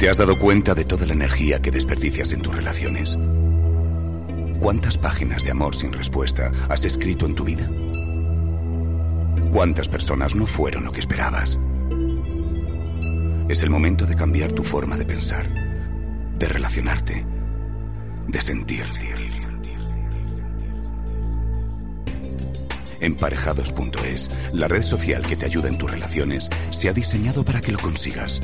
¿Te has dado cuenta de toda la energía que desperdicias en tus relaciones? ¿Cuántas páginas de amor sin respuesta has escrito en tu vida? ¿Cuántas personas no fueron lo que esperabas? Es el momento de cambiar tu forma de pensar, de relacionarte, de sentir. Emparejados.es, la red social que te ayuda en tus relaciones, se ha diseñado para que lo consigas.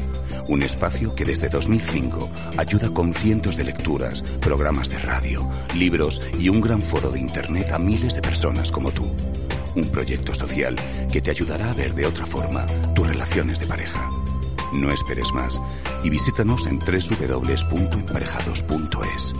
Un espacio que desde 2005 ayuda con cientos de lecturas, programas de radio, libros y un gran foro de Internet a miles de personas como tú. Un proyecto social que te ayudará a ver de otra forma tus relaciones de pareja. No esperes más y visítanos en www.emparejados.es.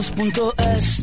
emparejados.es.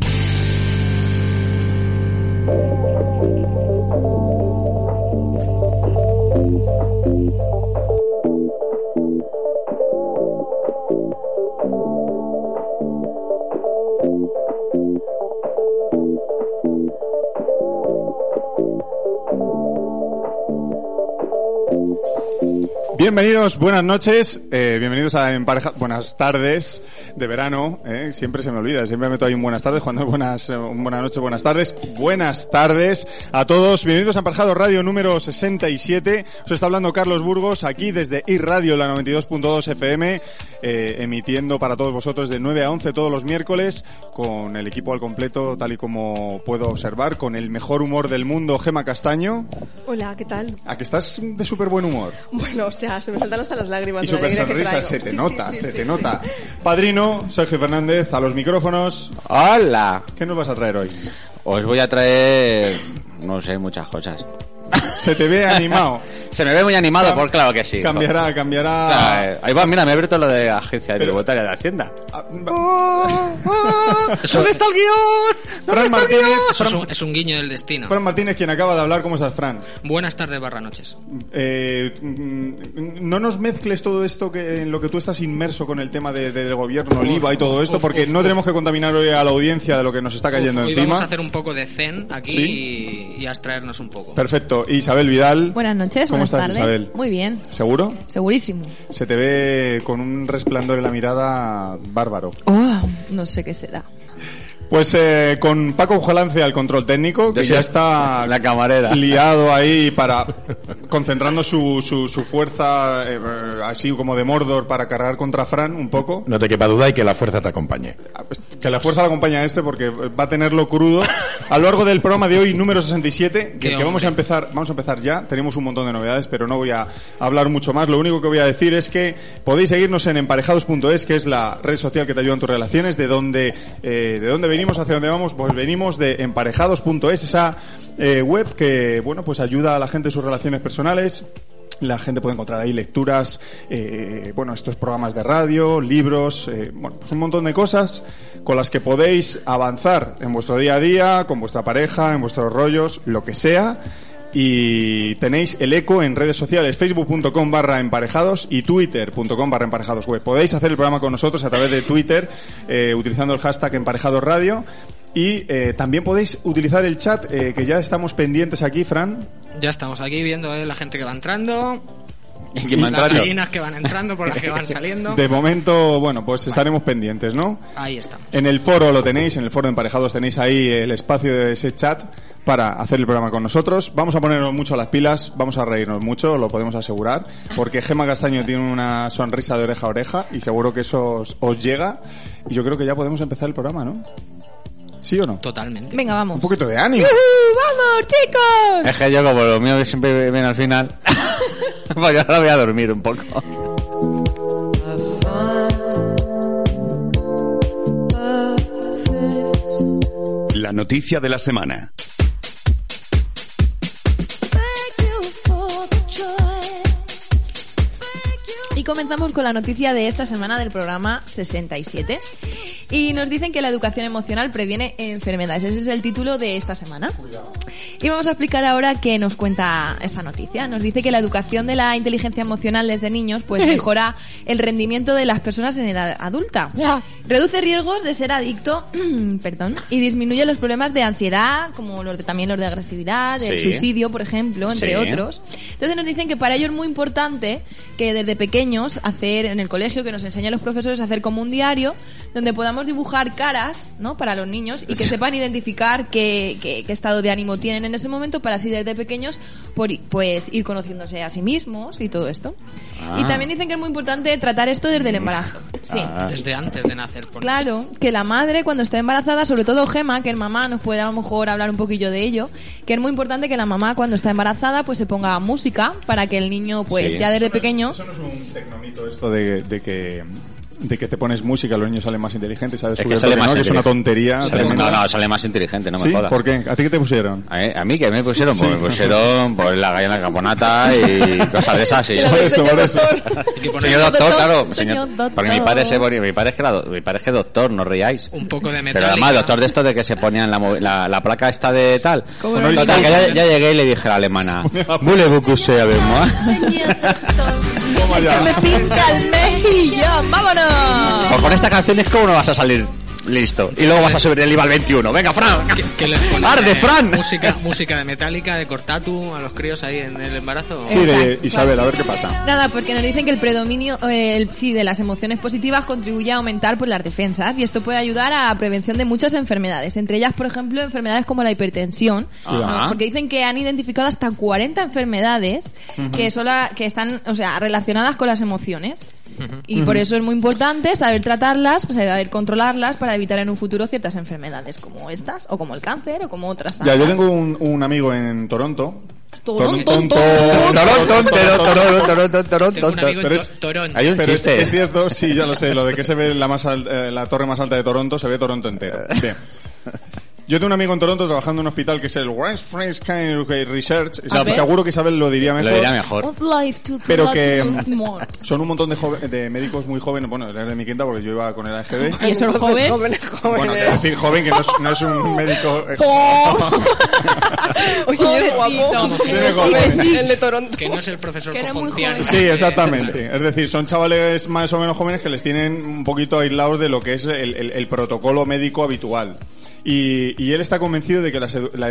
Bienvenidos, buenas noches, eh, bienvenidos a Empareja, buenas tardes de verano, eh, siempre se me olvida, siempre meto ahí un buenas tardes, cuando buenas, eh, un buenas noches, buenas tardes, buenas tardes a todos, bienvenidos a Emparejado Radio número 67, os está hablando Carlos Burgos, aquí desde iRadio, la 92.2 FM, eh, emitiendo para todos vosotros de 9 a 11 todos los miércoles, con el equipo al completo, tal y como puedo observar, con el mejor humor del mundo, Gema Castaño, Hola, ¿qué tal? a que estás de súper buen humor. Bueno, o sea, se me saltan hasta las lágrimas. Y que sonrisa, se te Sí, nota, sí, sí, se sí, te sí. nota. Padrino, Sergio Fernández, a los micrófonos. Hola. ¿Qué nos vas a traer hoy? Os voy a traer, no sé, muchas cosas. Se te ve animado. Se me ve muy animado, por claro que sí. Cambiará, cambiará. Claro, eh, ahí va, mira, me he abierto lo de agencia tributaria de Hacienda. Ah, ¿Dónde está el guion? Fran Martínez, Eso es Fran, un, es un guiño del destino. Fran Martínez, quien acaba de hablar, ¿cómo estás, Fran? Buenas tardes barra noches. Eh, mm, no nos mezcles todo esto que en lo que tú estás inmerso con el tema de- del gobierno, el IVA y todo esto, uf, porque uf, no tenemos que contaminar hoy a la audiencia de lo que nos está cayendo Hoy encima. vamos a hacer un poco de zen aquí Sí. y, y a extraernos un poco. Perfecto. Isabel Vidal. Buenas noches, ¿Cómo buenas estás, tardes. Isabel? Muy bien, ¿Seguro? segurísimo. Se te ve con un resplandor en la mirada bárbaro. Oh, no sé qué será. Pues eh, con Paco Jalance al control técnico, que ya está la camarera. liado ahí para concentrando su, su, su fuerza eh, así como de Mordor para cargar contra Fran un poco. No te quepa duda y que la fuerza te acompañe. Que la fuerza la acompaña a este porque va a tenerlo crudo a lo largo del programa de hoy número 67 Qué que, que vamos a empezar vamos a empezar ya tenemos un montón de novedades pero no voy a hablar mucho más lo único que voy a decir es que podéis seguirnos en emparejados.es que es la red social que te ayuda en tus relaciones de donde eh, de dónde venimos hacia dónde vamos pues venimos de emparejados.es esa eh, web que bueno pues ayuda a la gente en sus relaciones personales la gente puede encontrar ahí lecturas, eh, bueno, estos programas de radio, libros, eh, bueno, pues un montón de cosas con las que podéis avanzar en vuestro día a día, con vuestra pareja, en vuestros rollos, lo que sea. Y tenéis el eco en redes sociales, facebook.com barra emparejados y twitter.com barra emparejados web. Podéis hacer el programa con nosotros a través de Twitter, eh, utilizando el hashtag emparejados radio. Y eh, también podéis utilizar el chat, eh, que ya estamos pendientes aquí, Fran. Ya estamos aquí viendo eh, la gente que va entrando, ¿Y las entrando? gallinas que van entrando por las que van saliendo. De momento, bueno, pues estaremos pendientes, ¿no? Ahí estamos. En el foro lo tenéis, en el foro de emparejados tenéis ahí el espacio de ese chat para hacer el programa con nosotros. Vamos a ponernos mucho las pilas, vamos a reírnos mucho, lo podemos asegurar, porque Gema Castaño tiene una sonrisa de oreja a oreja y seguro que eso os, os llega. Y yo creo que ya podemos empezar el programa, ¿no? ¿Sí o no? Totalmente. Venga, vamos. Un poquito de ánimo. ¡Uh, ¡Vamos, chicos! Es que yo, como lo mío siempre viene al final, pues yo ahora voy a dormir un poco. La noticia de la semana. Comenzamos con la noticia de esta semana del programa 67. Y nos dicen que la educación emocional previene enfermedades. Ese es el título de esta semana. Y vamos a explicar ahora qué nos cuenta esta noticia. Nos dice que la educación de la inteligencia emocional desde niños pues mejora el rendimiento de las personas en edad adulta. Reduce riesgos de ser adicto, perdón, y disminuye los problemas de ansiedad, como los de, también los de agresividad, del Sí. suicidio, por ejemplo, entre Sí. otros. Entonces nos dicen que para ello es muy importante que desde pequeños hacer en el colegio, que nos enseñen los profesores a hacer como un diario, donde podamos dibujar caras, ¿no? Para los niños y que sepan identificar qué, qué- qué estado de ánimo tienen en ese momento para así desde pequeños por, pues ir conociéndose a sí mismos y todo esto. Ah. Y también dicen que es muy importante tratar esto desde el embarazo. Sí. Ah. Desde antes de nacer. por Claro, que la madre cuando está embarazada, sobre todo Gema, que el mamá nos puede a lo mejor hablar un poquillo de ello, que es muy importante que la mamá cuando está embarazada pues se ponga música para que el niño pues Sí. ya desde pequeño Eso no es un tecnomito esto de, de que de que te pones música, los niños salen más inteligentes. Ha Es que sale que, más no, que es una inteligente. tontería. Sale- tremenda. no, no, sale más inteligente, no me ¿Sí? jodas. ¿Por qué? ¿A ti qué te pusieron? A mí, a mí que me pusieron, Sí. pues me pusieron pues la gallina caponata y cosas de esas. Y, Por eso, por eso. Señor doctor, claro. señor Señor, doctor. porque mi padre, se, ponía- mi, padre es que do- mi padre es que doctor, no reíais. Un poco de Pero metálica. además, doctor de esto de que se ponían la, la, la placa esta de tal. ¿Cómo no? Total, que ya, ya llegué y le dije a la alemana, avec moi? Toma ya. me pinta el mejillón, vámonos. Pues con esta canción es como no vas a salir listo. Y luego vas a subir el IVA al 21. Venga, Fran. ¿Qué, qué les pones, ¡Arde, eh, Fran! Música, música de Metallica, de Cortatu, a los críos ahí en el embarazo. Sí, de. Isabel, a ver qué pasa. Nada, porque nos dicen que el predominio eh, el, sí, de las emociones positivas contribuye a aumentar pues, las defensas y esto puede ayudar a la prevención de muchas enfermedades, entre ellas, por ejemplo, enfermedades como la hipertensión, ¿no? Ajá. porque dicen que han identificado hasta 40 enfermedades que, sola- que están o sea, relacionadas con las emociones. Y por eso es muy importante saber tratarlas, pues, saber controlarlas para evitar en un futuro ciertas enfermedades como estas, o como el cáncer, o como otras Ya, yo tengo un, un amigo en Toronto. Toronto, Toronto. Toronto, Toronto, es- cierto, sí, ya lo sé, lo de que se ve la, más al- eh, la torre más alta de Toronto, se ve Toronto entero. Bien. Yo tengo un amigo en Toronto trabajando en un hospital que es el West of Research. A ver. Seguro que Isabel lo diría mejor. Lo diría mejor. Pero que more? son un montón de, joven- de médicos muy jóvenes. Bueno, es de mi quinta porque yo iba con el AGB. Y eso es joven. jóvenes, jóvenes. Bueno, quiero decir joven, que no es, no es un médico... eh. Oye, eres guapo. El de Toronto. Que no es el profesor joven. Sí, exactamente. Es decir, son chavales más o menos jóvenes que les tienen un poquito aislados de lo que es el, el- el protocolo médico habitual. Y, y él está convencido de que las, la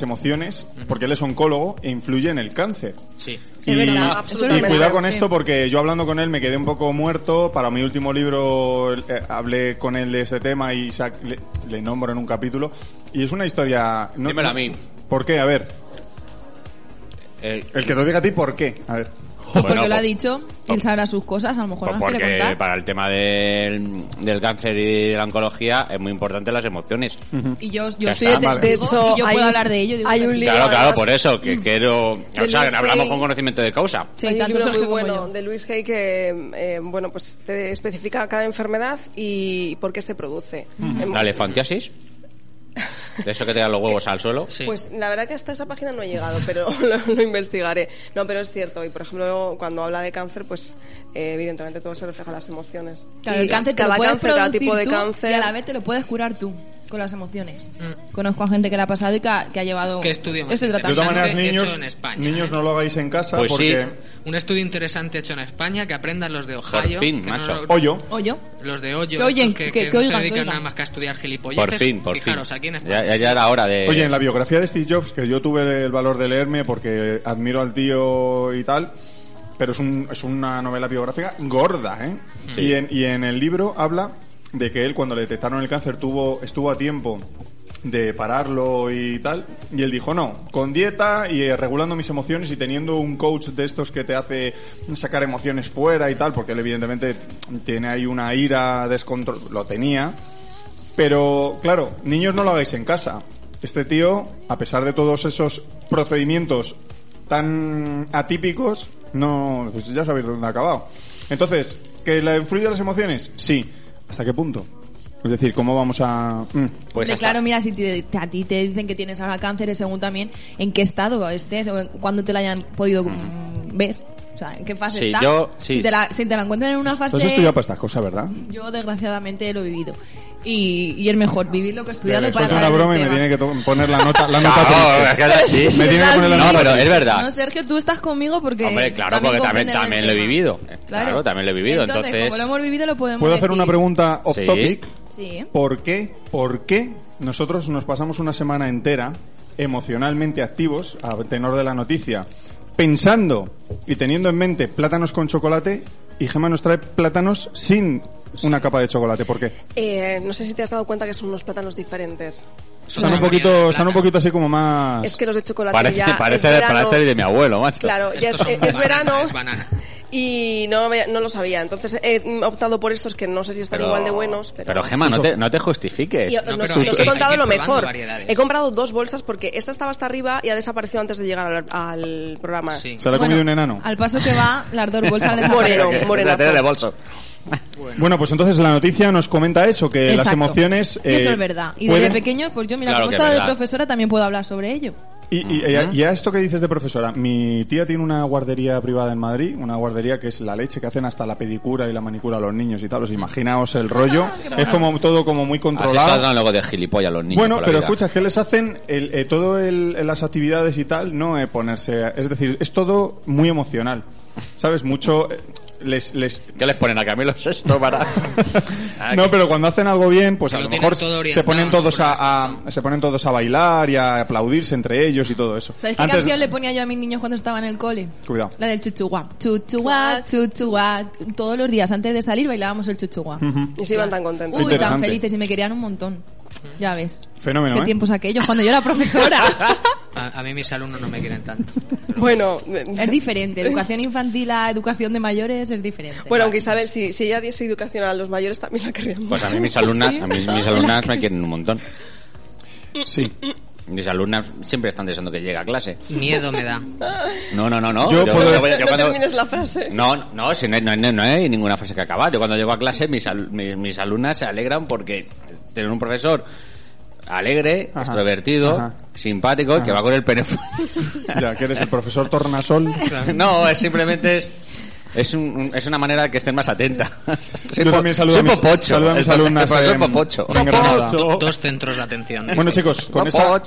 emociones, porque él es oncólogo, influyen en el cáncer. Sí. Es verdad, y absolutamente. cuidado con esto porque yo hablando con él me quedé un poco muerto. Para mi último libro eh, hablé con él de este tema y sac- le, le nombro en un capítulo. Y es una historia... no- Dímelo a mí. ¿Por qué? A ver. El que te diga a ti, ¿por qué? A ver. Porque Bueno, lo ha pues- dicho, él sabrá sus cosas, a lo mejor Pues no las quiere porque contar. para el tema del, del cáncer y de la oncología es muy importante las emociones. Y yo, yo estoy de De hecho, y yo hay- puedo hablar de ello. digo hay que un sí. libro- Claro, claro, por eso, que quiero... O sea, Luis hablamos Hay. con conocimiento de causa. Sí, Hay un libro muy bueno de Luis Hay que, eh, bueno, pues te especifica cada enfermedad y por qué se produce. Em, La elefantiasis. De eso que te dan los huevos al suelo. Sí. Pues la verdad que hasta esa página no he llegado, pero lo, lo investigaré. No, pero es cierto. Y por ejemplo, cuando habla de cáncer, pues eh, evidentemente todo se refleja en las emociones. Claro, Y el cáncer te cada lo puedes cáncer, cada tipo de tú cáncer. y a la vez te lo puedes curar tú con las emociones. Mm. Conozco a gente que le ha pasado y que ha, que ha llevado ¿Qué estudio ese De tratamiento. todas maneras, niños, en España, niños ¿eh? no lo hagáis en casa Pues sí. porque... Un estudio interesante hecho en España, que aprendan los de Ohio. fin, que no macho. lo- Hoyo. Los de Hoyo, Que oyen, que, que- no oigan, se que dedican oigan. nada más que a estudiar gilipolleces. Por fin, por Fijaros, fin. aquí en España. Ya, ya- ya era hora de... Oye, en la biografía de Steve Jobs, que yo tuve el valor de leerme porque admiro al tío y tal, pero es, un- es una novela biográfica gorda, ¿eh? Sí. Y, en, y en el libro habla de que él cuando le detectaron el cáncer tuvo estuvo a tiempo de pararlo y tal, y él dijo, no, con dieta y eh, regulando mis emociones y teniendo un coach de estos que te hace sacar emociones fuera y tal, porque él evidentemente tiene ahí una ira descontrol, lo tenía, pero, claro, niños no lo hagáis en casa. Este tío, a pesar de todos esos procedimientos tan atípicos, no, pues ya sabéis dónde ha acabado. Entonces, ¿que le influyen las emociones? Sí. ¿Hasta qué punto? Es decir, ¿cómo vamos a...? Mm. Pues hasta- claro, mira, si te- te- a ti te dicen que tienes ahora cáncer, es según también en qué estado estés o en cuándo te la hayan podido mm, ver. O sea, en qué fase Sí, está. yo- sí. si, te la, si te la encuentran en una fase... Has estudiado para estas cosas, ¿verdad? Yo, desgraciadamente, lo he vivido. Y, y es mejor vivirlo que Que estudiarlo para suelto una broma y me tiene que poner la nota, la nota Claro, es triste. sí. Me tiene que poner la No, nota pero es verdad. No, Sergio, tú estás conmigo porque... Hombre, claro, porque también, comprendes también el lo he vivido. Claro, también lo he vivido. Entonces, Entonces, como lo hemos vivido, lo podemos ¿Puedo hacer una decir. pregunta off Sí. topic? Sí. ¿Por qué, por qué nosotros nos pasamos una semana entera emocionalmente activos, a tenor de la noticia, pensando y teniendo en mente plátanos con chocolate y Gema nos trae plátanos sin una capa de chocolate? ¿Por qué? Eh, no sé si te has dado cuenta que son unos plátanos diferentes. Están un poquito, están un poquito así como más... Es que los de chocolate parece, ya parece, es verano. parece el de mi abuelo, macho. Claro, ya es, banana, verano banana. y no, me- no lo sabía. Entonces he optado por estos que no sé si están Pero, igual de buenos. Pero, pero Gema, no te, no te justifiques. Y, No, nos- pero nos hay he contado lo mejor. variedades. He comprado dos bolsas porque esta estaba hasta arriba y ha desaparecido antes de llegar al, al programa. Sí. ¿Se la ha comido un enano? Al paso que va, las dos bolsas de Moreno, tele de bolso. Bueno, pues entonces la noticia nos comenta eso, que las emociones... Y eso eh, es verdad. Y pueden- desde pequeño, pues yo, mira, Claro como de profesora, también puedo hablar sobre ello. Y, y- y a- y a esto que dices de profesora, mi tía tiene una guardería privada en Madrid, una guardería que es la leche, que hacen hasta la pedicura y la manicura a los niños y tal. Os imaginaos el rollo. es como todo como muy Así controlado. saldrán luego de gilipollas los niños. Bueno, pero vida. escucha, que les hacen el, eh, todo el, las actividades y tal, no eh, ponerse, es decir, es todo muy emocional, ¿sabes? Mucho eh, les, les ¿Qué les ponen a Camilo Sexto para...? Ah, no, pero cuando hacen algo bien, pues Que a lo mejor todo se ponen todos a, a- se ponen todos a bailar y a aplaudirse entre ellos y todo eso. ¿Sabéis qué Antes- canción le ponía yo a mis niños cuando estaba en el cole? Cuidado. La del chuchuá. Chuchuá, chuchuá. Todos los días antes de salir bailábamos el chuchuá. Y se iban tan contentos. Uy, tan felices y me querían un montón. Ya ves. Fenómeno, Qué ¿eh? tiempos aquellos, cuando yo era profesora. A, a mí mis alumnos no me quieren tanto. Pero Bueno, es diferente. Educación infantil a educación de mayores es diferente. bueno, aunque Isabel, si, si ella diese educación a los mayores, también la querrían Pues a mucho. mí mis alumnas, a mí mis alumnas me quieren un montón. Sí. Mis alumnas siempre están deseando que llegue a clase. Miedo me da. No, no, no, no. Yo puedo- yo no cuando- termines la frase. No, no, si no, no- no- no hay ninguna frase que acabar. Yo cuando llego a clase, mis, al- mis, mis alumnas se alegran porque tener un profesor alegre, Ajá. extrovertido, Ajá. simpático, que va con el pene. Ya, que eres el profesor Tornasol. no, es simplemente es. Es, un- un- es una manera que estés más atenta. Soy Yo po- también saludo soy a mis, popocho. saludo a mis alumnas popocho. en dos centros de atención. Bueno chicos, con esta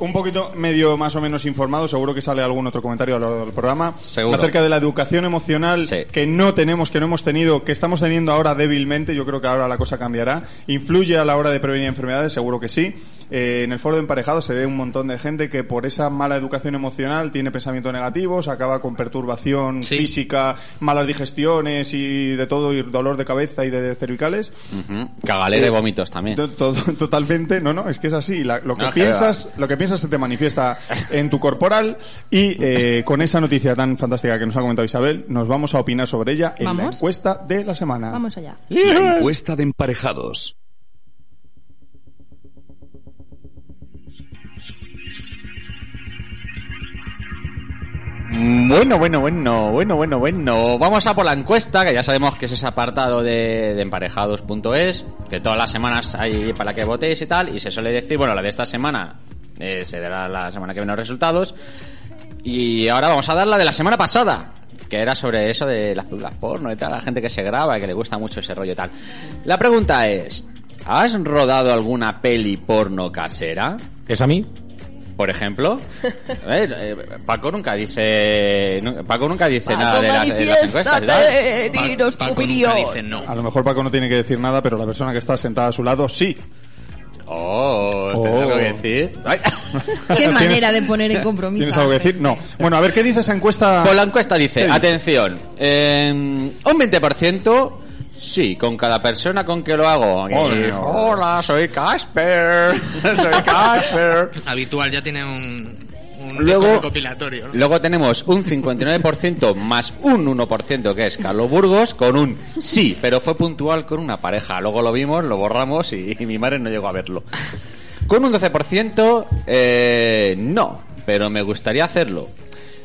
un poquito medio más o menos informado, seguro que sale algún otro comentario a lo largo del programa Seguro. acerca de la educación emocional Sí. que no tenemos, que no hemos tenido, que estamos teniendo ahora débilmente. Yo creo que ahora la cosa cambiará. Influye a la hora de prevenir enfermedades, seguro que sí. Eh, en el foro de emparejados se ve un montón de gente que por esa mala educación emocional tiene pensamientos negativos, acaba con perturbación Sí. física, malas digestiones y de todo, y dolor de cabeza y de cervicales. Ujú. Cagalera y vómitos también. To- to- Totalmente, no, no, es que es así. La- lo que No, que piensas, lo que piensas se te manifiesta en tu corporal y eh, con esa noticia tan fantástica que nos ha comentado Isabel, nos vamos a opinar sobre ella en la encuesta de la semana. Vamos allá. La encuesta de emparejados. Bueno, bueno, bueno, bueno, bueno, bueno. Vamos a por la encuesta, que ya sabemos que es ese apartado de, de emparejados.es, que todas las semanas hay para que votéis y tal, y se suele decir, bueno, la de esta semana eh, se dará la semana que viene los resultados. Y ahora vamos a dar la de la semana pasada, que era sobre eso de las películas porno y tal, la gente que se graba y que le gusta mucho ese rollo y tal. La pregunta es, ¿has rodado alguna peli porno casera? ¿Es a mí? Por ejemplo, a ver, eh, Paco nunca dice, Paco nunca dice nada de, la- de las encuestas. Paco opinión. nunca dice no. A lo mejor Paco no tiene que decir nada, pero la persona que está sentada a su lado sí. Oh, Oh. ¿tienes algo que decir? Ay. Qué manera ¿Tienes- de poner en compromiso. ¿Tienes algo que decir? No. Bueno, a ver, ¿qué dice esa encuesta? Pues la encuesta ¿Qué dice, dice? atención, eh, un 20%, sí, con cada persona con que lo hago. Hola, soy Casper, soy Casper. Habitual, ya tiene un, un Luego- recopilatorio. ¿no? Luego tenemos un 59% más un 1% que es Carlos Burgos con un sí, pero fue puntual con una pareja. Luego lo vimos, lo borramos y, y mi madre no llegó a verlo. Con un 12% eh, no, pero me gustaría hacerlo.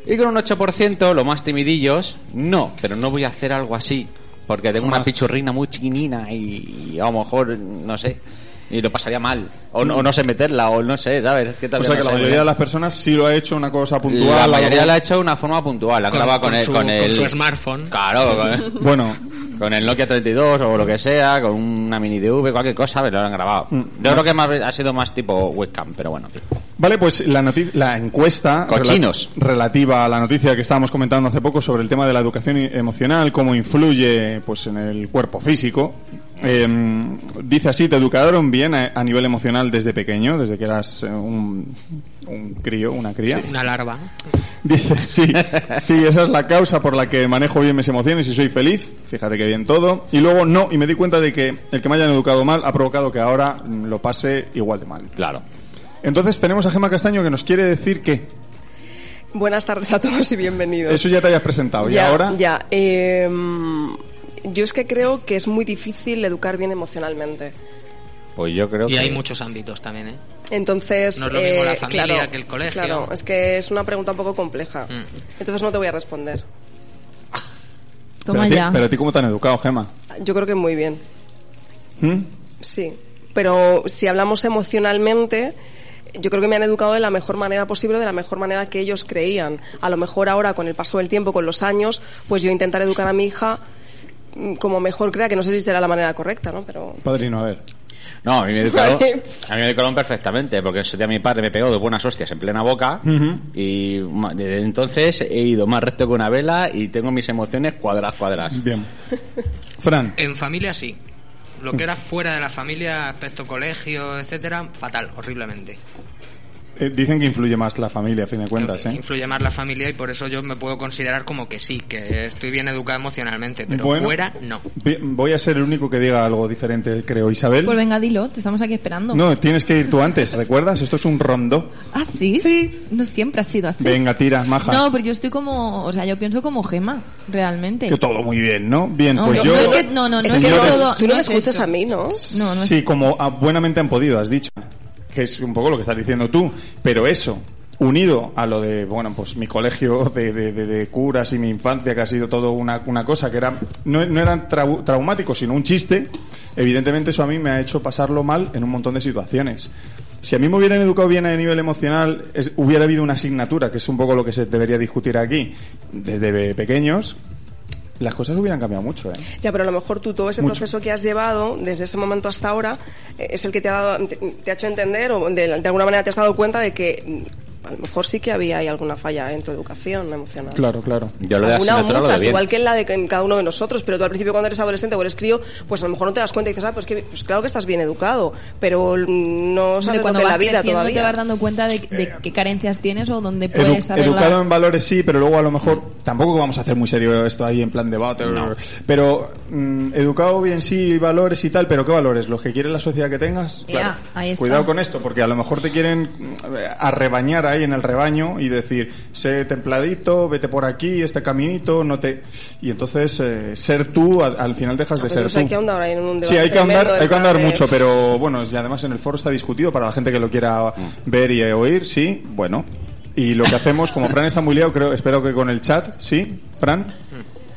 Y con un 8%, lo más timidillos, no, pero no voy a hacer algo así. Porque tengo una pichurrina muy chiquinina y, y a lo mejor, no sé, y lo pasaría mal. O no, o no sé meterla, o no sé, ¿sabes? Es que O sea que no la sé. mayoría de las personas sí lo ha hecho una cosa puntual. La mayoría algo- la ha hecho de una forma puntual, la Con- grabado con, con el, su- con con el su smartphone. Claro, con, Bueno, con el Nokia 32 o lo que sea, con una mini DV, cualquier cosa, pero lo han grabado. Mm, Yo creo que más, ha sido más tipo webcam, pero bueno. tío. Vale, pues la, la encuesta Cochinos. rela- relativa a la noticia que estábamos comentando hace poco sobre el tema de la educación emocional, cómo influye pues en el cuerpo físico. Eh, dice así, te educaron bien a, a nivel emocional desde pequeño, desde que eras eh, un, un crío, una cría. Una larva. Dice, sí, sí, esa es la causa por la que manejo bien mis emociones y soy feliz. Fíjate que bien todo. Y luego no, y me di cuenta de que el que me hayan educado mal ha provocado que ahora mm, lo pase igual de mal. Claro. Entonces tenemos a Gema Castaño que nos quiere decir que Buenas tardes a todos y bienvenidos. eso ya te habías presentado y ya, ahora Ya. eh, yo es que creo que es muy difícil educar bien emocionalmente. Pues yo creo Y que... hay muchos ámbitos también, ¿eh? Entonces, No es lo mismo la eh, familia claro, que el colegio. Claro, es que es una pregunta un poco compleja. Mm. Entonces no te voy a responder. pero, Toma a ti, ya. pero a ti cómo te han educado, Gema. Yo creo que muy bien. ¿Mm? Sí, pero si hablamos emocionalmente, yo creo que me han educado de la mejor manera posible, de la mejor manera que ellos creían. A lo mejor ahora, con el paso del tiempo, con los años, pues yo intentar educar a mi hija como mejor crea, que no sé si será la manera correcta, ¿no? Pero Padrino, a ver. No, a mí me educaron, a mí me educaron perfectamente, porque ese día mi padre me pegó de buenas hostias en plena boca y desde entonces he ido más recto que una vela y tengo mis emociones cuadradas, cuadradas. Bien. Fran, En familia sí. Lo que era fuera de la familia, aspecto colegio, etcétera, fatal, horriblemente. Eh, dicen que influye más la familia, a fin de cuentas, ¿eh? Influye más la familia y por eso yo me puedo considerar como que sí, que estoy bien educado emocionalmente, pero Bueno. fuera no. Voy a ser el único que diga algo diferente, creo. Isabel. Pues venga, dilo, te estamos aquí esperando. No, tienes que ir tú antes, ¿recuerdas? Esto es un rondo. ¿Ah, sí? Sí. No siempre ha sido así. Venga, tira, maja. No, pero yo estoy como, o sea, yo pienso como Gema, realmente. Que todo muy bien, ¿no? Bien, No, pues no, yo... no es que- no, no, no es es que todo- tú no, no me es escuchas a mí, ¿no? No, no es Sí, como ah, buenamente han podido, has dicho. Que es un poco lo que estás diciendo tú. Pero eso, unido a lo de, bueno, pues mi colegio de, de- de- de curas y mi infancia, que ha sido todo una, una cosa que era, no, no eran trau- traumáticos, sino un chiste, evidentemente eso a mí me ha hecho pasarlo mal en un montón de situaciones. Si a mí me hubieran educado bien a nivel emocional, hubiera habido una asignatura, que es un poco lo que se debería discutir aquí, desde pequeños, las cosas hubieran cambiado mucho, ¿eh? Ya, pero a lo mejor tú todo ese Mucho. proceso que has llevado desde ese momento hasta ahora eh, es el que te ha, dado, te, te ha hecho entender o de, de alguna manera te has dado cuenta de que a lo mejor sí que había ahí alguna falla en tu educación emocional. Claro, claro. Yo lo de Alguna o lo muchas, igual que en la de en cada uno de nosotros, pero tú al principio cuando eres adolescente o eres crío, pues a lo mejor no te das cuenta y dices, ah, pues, que, pues claro que estás bien educado, pero no sabes lo cuando que vas la vida creciendo te todavía. vas dando cuenta de, de qué carencias tienes o dónde Edu- puedes arreglar. educado en valores sí, pero luego a lo mejor tampoco vamos a hacer muy serio esto ahí en plan debate. Pero mm, educado bien sí, valores y tal, pero ¿qué valores? ¿Los que quiere la sociedad que tengas? Ya, ahí está. Cuidado con esto, porque a lo mejor te quieren mm, arrebañar ahí en el rebaño y decir, sé templadito, vete por aquí, este caminito, no te... Y entonces ser ser tú, al final dejas de Pero ser pues tú. hay que ahondar ahí en un Sí, hay que andar, hay que andar de- mucho, pero bueno, y además en el foro está discutido para la gente que lo quiera ver y eh, oír, sí, bueno. Y lo que hacemos, como Fran está muy liado, creo, espero que con el chat, ¿sí? Fran.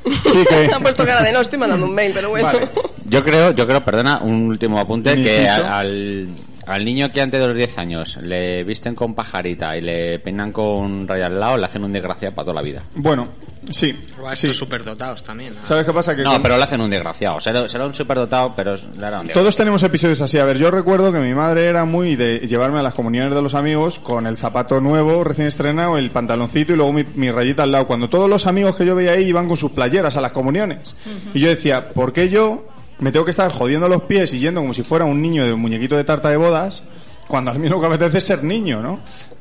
Sí, que... Han puesto cara de no, estoy mandando un mail, pero bueno. Vale. Yo creo, yo creo, perdona, un último apunte, Un que al, al niño que antes de los 10 años le visten con pajarita y le peinan con raya al lado, le hacen un desgraciado para toda la vida. Bueno, sí. O a sí. superdotados también. ¿no? ¿Sabes qué pasa? Que No, con- pero le hacen un desgraciado. Será, será un superdotado, pero le hará un Todos tenemos episodios así. A ver, yo recuerdo que mi madre era muy de llevarme a las comuniones de los amigos con el zapato nuevo, recién estrenado, el pantaloncito y luego mi, mi rayita al lado. Cuando todos los amigos que yo veía ahí iban con sus playeras a las comuniones. Y yo decía, ¿por qué yo me tengo que estar jodiendo los pies y yendo como si fuera un niño de un muñequito de tarta de bodas cuando a mí lo que apetece es ser niño, ¿no?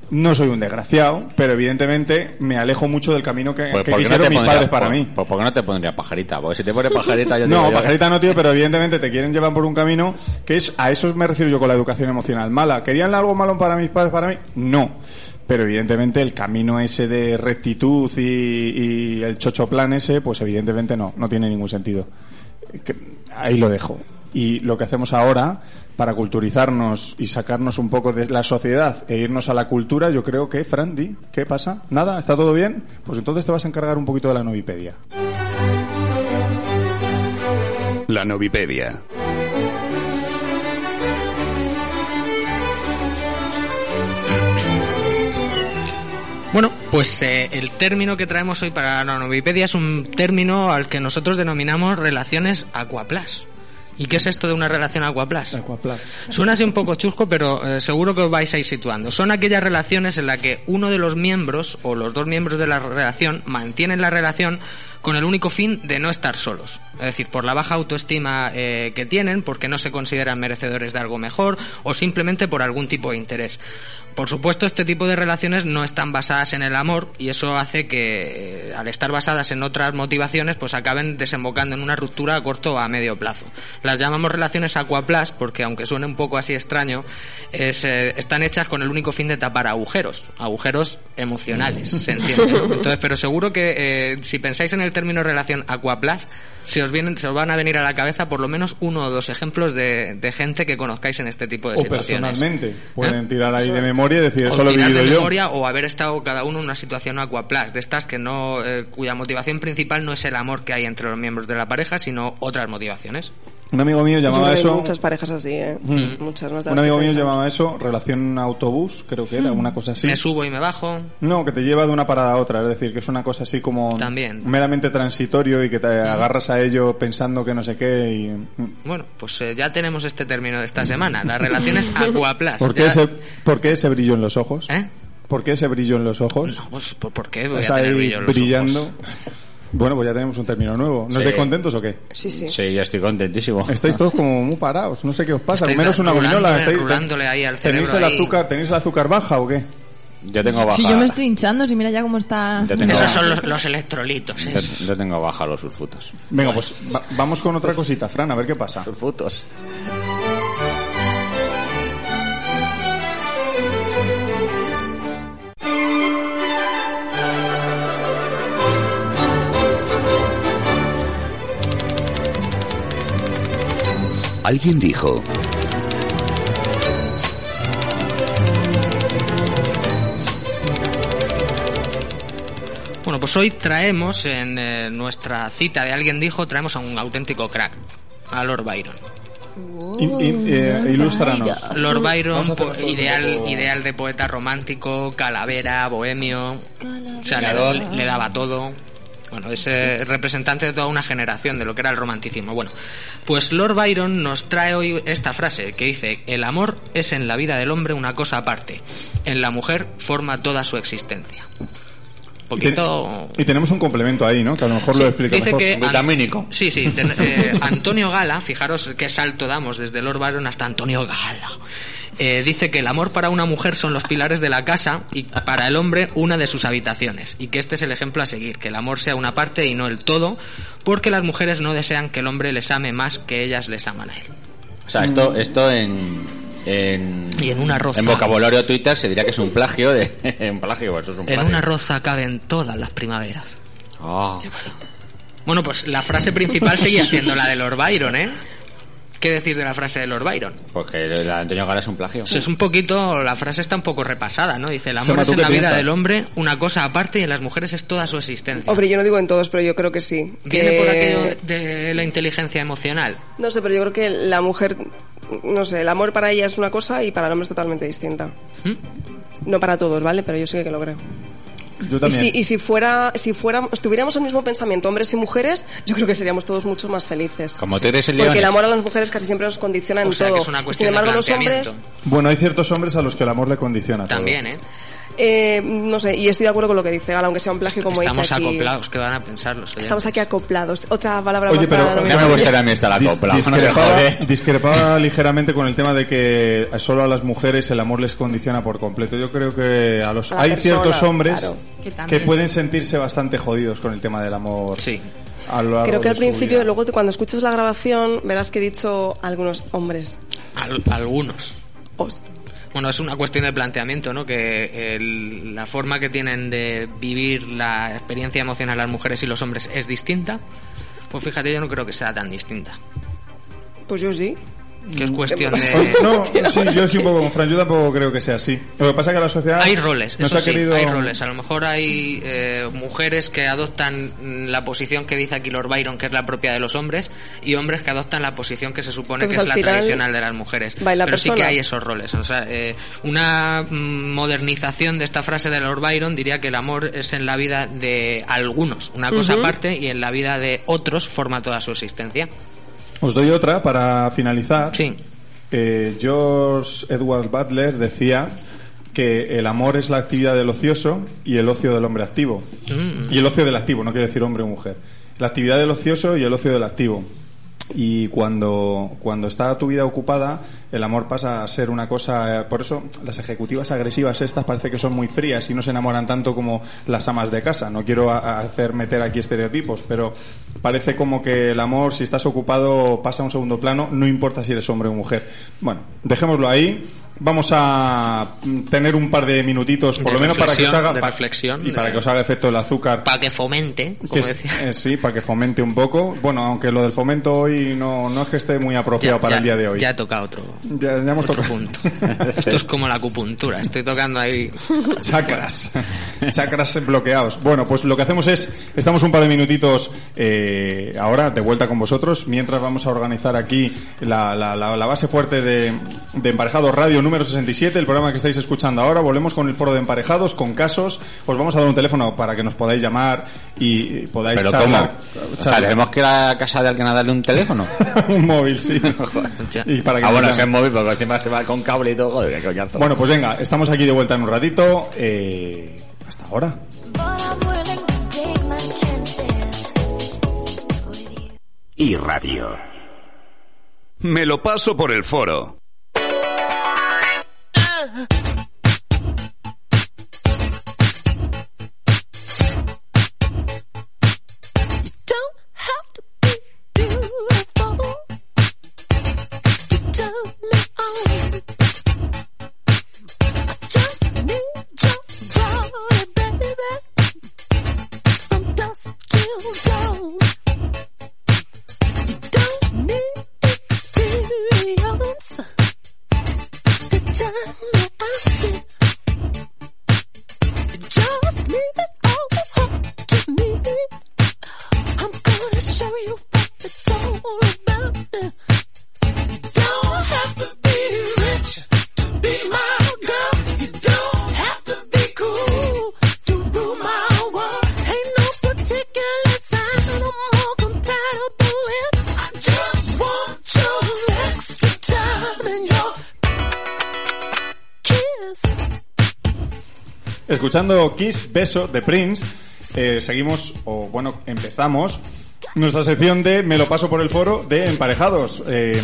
No soy un desgraciado, pero evidentemente me alejo mucho del camino que, Pues, que ¿por qué no quisieron mis pondría- padres para por- mí. Pues, ¿por qué no te pondría pajarita? Porque si te pone pajarita, yo digo No, yo- pajarita no, tío, pero evidentemente te quieren llevar por un camino que es, a eso me refiero yo con la educación emocional mala. ¿Querían algo malo para mis padres, para mí? No. Pero evidentemente el camino ese de rectitud y, y el chocho plan ese, pues evidentemente no, no tiene ningún sentido. Ahí lo dejo. Y lo que hacemos ahora, para culturizarnos y sacarnos un poco de la sociedad e irnos a la cultura, yo creo que, Fran, di, ¿qué pasa? ¿Nada? ¿Está todo bien? Pues entonces te vas a encargar un poquito de la Novipedia. La Novipedia. Bueno, pues eh, el término que traemos hoy para la Novipedia es un término al que nosotros denominamos relaciones aquaplas. ¿Y qué es esto de una relación aquaplas? Suena así un poco chusco, pero eh, seguro que os vais a ir situando. Son aquellas relaciones en las que uno de los miembros o los dos miembros de la relación mantienen la relación con el único fin de no estar solos. Es decir, por la baja autoestima eh, que tienen, porque no se consideran merecedores de algo mejor o simplemente por algún tipo de interés. Por supuesto, este tipo de relaciones no están basadas en el amor y eso hace que, eh, al estar basadas en otras motivaciones, pues acaben desembocando en una ruptura a corto o a medio plazo. Las llamamos relaciones aquaplas porque, aunque suene un poco así extraño, es, eh, están hechas con el único fin de tapar agujeros, agujeros emocionales, se entiende. Entonces, pero seguro que eh, si pensáis en el término relación aquaplas, se os, vienen, se os van a venir a la cabeza por lo menos uno o dos ejemplos de, de gente que conozcáis en este tipo de O situaciones. personalmente. Pueden ¿Eh? tirar ahí de memoria y decir, O eso lo he vivido de yo. memoria o haber estado cada uno en una situación aquaplas, de estas que no, eh, cuya motivación principal no es el amor que hay entre los miembros de la pareja, sino otras motivaciones. Un amigo mío Yo llamaba hay eso... muchas parejas así, ¿eh? Mm. Muchas más de Un amigo mío pensamos. llamaba eso relación autobús, creo que era, una cosa así. Me subo y me bajo. No, que te lleva de una parada a otra, es decir, que es una cosa así como También. meramente transitorio y que te agarras a ello pensando que no sé qué y... mm. Bueno, pues eh, ya tenemos este término de esta semana, las relaciones aquaplas. ¿Por qué, Ya- ese, ¿Por qué ese brillo en los ojos? ¿Eh? ¿Por qué ese brillo en los ojos? No, pues, ¿por, qué voy a tener ahí brillo en los brillando. ojos? Bueno, pues ya tenemos un término nuevo. ¿No Sí. estáis contentos o qué? Sí, sí. Sí, yo estoy contentísimo. Estáis todos como muy parados. No sé qué os pasa. Comeros una gominola. Estáis, rulándole ahí al ¿Tenéis el cerebro ahí. azúcar, ¿Tenéis el azúcar baja o qué? Yo tengo baja. Si yo me estoy hinchando, si mira ya cómo está... Esos son los, los electrolitos. ¿eh? yo, yo tengo baja los sulfutos. Venga, pues va- vamos con otra cosita, Fran, a ver qué pasa. Sulfutos. Alguien dijo, pues hoy traemos en eh, nuestra cita de alguien dijo, traemos a un auténtico crack, a Lord Byron. Eh, ilústranos. Lord Byron, cosas ideal, poco- ideal de poeta romántico, calavera, bohemio, o sea, le daba todo. Bueno, es eh, representante de toda una generación de lo que era el romanticismo. Bueno, pues Lord Byron nos trae hoy esta frase que dice, el amor es en la vida del hombre una cosa aparte, en la mujer forma toda su existencia. Un Y, ten- poquito... y tenemos un complemento ahí, ¿no? Que a lo mejor lo explica Dice mejor. que An- Vitamínico. Sí, sí. ten- eh, Antonio Gala, fijaros qué salto damos desde Lord Byron hasta Antonio Gala. Eh, dice que el amor para una mujer son los pilares de la casa y para el hombre una de sus habitaciones. Y que este es el ejemplo a seguir, que el amor sea una parte y no el todo, porque las mujeres no desean que el hombre les ame más que ellas les aman a él. O sea, esto, esto en, en... Y en una roza. En vocabulario Twitter se diría que es un plagio de... un plagio, eso es un En una roza caben todas las primaveras. Ah. Bueno, pues la frase principal seguía siendo la de Lord Byron, ¿eh? ¿Qué decir de la frase de Lord Byron? Porque el de Antonio Gala es un plagio. Es un poquito, la frase está un poco repasada, ¿no? Dice, el amor es ¿tú en la vida piensas? del hombre una cosa aparte y en las mujeres es toda su existencia. Hombre, yo no digo en todos, pero yo creo que sí. Viene que- por aquello de la inteligencia emocional. No sé, pero yo creo que la mujer, no sé, el amor para ella es una cosa y para el hombre es totalmente distinta. ¿Mm? No para todos, ¿vale? Pero yo sí que lo creo. Yo Y si, y si fuera, si fuera, tuviéramos el mismo pensamiento hombres y mujeres, yo creo que seríamos todos mucho más felices. Como tú eres el Porque el amor a las mujeres casi siempre nos condiciona en O sea, todo. que es una Sin embargo, de los hombres. Bueno, hay ciertos hombres a los que el amor le condiciona todo. También, ¿eh? Eh, no sé, y estoy de acuerdo con lo que dice Gala, aunque sea un plagio como Estamos dice aquí. acoplados, que van a pensar los oyentes? Estamos aquí acoplados. Otra palabra Oye, más pero- para no Ya me gustaría a mí estar Dis- acoplado. no me discrepaba, ligeramente con el tema de que solo a las mujeres el amor les condiciona por completo. Yo creo que a los A hay persona, ciertos hombres claro. Que pueden sentirse bastante jodidos con el tema del amor. Sí. a lo largo Creo que de al principio, vida. luego cuando escuchas la grabación, verás que he dicho algunos hombres. Al- algunos. Os. Bueno, es una cuestión de planteamiento, ¿no? Que el- la forma que tienen de vivir la experiencia emocional las mujeres y los hombres es distinta. Pues fíjate, yo no creo que sea tan distinta. Pues yo sí. Que es cuestión de... No, sí, yo estoy un poco con Fran, yo tampoco creo que sea así. Lo que pasa es que la sociedad Hay roles, eso ha sí, querido... hay roles. A lo mejor hay eh, mujeres que adoptan la posición que dice aquí Lord Byron, que es la propia de los hombres, y hombres que adoptan la posición que se supone Entonces, que es la tradicional de las mujeres. Pero sí que hay esos roles. O sea, eh, una mm, modernización de esta frase de Lord Byron diría que el amor es en la vida de algunos una cosa aparte y en la vida de otros forma toda su existencia. Os doy otra para finalizar. Sí. Eh, George Edward Butler decía que el amor es la actividad del ocioso y el ocio del hombre activo. Mm. Y el ocio del activo, no quiere decir hombre o mujer. La actividad del ocioso y el ocio del activo. Y cuando, cuando está tu vida ocupada, el amor pasa a ser una cosa. eh, Por eso, las ejecutivas agresivas estas parece que son muy frías y no se enamoran tanto como las amas de casa. No quiero hacer meter aquí estereotipos, pero parece como que el amor, si estás ocupado, pasa a un segundo plano, no importa si eres hombre o mujer. Bueno, dejémoslo ahí. Vamos a tener un par de minutitos, por De lo menos para que os haga de pa- reflexión, y para de- que os haga efecto el azúcar. Para que fomente, Que como es- decía. eh, sí, para que fomente un poco. Bueno, aunque lo del fomento hoy no, no es que esté muy apropiado Ya- para ya- el día de hoy. Ya toca otro, Ya- ya hemos otro tocado. punto. Esto es como la acupuntura. Estoy tocando ahí. Chakras. Chakras bloqueados. Bueno, pues lo que hacemos es, estamos un par de minutitos eh, ahora de vuelta con vosotros, mientras vamos a organizar aquí la, la- la- la base fuerte de, de Emparejados Radio número 67, el programa que estáis escuchando ahora. Volvemos con el foro de Emparejados, con casos. Os vamos a dar un teléfono para que nos podáis llamar y podáis Pero ¿cómo? charlar. O sea, tenemos que ir a la casa de alguien a darle un teléfono. un móvil, sí. Y para que ah, bueno, móvil, porque encima se va con cable y todo. Joder, qué coñazo. Bueno, pues venga, estamos aquí de vuelta en un ratito. Eh, hasta ahora. Y radio. Me lo paso por el foro. Escuchando Kiss Beso de Prince, eh, seguimos, o bueno, empezamos nuestra sección de Me lo paso por el foro de emparejados. Eh,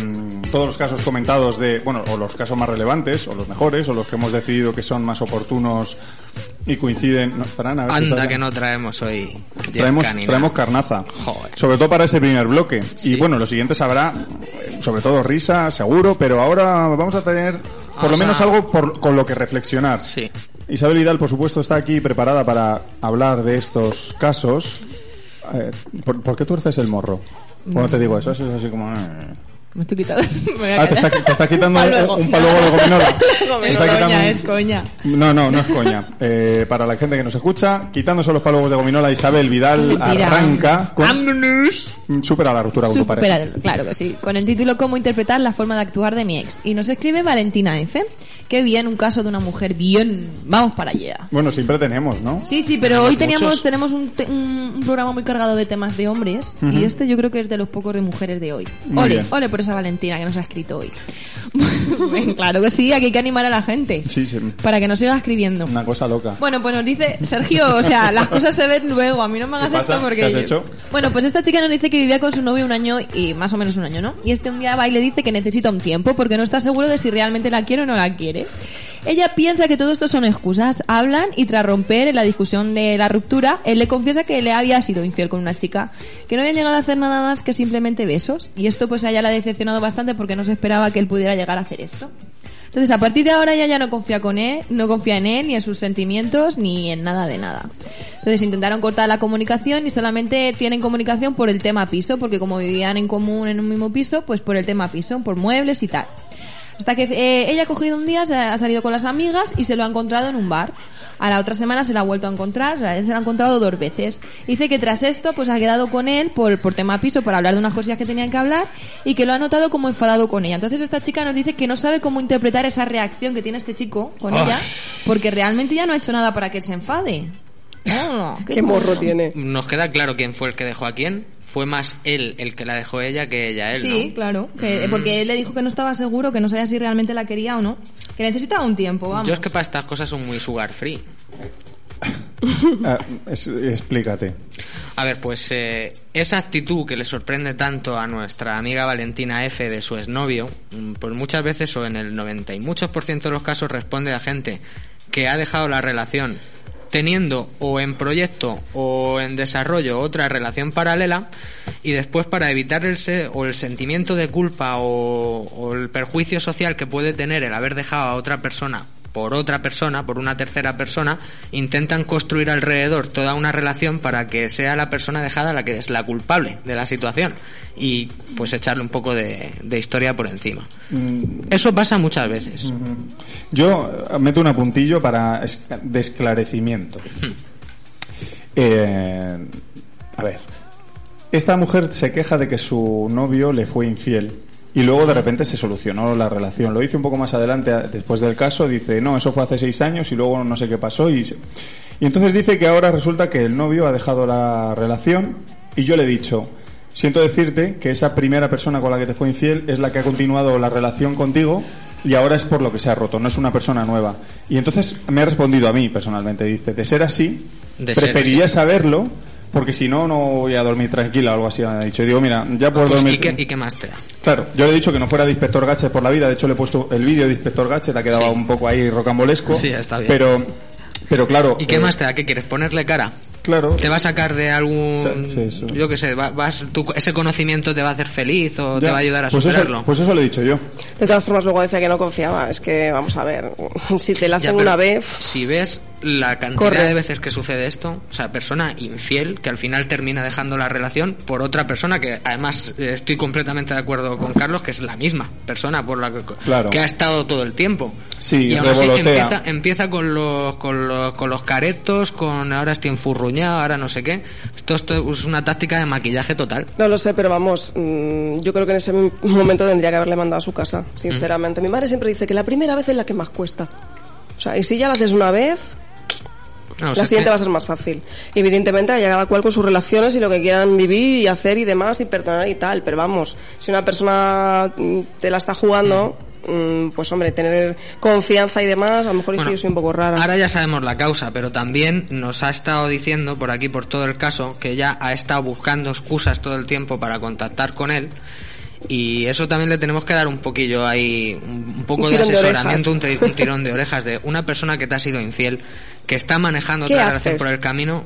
todos los casos comentados de, bueno, o los casos más relevantes, o los mejores, o los que hemos decidido que son más oportunos y coinciden. No, Fran, a ver Anda que no traemos hoy. Traemos, traemos carnaza. Joder. Sobre todo para ese primer bloque. Y bueno, los siguientes habrá, sobre todo risa, seguro, pero ahora vamos a tener por lo menos a- algo por- con lo que reflexionar. Sí. Isabel Vidal, por supuesto, está aquí preparada para hablar de estos casos. Eh, ¿por, por qué tuerces el morro? Cuando te digo eso, eso es así como... Me estoy quitando. Me Ah, te está, te está quitando un, un palo de gominola. Es coña, es coña. No, no, no es coña. Eh, para la gente que nos escucha, quitándose los palogos de gominola, Isabel Vidal Mentira. arranca con... Vámonos. Supera la ruptura con tu pareja. Supera- claro que sí. Con el título Cómo interpretar la forma de actuar de mi ex. Y nos escribe Valentina F. Qué bien, un caso de una mujer bien. Vamos para allá. Bueno, siempre tenemos, ¿no? Sí, sí, pero Tenemos hoy teníamos, muchos. tenemos un, te- un- programa muy cargado de temas de hombres y este yo creo que es de los pocos de mujeres de hoy. Muy ole, bien. ole por esa Valentina que nos ha escrito hoy. claro que sí, aquí hay que animar a la gente Sí, sí. para que nos siga escribiendo. Una cosa loca. Bueno, pues nos dice Sergio, o sea, las cosas se ven luego. A mí no me hagas esto porque. ¿Qué has hecho? Bueno, pues esta chica nos dice que vivía con su novio un año y más o menos un año, ¿no? Y este un día va y le dice que necesita un tiempo porque no está seguro de si realmente la quiere o no la quiere. Ella piensa que todo esto son excusas. Hablan y tras romper en la discusión de la ruptura, él le confiesa que le había sido infiel con una chica, que no habían llegado a hacer nada más que simplemente besos. Y esto pues a ella la ha decepcionado bastante porque no se esperaba que él pudiera llegar a hacer esto. Entonces, a partir de ahora ella ya no confía con él, no confía en él, ni en sus sentimientos, ni en nada de nada. Entonces intentaron cortar la comunicación y solamente tienen comunicación por el tema piso, porque como vivían en común en un mismo piso, pues por el tema piso, por muebles y tal. Hasta que eh, ella ha cogido un día, se ha salido con las amigas y se lo ha encontrado en un bar. A la otra semana se la ha vuelto a encontrar, o sea, se la ha encontrado dos veces. Dice que tras esto, pues ha quedado con él por, por tema piso, para hablar de unas cosillas que tenían que hablar y que lo ha notado como enfadado con ella. Entonces esta chica nos dice que no sabe cómo interpretar esa reacción que tiene este chico con ella, porque realmente ya no ha hecho nada para que él se enfade. No, Qué morro tiene. Nos queda claro quién fue el que dejó a quién. Fue más él el que la dejó ella que ella él, Sí, ¿no? claro, que- Mm. porque él le dijo que no estaba seguro, que no sabía si realmente la quería o no, que necesitaba un tiempo, vamos. Yo es que para estas cosas soy muy sugar free. Ah, es- explícate. A ver, pues eh, esa actitud que le sorprende tanto a nuestra amiga Valentina F de su exnovio, mm, pues muchas veces o en el 90 y muchos por ciento de los casos responde a gente que ha dejado la relación teniendo o en proyecto o en desarrollo otra relación paralela y después para evitar el se- o el sentimiento de culpa o, o el perjuicio social que puede tener el haber dejado a otra persona por otra persona, por una tercera persona, intentan construir alrededor toda una relación para que sea la persona dejada la que es la culpable de la situación y pues echarle un poco de, de historia por encima. Eso pasa muchas veces. Yo eh, meto un apuntillo para de esclarecimiento. Eh, a ver, esta mujer se queja de que su novio le fue infiel y luego de repente se solucionó la relación. Lo dice un poco más adelante, después del caso, dice, no, eso fue hace seis años y luego no sé qué pasó. Y, se- y entonces dice que ahora resulta que el novio ha dejado la relación y yo le he dicho, siento decirte que esa primera persona con la que te fue infiel es la que ha continuado la relación contigo y ahora es por lo que se ha roto, no es una persona nueva. Y entonces me ha respondido a mí personalmente, dice, de ser así, De ser preferiría así. saberlo porque si no, no voy a dormir tranquila o algo así. Me ha dicho, y digo, mira, ya por Pues, dormir... ¿y, qué, y qué más te da? Claro, yo le he dicho que no fuera de Inspector Gadget por la vida. De hecho, le he puesto el vídeo de Inspector Gadget, ha quedado Sí. un poco ahí rocambolesco. Sí, está bien. Pero, pero claro. ¿Y qué eh, más te da? ¿Qué quieres? ¿Ponerle cara? Claro. ¿Te va a sacar de algún... Sí, sí, sí. Yo qué sé, va- vas, tu- ese conocimiento te va a hacer feliz o te va a ayudar a pues superarlo? Eso, pues eso le he dicho yo. De todas formas, luego decía que no confiaba. Es que, vamos a ver, si te la hacen una vez... Si ves la cantidad Corre. de veces que sucede esto, o sea, persona infiel que al final termina dejando la relación por otra persona que además estoy completamente de acuerdo con Carlos que es la misma persona por la que, Claro. que ha estado todo el tiempo. Sí, y aún así revolotea. empieza, empieza con los, con los con los caretos, con ahora estoy enfurruñado, ahora no sé qué. Esto, esto es una táctica de maquillaje total. No lo sé, pero vamos, mm, yo creo que en ese momento tendría que haberle mandado a su casa, sinceramente. Mi madre siempre dice que la primera vez es la que más cuesta. O sea, y si ya la haces una vez, No, o la siguiente que- va a ser más fácil. Evidentemente, haya cada cual con sus relaciones y lo que quieran vivir y hacer y demás y perdonar y tal. Pero vamos, si una persona mm, te la está jugando, mm, pues hombre, tener confianza y demás, a lo mejor Bueno, yo soy un poco rara. Ahora ya sabemos la causa, pero también nos ha estado diciendo por aquí, por todo el caso, que ella ha estado buscando excusas todo el tiempo para contactar con él. Y eso también le tenemos que dar un poquillo ahí, un poco Un de asesoramiento, un, tirón de orejas de una persona que te ha sido infiel, que está manejando ¿Qué otra relación por el camino.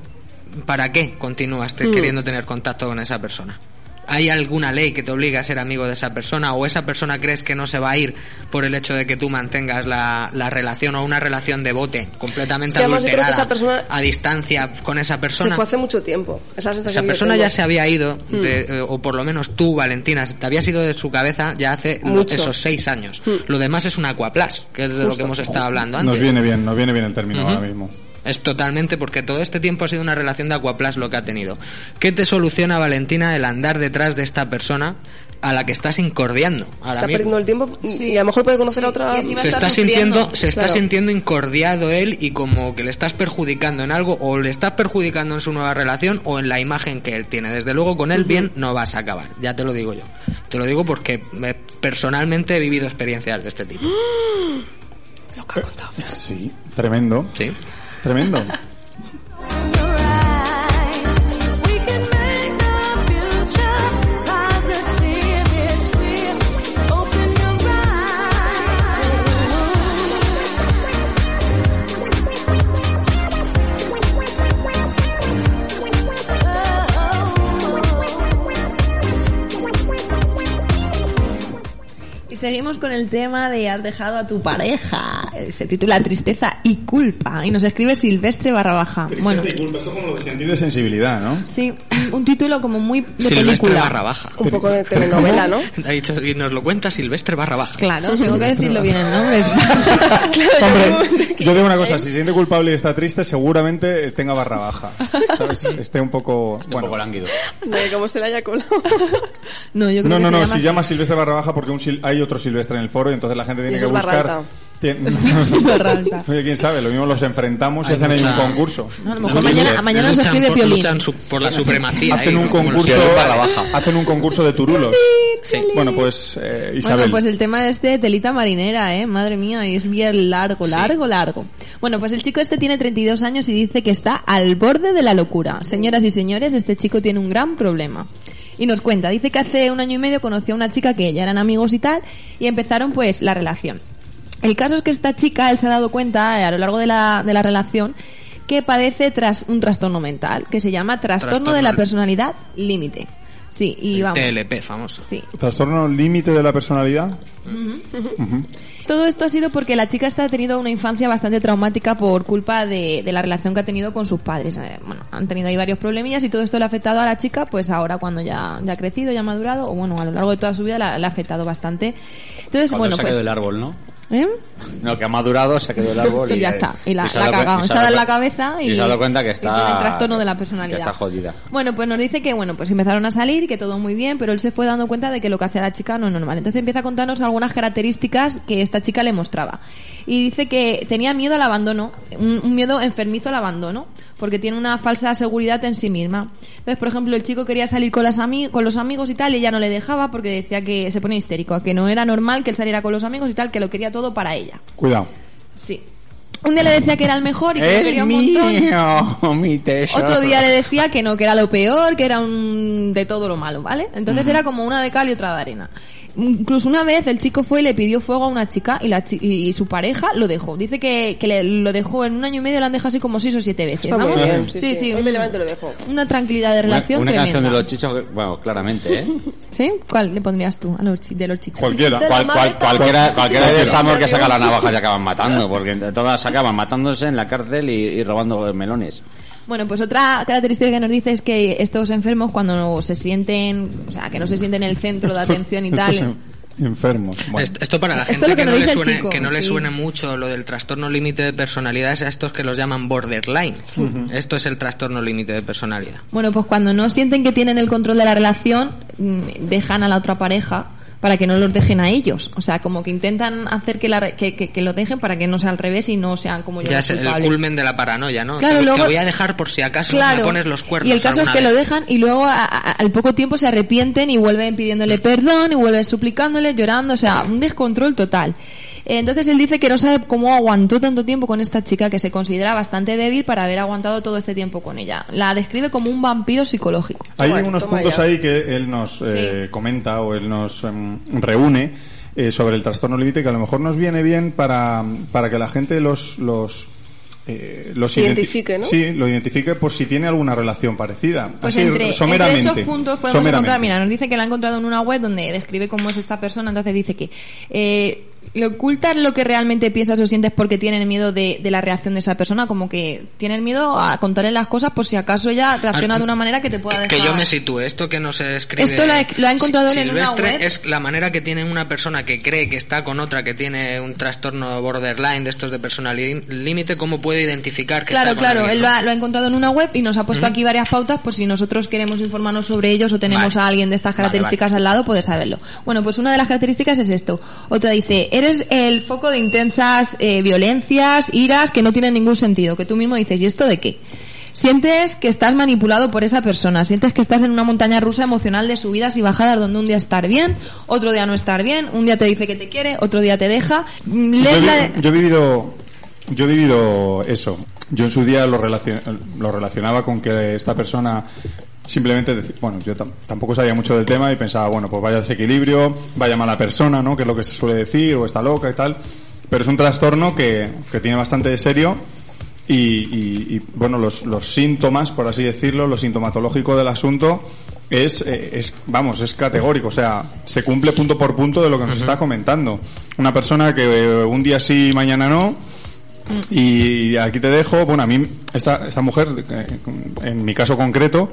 ¿Para qué continúas te- Mm. queriendo tener contacto con esa persona? ¿Hay alguna ley que te obliga a ser amigo de esa persona o esa persona crees que no se va a ir por el hecho de que tú mantengas la, la relación o una relación de bote completamente adulterada esa persona- a distancia con esa Se persona? fue hace mucho tiempo. Esa, persona ya se había ido, Mm. de- eh, o por lo menos tú, Valentina, te habías ido de su cabeza ya hace Mucho. esos seis años. Mm. Lo demás es un aquaplas, que es de lo que hemos estado hablando antes. Nos viene bien, nos viene bien el término ahora mismo. Es totalmente porque todo este tiempo ha sido una relación de Aquaplas lo que ha tenido. ¿Qué te soluciona, Valentina, el andar detrás de esta persona a la que estás incordiando ahora Está mismo? perdiendo el tiempo y a lo mejor puede conocer a otra. se está sufriendo. sintiendo se está Claro. sintiendo incordiado él y como que le estás perjudicando en algo o le estás perjudicando en su nueva relación o en la imagen que él tiene desde luego con él bien no vas a acabar ya te lo digo yo te lo digo porque eh, personalmente he vivido experiencias de este tipo Lo que ha contado. Fran. Sí, tremendo. sí Tremendo. seguimos con el tema de has dejado a tu pareja. Se titula Tristeza y culpa. Y nos escribe Silvestre barra baja. Bueno, culpa, eso como lo de sentido y sensibilidad, ¿no? sí, un título como muy de Silvestre película. barra baja Un poco de telenovela, ¿no? ha dicho y nos lo cuenta Silvestre barra baja Claro, tengo que decirlo bien el nombre. Hombre, yo digo una cosa, si se siente culpable y está triste, seguramente tenga barra baja. ¿sabes? Esté un poco... Estoy bueno. un poco lánguido. De cómo se le haya colado. No, yo creo No, que no, se no, llama si así. llama Silvestre barra baja porque un sil- hay otro Silvestre en el foro y entonces la gente tiene que buscar... Oye, quién sabe, lo mismo los enfrentamos y hacen ahí un concurso. A lo mejor mañana, escribe por, Piolín. luchan por la supremacía Hacen un concurso, hacen un de turulos. Sí. Bueno, pues eh, Isabel. Bueno, pues el tema este telita marinera, ¿eh? Madre mía, y es bien largo, largo, largo. Bueno, pues el chico este tiene 32 años y dice que está al borde de la locura. Señoras y señores, este chico tiene un gran problema. Y nos cuenta, dice que hace un año y medio conoció a una chica que ya eran amigos y tal, y empezaron pues la relación. El caso es que esta chica, él se ha dado cuenta eh, a lo largo de la, de la relación que padece tras un trastorno mental, que se llama trastorno, Trastorno de la personalidad límite. Sí, y El vamos. TLP famoso Sí, ¿Trastorno límite de la personalidad? Todo esto ha sido porque la chica esta ha tenido una infancia bastante traumática por culpa de, de la relación que ha tenido con sus padres. Eh, bueno, han tenido ahí varios problemillas y todo esto le ha afectado a la chica, pues ahora cuando ya, ya ha crecido, ya ha madurado, o bueno, a lo largo de toda su vida la- le ha afectado bastante. Entonces, Cuando bueno, se pues... del árbol, ¿no? ¿Eh? No, que ha madurado, se ha caído del árbol y, Y ya está, y la, se cuen- cagado, y se ha dado en la cabeza y, y se ha dado cuenta que y está tiene trastorno de la personalidad. que está jodida. Bueno, pues nos dice que bueno, pues empezaron a salir, que todo muy bien, pero él se fue dando cuenta de que lo que hacía la chica no es normal. Entonces empieza a contarnos algunas características que esta chica le mostraba. Y dice que tenía miedo al abandono, un, un miedo enfermizo al abandono, porque tiene una falsa seguridad en sí misma. Entonces, por ejemplo, el chico quería salir con, las ami- con los amigos y tal, y ella no le dejaba porque decía que se ponía histérico, que no era normal que él saliera con los amigos y tal, que lo quería todo para ella. Cuidado. Sí. Un día le decía que era el mejor y que lo quería un montón. mío, mi tesoro. Otro día le decía que no, que era lo peor, que era un de todo lo malo, ¿vale? Entonces era como una de cal y otra de arena. Incluso una vez el chico fue y le pidió fuego a una chica y, la chi- y su pareja lo dejó. Dice que, que le- lo dejó en un año y medio, lo han dejado así como seis o siete veces. Está muy Vamos. bien, sí, sí. Hoy me un- levanto y lo dejo. Una tranquilidad de relación una tremenda. canción de los chichos, bueno, claramente, ¿eh? ¿Sí? ¿Cuál le pondrías tú a los chi- de los chichos? Cualquiera. De la Cual- cual- cualquiera, cualquiera de. Samor que saca la navaja y acaban matando, porque todas acaban matándose en la cárcel y, y robando melones. Bueno, pues otra característica que nos dice es que estos enfermos cuando se sienten, o sea, que no se sienten en el centro de atención y tal. en- enfermos. Bueno. Esto, esto para la gente que, que no le suene, chico, que no le sí. suene mucho lo del trastorno límite de personalidad es a estos que los llaman borderline. Esto es el trastorno límite de personalidad. Bueno, pues cuando no sienten que tienen el control de la relación, mm, dejan a la otra pareja para que no los dejen a ellos. O sea, como que intentan hacer que, la, que, que, que los dejen para que no sea al revés y no sean como yo Ya es el culmen de la paranoia, ¿no? Claro, te, te luego- voy a dejar por si acaso me pones los cuernos y el caso es que vez. lo dejan y luego a- a- al poco tiempo se arrepienten y vuelven pidiéndole perdón y vuelven suplicándole, llorando, o sea, un descontrol total. Entonces él dice que no sabe cómo aguantó tanto tiempo con esta chica que se considera bastante débil para haber aguantado todo este tiempo con ella. La describe como un vampiro psicológico. Hay Toma- unos toma puntos ya. ahí que él nos eh, comenta o él nos em, reúne eh, sobre el trastorno límite que a lo mejor nos viene bien para, para que la gente los los eh, los identi- Identifique, ¿no? Sí, lo identifique por si tiene alguna relación parecida. Pues Así, entre, entre someramente, esos puntos podemos someramente. encontrar, mira, nos dice que la ha encontrado en una web donde describe cómo es esta persona, entonces dice que eh, le ocultas lo que realmente piensas o sientes porque tienen miedo de, de la reacción de esa persona, como que tienen miedo a contarle las cosas por si acaso ella reacciona Ah, de una manera que te pueda dejar... Que yo me sitúe, esto que no se escribe. Esto lo ha- lo ha encontrado en una Silvestre web. es la manera que tiene una persona que cree que está con otra que tiene un trastorno borderline de estos de personal lí- límite, ¿cómo puede identificar que Claro, está con claro, él lo ha, lo ha encontrado en una web y nos ha puesto aquí varias pautas por si nosotros queremos informarnos sobre ellos o tenemos Vale. a alguien de estas Vale, características al lado, poder saberlo. Bueno, pues una de las características es esto. Otra dice, eres el foco de intensas eh, violencias, iras que no tienen ningún sentido, que tú mismo dices, ¿y esto de qué? Sientes que estás manipulado por esa persona, sientes que estás en una montaña rusa emocional de subidas y bajadas donde un día estar bien, otro día no estar bien, un día te dice que te quiere, otro día te deja. La- yo he vivido yo he vivido eso. Yo en su día lo, relacion- lo relacionaba con que esta persona simplemente deci- bueno, yo tam- tampoco sabía mucho del tema y pensaba, bueno, pues vaya desequilibrio, vaya mala persona, ¿no? Que es lo que se suele decir, o está loca y tal. Pero es un trastorno que, que tiene bastante de serio y, y- y, bueno, los, los síntomas, por así decirlo, lo sintomatológico del asunto es, eh, es, vamos, es categórico, o sea, se cumple punto por punto de lo que nos está comentando. Una persona que eh, un día sí, mañana no, y aquí te dejo, bueno, a mí, esta, esta mujer, eh, en mi caso concreto,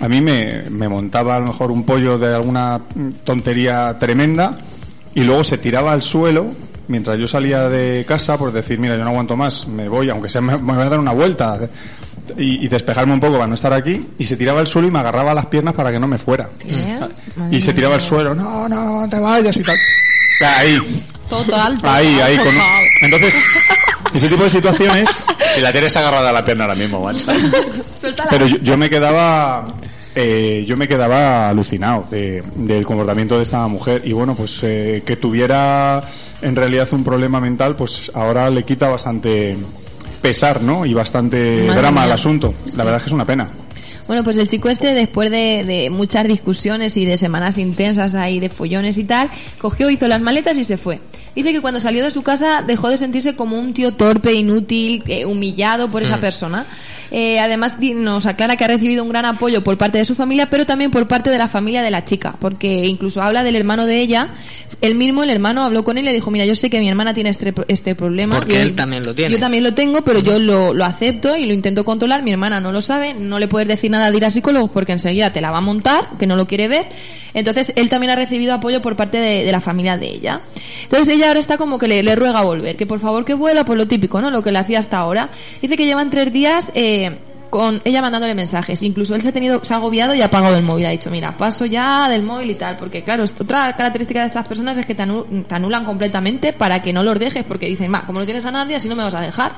a mí me, me montaba a lo mejor un pollo de alguna tontería tremenda y luego se tiraba al suelo mientras yo salía de casa por decir, mira, yo no aguanto más, me voy, aunque sea, me, me voy a dar una vuelta y, y despejarme un poco para no estar aquí y se tiraba al suelo y me agarraba las piernas para que no me fuera. Y se tiraba al suelo, no, no, no te vayas y tal. Ahí, Total, total, ahí, ahí. Con... Entonces, ese tipo de situaciones Si la tienes agarrada a la pierna ahora mismo, macho. Pero yo, yo me quedaba, eh, yo me quedaba alucinado de- del comportamiento de esta mujer y bueno, pues eh, que tuviera en realidad un problema mental, pues ahora le quita bastante pesar, ¿no? Y bastante Madre drama mía. al asunto. La verdad es que es una pena. Bueno, pues el chico este, después de, de muchas discusiones y de semanas intensas ahí, de follones y tal, cogió, hizo las maletas y se fue. Dice que cuando salió de su casa dejó de sentirse como un tío torpe, inútil, eh, humillado por esa persona. Eh, además nos aclara que ha recibido un gran apoyo por parte de su familia, pero también por parte de la familia de la chica, porque incluso habla del hermano de ella. Él mismo, el hermano, habló con él y le dijo, mira, yo sé que mi hermana tiene este, este problema. Porque Yo- él también lo tiene. Yo también lo tengo, pero yo lo, lo acepto y lo intento controlar. Mi hermana no lo sabe, no le puedes decir nada de ir a psicólogos porque enseguida te la va a montar, que no lo quiere ver. Entonces, él también ha recibido apoyo por parte de, de la familia de ella. Entonces, ella ahora está como que le, le ruega volver, que por favor que vuelva, por lo típico, ¿no? Lo que le hacía hasta ahora. Dice que llevan tres días, eh, con ella mandándole mensajes. Incluso él se ha tenido, se ha agobiado y ha apagado el móvil. Ha dicho, mira, paso ya del móvil y tal. Porque claro, otra característica de estas personas es que te, anu- te anulan completamente para que no los dejes. Porque dicen, va, como no tienes a nadie, así no me vas a dejar.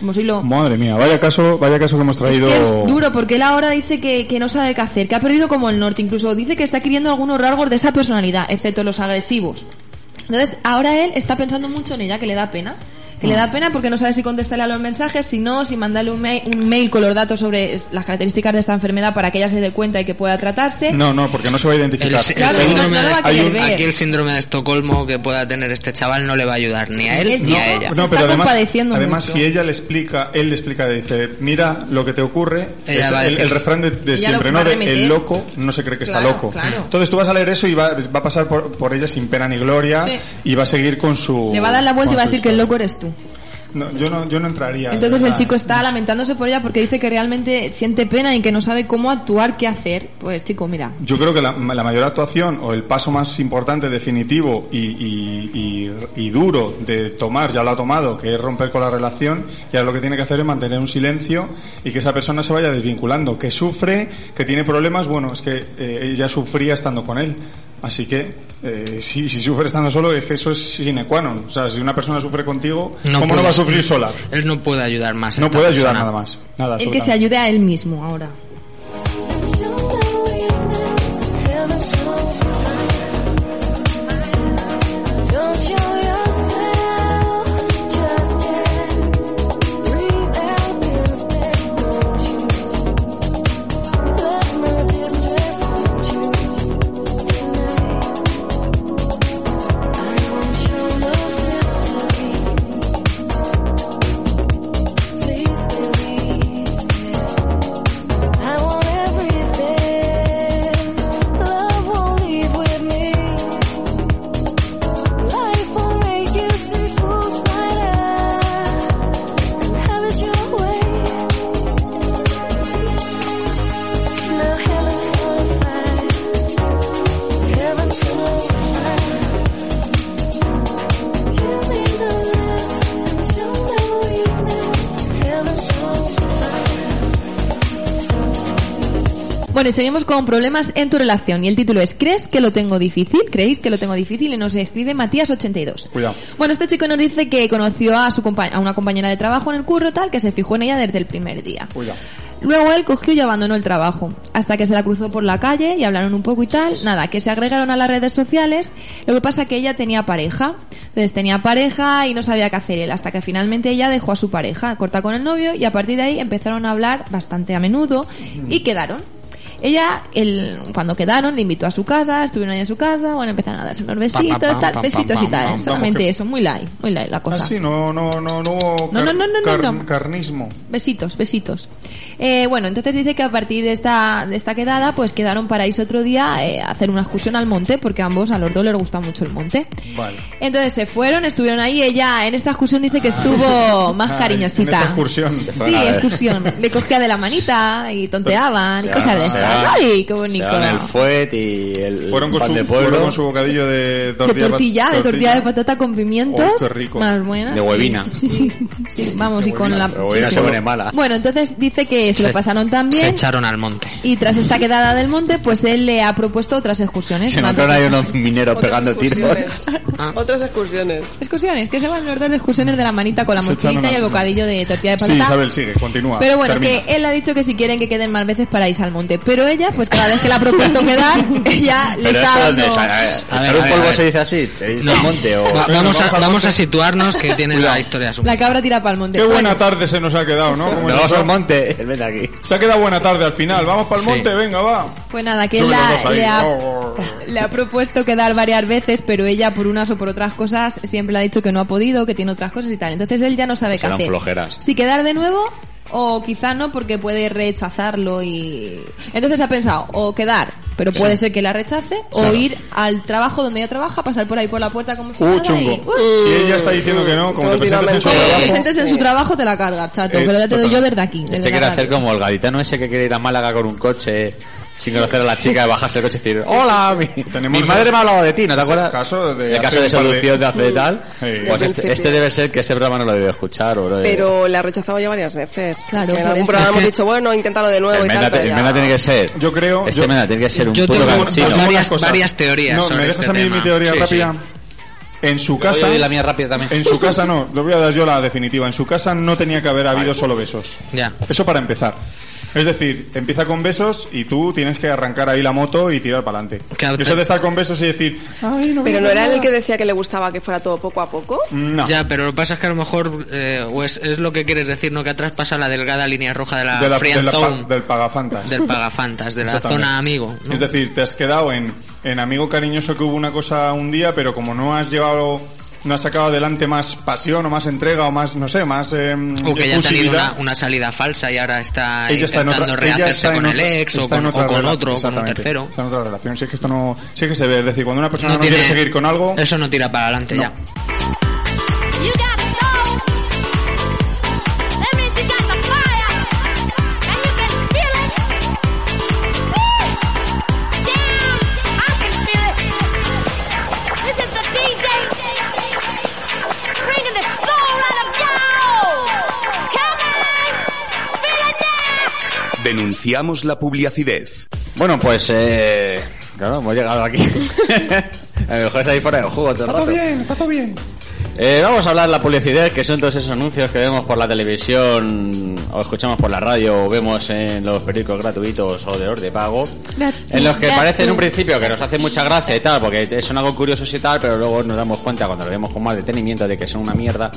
Como si lo... Madre mía, vaya caso, vaya caso que hemos traído. Es que es duro porque él ahora dice que, que no sabe qué hacer, que ha perdido como el norte, incluso dice que está adquiriendo algunos rasgos de esa personalidad, excepto los agresivos. Entonces, ahora él está pensando mucho en ella, que le da pena. Que le da pena porque no sabe si contestarle a los mensajes, si no, si mandarle un mail, un mail con los datos sobre las características de esta enfermedad para que ella se dé cuenta y que pueda tratarse. No, no, porque no se va a identificar. el Claro, síndrome no- no de, un- aquí el síndrome de Estocolmo que pueda tener este chaval no le va a ayudar ni a él ni a ella. Está compadeciendo además mucho. si ella le explica, él le explica, dice, mira lo que te ocurre, es el, refrán de, siempre, ¿no? De, el loco no se cree que está loco. claro. Entonces tú vas a leer eso y va, va a pasar por, por ella sin pena ni gloria Sí. y va a seguir con su... Le va a dar la vuelta y va a decir que el loco eres tú. No, yo no, yo no entraría. Entonces el chico está lamentándose por ella porque dice que realmente siente pena y que no sabe cómo actuar, qué hacer. Pues chico, mira, Yo creo que la, la mayor actuación o el paso más importante, definitivo y, y- y- y duro de tomar, ya lo ha tomado, que es romper con la relación, y ahora lo que tiene que hacer es mantener un silencio y que esa persona se vaya desvinculando. Que sufre, que tiene problemas, bueno, es que eh, ella sufría estando con él. Así que, eh, si, si sufre estando solo, es que eso es sine qua non. O sea, si una persona sufre contigo, ¿cómo no va a sufrir sola? Él no puede ayudar más. No puede ayudar persona. nada más. Nada, El que se ayude a él mismo ahora. Bueno, y seguimos con problemas en tu relación. Y el título es ¿Crees que lo tengo difícil? ¿Creéis que lo tengo difícil? Y nos escribe Matías82. Cuidado. Bueno, este chico nos dice que conoció a, su compa- a una compañera de trabajo en el curro tal que se fijó en ella desde el primer día. Cuidado. Luego él cogió y abandonó el trabajo, hasta que se la cruzó por la calle y hablaron un poco y tal. Nada, que se agregaron a las redes sociales. Lo que pasa que ella tenía pareja. Entonces tenía pareja y no sabía qué hacer él, hasta que finalmente ella dejó a su pareja, corta con el novio y a partir de ahí empezaron a hablar bastante a menudo y quedaron. Ella, el, cuando quedaron, le invitó a su casa, estuvieron ahí en su casa, bueno, empezaron a darse unos besitos, pam, tal, pam, besitos y tal, solamente que- eso, muy light, muy light la cosa. Ah, sí, no, no, no, no hubo No, no, no, no, car- no, no. carnismo. Besitos, besitos. Eh, bueno, entonces dice que a partir de esta, de esta quedada, pues quedaron para irse otro día eh, a hacer una excursión al monte, porque a ambos, a los dos les gusta mucho el monte. Vale. Entonces se fueron, estuvieron ahí, ella en esta excursión dice que estuvo más Ah, cariñosita. En esta excursión. Sí, excursión. Le cogía de la manita y tonteaban y cosas de estas. Ay, qué bonito. el fuet y el Fueron con, pan su, de fueron pueblo. con su bocadillo de De tortilla. de tortilla, de tortilla de patata con pimientos. Oh, qué rico. Más buenas. De sí. huevina. Sí, sí, vamos, y con la... La huevina se pone mala. Bueno, entonces dice que se, lo pasaron tan Se echaron al monte. Y tras esta quedada del monte, pues él le ha propuesto otras excursiones. Se notaron ahí unos mineros Otras pegando tiros. excursiones. Otras excursiones. Excursiones, que se van los dos de excursiones de la manita con la mochilita y el a- bocadillo de tortilla de Sí, patata. Isabel, sigue, continúa. Pero bueno, termina. que él ha dicho que si quieren que queden más veces para irse al monte. Pero ella, pues cada vez que le ha propuesto quedar, ella le Pero está dando... es? A- a- A ¿Echar a un polvo a se dice así? ¿Se dice No. al monte o...? Va- Venga, vamos, a, vamos a situarnos que tiene la historia su La cabra tira para el monte. Qué buena tarde se nos ha quedado, ¿no? ¿Cómo es Vamos eso? al monte. Ven aquí. Se ha quedado buena tarde al final. Vamos para el Sí. monte, venga, va. Pues nada, que los la- le, ha, Oh. le ha propuesto quedar varias veces, pero ella por unas o por otras cosas siempre le ha dicho que no ha podido, que tiene otras cosas y tal. Entonces él ya no sabe qué hacer. flojeras. Si quedar de nuevo o quizá no porque puede rechazarlo y... Entonces ha pensado o quedar, pero puede ser que la rechace, o ir al trabajo donde ella trabaja, pasar por ahí por la puerta como si Uh, nada chungo. y- ¡uh! Si ella está diciendo que no, como te presentes en su. Como te trabajo. presentes en su trabajo te la cargas, chato, Eh, pero ya te doy yo desde aquí. desde Este la quiere hacer como el gaditano ese que quiere ir a Málaga con un coche sin conocer a la chica, bajarse el coche y decir, hola, mi, Tenemos mi madre me ha hablado de ti, ¿no te acuerdas? caso de el caso hace de par de- seducción de hace tal. Sí. Pues este, este debe ser que ese programa no lo debe escuchar, bro. Pero le ha rechazado ya varias veces. Claro, en algún programa hemos dicho, bueno, inténtalo de nuevo el y tal. Mena, pero el ya- Mena tiene que ser. Yo creo- Este yo- Mena tiene que ser un yo puto tengo varias- varias teorías No, sobre ¿me dejas este a mí tema? mi teoría Sí, rápida? En su casa... la mía rápida también. En su casa no, lo voy a dar yo la definitiva. En su casa no tenía que haber habido solo besos. Ya. Eso para empezar. Es decir, empieza con besos y tú tienes que arrancar ahí la moto y tirar para adelante. Claro, Eso de estar con besos y decir, ay, no Pero no era él el nada". que decía que le gustaba que fuera todo poco a poco. No. Ya, pero lo que pasa es que a lo mejor eh, o es, es lo que quieres decir, ¿no? Que atrás pasa la delgada línea roja de la, de la, de la pa- zone, del pagafantas. del pagafantas, de la zona amigo. ¿no? Es decir, te has quedado en, en amigo cariñoso que hubo una cosa un día, pero como no has llevado, no has sacado adelante más pasión o más entrega o más, no sé, más eh, o que ya ha tenido una, una salida falsa y ahora está ella está en intentando otra, ella rehacerse está en con otra- el ex o en con, otra o con otro, con un tercero. Está en otra relación. Si es que esto no, sí es que se ve. Es decir, cuando una persona no, tiene- quiere seguir con algo, Eso no tira para adelante No. ya. Denunciamos la publicidad. Bueno, pues eh, Claro, hemos llegado aquí. A lo mejor es ahí fuera del juego todo el Está todo rato. bien, está todo bien. Eh, vamos a hablar de la publicidad, que son todos esos anuncios que vemos por la televisión, o escuchamos por la radio, o vemos en los periódicos gratuitos o de los de pago, en los que parece en un principio que nos hace mucha gracia y tal, porque son algo curiosos y tal, pero luego nos damos cuenta cuando lo vemos con más detenimiento de que son una mierda,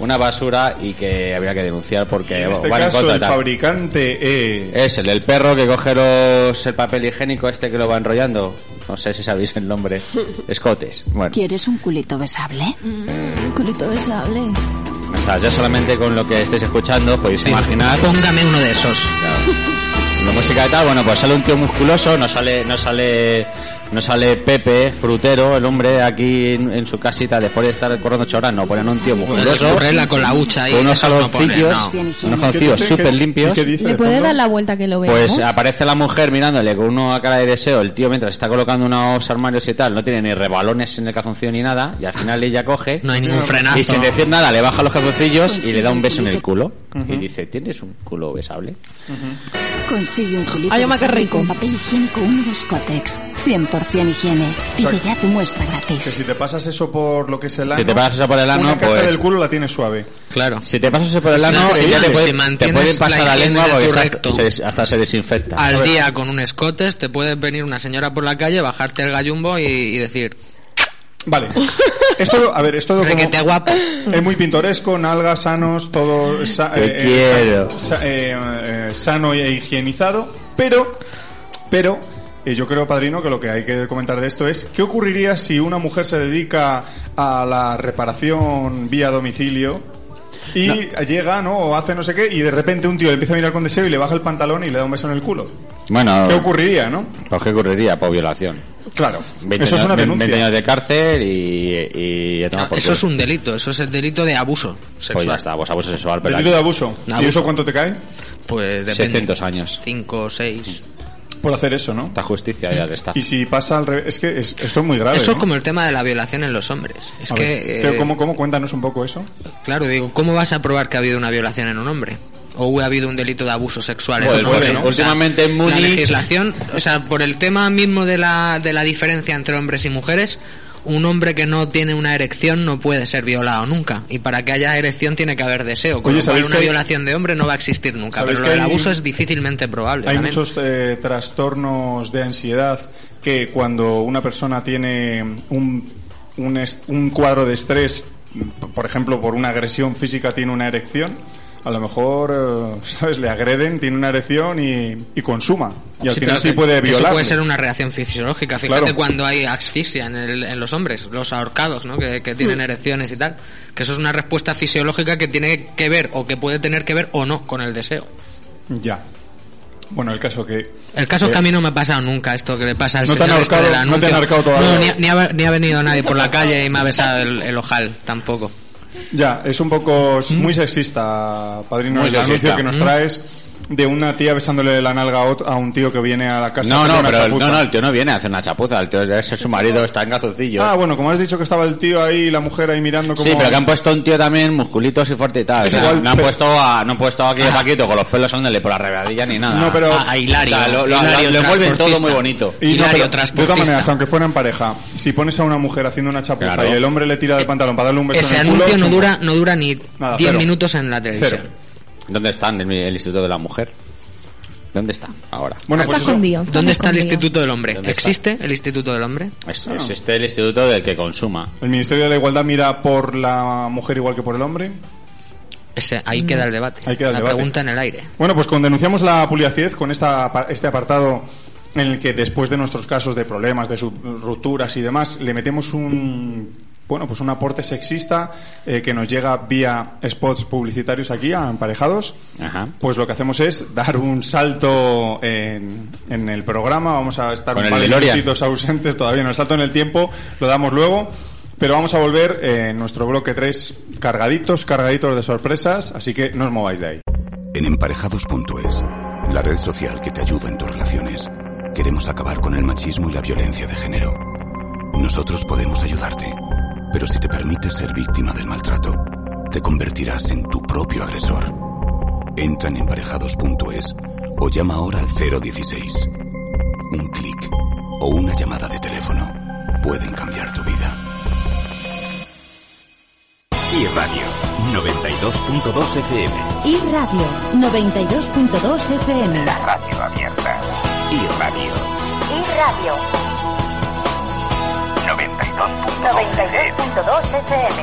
una basura y que habría que denunciar porque En este van en caso, contra el tal. fabricante es... Es el del perro que coge los, el papel higiénico este que lo va enrollando. No sé si sabéis el nombre. Escotes. Bueno, ¿Quieres un culito besable? Un culito besable. o sea, ya solamente con lo que estéis escuchando podéis imaginar. Póngame uno de esos. La música y tal, bueno, pues sale un tío musculoso, no sale, no sale, no sale Pepe, frutero, el hombre aquí en, en su casita después de estar corriendo ocho horas, no, ponen un tío musculoso. Correrla con la hucha ahí. con unos jaloncillos, no. unos súper ¿Qué- limpios. ¿Y qué dice ¿Le de puede dar la vuelta que lo veamos? Pues aparece la mujer mirándole con una cara de deseo, el tío mientras está colocando unos armarios y tal, no tiene ni rebalones en el calzoncillo ni nada, y al final ella coge No hay ningún frenazo. y sin decir nada le baja los calzoncillos y le da un beso en el culo. Y dice, ¿tienes un culo besable? Consigue un culito Ay, besable rico. con papel higiénico húmedo Scotex. 100% higiene. Pide ya tu muestra Que gratis. si te pasas eso por lo que es el ano... Si te pasas eso por el ano, Una cacha pues- del culo la tienes suave. Claro. Si te pasas eso por el ano, ella man- te puede, si te puede pasar la la, lengua porque recto. se- hasta se desinfecta. Al día con un escotes te puede venir una señora por la calle, bajarte el gallumbo y, y decir, Vale. Es todo, a ver, es todo como... requete guapo. Es muy pintoresco, nalgas, sanos, todo sa- eh, eh, quiero. sa- sa- eh, eh, sano e higienizado, pero, pero eh, yo creo, padrino, que lo que hay que comentar de esto es qué ocurriría si una mujer se dedica a la reparación vía domicilio y llega, ¿no? O hace no sé qué y de repente un tío le empieza a mirar con deseo y le baja el pantalón y le da un beso en el culo. Bueno, ¿Qué ocurriría, no? pues ¿qué ocurriría? Por violación. Claro. 20 Eso es años- una 20 denuncia. años de cárcel y, y ya toma por Eso es un delito, eso es el delito de abuso Pues sexual. ya está, pues abuso sexual, pero Delito de abuso. ¿Y Abuso. eso cuánto te cae? Pues depende. 600 años. 5 o 6. Por hacer eso, ¿no? Esta justicia ya está. Y si pasa al revés, es que es- esto es muy grave. Eso es ¿no? como el tema de la violación en los hombres. Es A que, ver, ¿qué- eh, ¿cómo, ¿Cómo? Cuéntanos un poco eso. claro, digo, ¿cómo vas a probar que ha habido una violación en un hombre? O ha habido un delito de abuso sexual hombre, pues, ¿no? O sea, últimamente en La Múnich- legislación, o sea, por el tema mismo de la, de la diferencia entre hombres y mujeres, un hombre que no tiene una erección no puede ser violado nunca. Y para que haya erección tiene que haber deseo. Con Oye, lo cual ¿sabéis una que violación de hombre no va a existir nunca. ¿Sabéis Pero lo que del hay- abuso es difícilmente probable. Hay también. muchos eh, trastornos de ansiedad que cuando una persona tiene un, un, est- un cuadro de estrés, por ejemplo, por una agresión física, tiene una erección. A lo mejor, eh, ¿sabes? Le agreden, tiene una erección y, y consuma. Y al Sí, final sí puede Eso violar. puede ser una reacción fisiológica. Fíjate Claro. cuando hay asfixia en, el- en los hombres, los ahorcados, ¿no? que, que Hmm. tienen erecciones y tal. Que eso es una respuesta fisiológica que tiene que ver, o que puede tener que ver o no, con el deseo. Ya. Bueno, el caso que... El caso es que a mí no me ha pasado nunca esto que le pasa al No te han señor este ahorcado- no te han ahorcado todavía. No, ni, ha- ni ha, ni ha venido nadie por la calle y me ha besado el, el ojal, tampoco. Ya, es un poco s- muy sexista, padrino, Muy el anuncio que nos Mm. traes de una tía besándole la nalga a un tío que viene a la casa. a No, hacer no, una pero el, chapuza. no, no, el tío no viene a hacer una chapuza, el tío es su marido, está en calzoncillos. Ah, bueno, como has dicho que estaba el tío ahí y la mujer ahí mirando como... Sí, pero que han puesto un tío también musculitos y fuerte y tal. Es O sea, igual, no han pero- puesto a, no han puesto aquí a Paquito con los pelos ándale por la rebadilla ni nada. No, pero- A, a Hilario. O sea, lo, lo- Hilario lo envuelven todo muy bonito. Y no, Hilario pero, de todas maneras, aunque fuera en pareja, si pones a una mujer haciendo una chapuza Claro. y el hombre le tira del pantalón para darle un beso Ese en el culo, anuncio no dura, no dura ni Nada, 10 cero. minutos en la televisión. Cero. ¿Dónde están el, el Instituto de la Mujer? ¿Dónde está ahora? Bueno, pues Está eso. escondido. está ¿Dónde está el. Instituto del Hombre? ¿Existe el Instituto del Hombre? Es, este el instituto del que consuma. El Ministerio de la Igualdad mira por la mujer igual que por el hombre. Ese, ahí queda el debate. Ahí queda el la debate. pregunta en el aire. Bueno, pues con denunciamos la puliaciez con esta, este apartado en el que después de nuestros casos de problemas, de rupturas y demás, le metemos un bueno, pues un aporte sexista eh, que nos llega vía spots publicitarios aquí a emparejados. Ajá. Pues lo que hacemos es dar un salto en, en el programa. Vamos a estar Con un par de minutitos ausentes todavía. En el salto en el tiempo lo damos luego. Pero vamos a volver eh, en nuestro bloque 3 cargaditos, cargaditos de sorpresas. Así que no os mováis de ahí. En emparejados.es, la red social que te ayuda en tus relaciones, queremos acabar con el machismo y la violencia de género. Nosotros podemos ayudarte, pero si te permites ser víctima del maltrato, te convertirás en tu propio agresor. Entra en emparejados.es o llama ahora al 016. Un clic o una llamada de teléfono pueden cambiar tu vida. Y Radio 92.2 FM. Y Radio 92.2 FM. La radio abierta. Y Radio Y Radio 92.2 FM.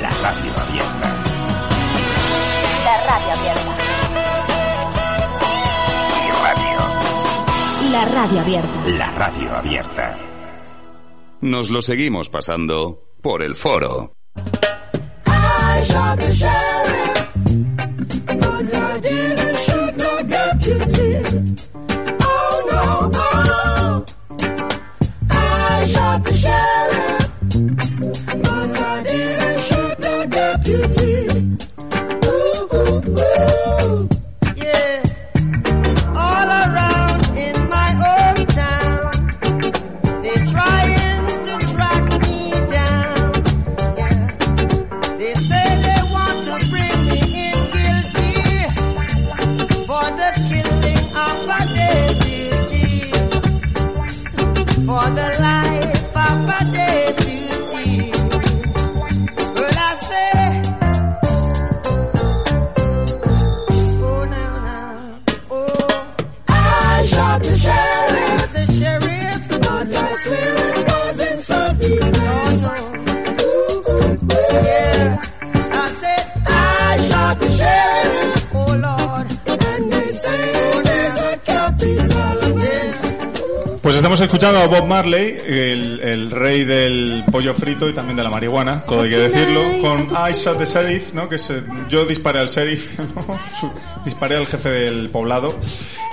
La radio abierta. La radio abierta. Y Radio La radio abierta. La radio abierta. Nos lo seguimos pasando por el foro. Escuchando a Bob Marley, el, el rey del pollo frito y también de la marihuana, todo hay que decirlo, con I shot the sheriff, ¿no? Que es, eh, yo disparé al sheriff, ¿no? Disparé al jefe del poblado,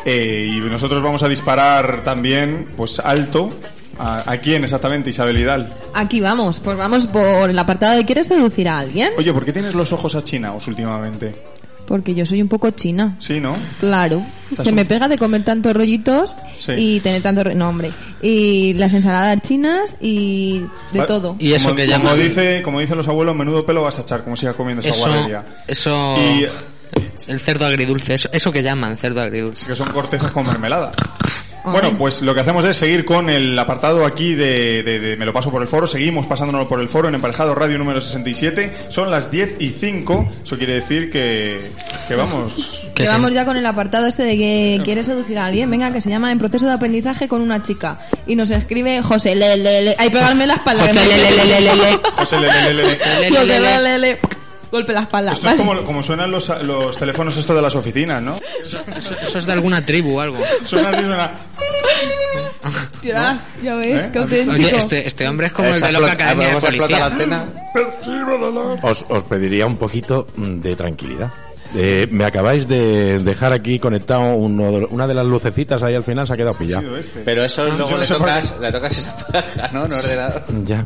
eh, y nosotros vamos a disparar también, pues alto, a, ¿a quién exactamente, Isabel Vidal? Aquí vamos, pues vamos por el apartado de ¿quieres seducir a alguien? Oye, ¿por qué tienes los ojos achinados últimamente? Porque yo soy un poco china. Sí, ¿no? Claro. Se un- me pega de comer tantos rollitos Sí. y tener tanto... re- No, hombre. Y las ensaladas chinas y de Va- todo. Y eso como, que como llaman- dice, como dicen los abuelos, menudo pelo vas a echar, como sigas comiendo esa Eso, guarrería. eso, Y el cerdo agridulce, eso, eso que llaman cerdo agridulce. que son cortezas con mermelada. Bueno, pues lo que hacemos es seguir con el apartado aquí de, de- de Me lo paso por el foro. Seguimos pasándonos por el foro en Emparejado Radio número 67. Son las 10 y 5. Eso quiere decir que, que vamos. Que vamos ya con el apartado este de que quieres seducir a alguien. Venga, que se llama En proceso de aprendizaje con una chica. Y nos escribe José Lele. Hay pegarme la espalda. José que me- Lelelelele. José, le, le, le, le. José Lele. Golpe la espalda. Esto es como, como suenan los, los teléfonos estos de las oficinas, ¿no? Eso, eso es de alguna tribu o algo. Suena así, suena. Ya ves, ¿Eh? qué auténtico. Oye, este, este hombre es como el de loca academia de policía. la antena. Os, os pediría un poquito mm, de tranquilidad. Eh, me acabáis de dejar aquí conectado uno de- una de las lucecitas ahí al final se ha quedado pillado. Este. Pero eso Yo luego le tocas, le tocas esa paja, ¿no? Ordenador. Ya.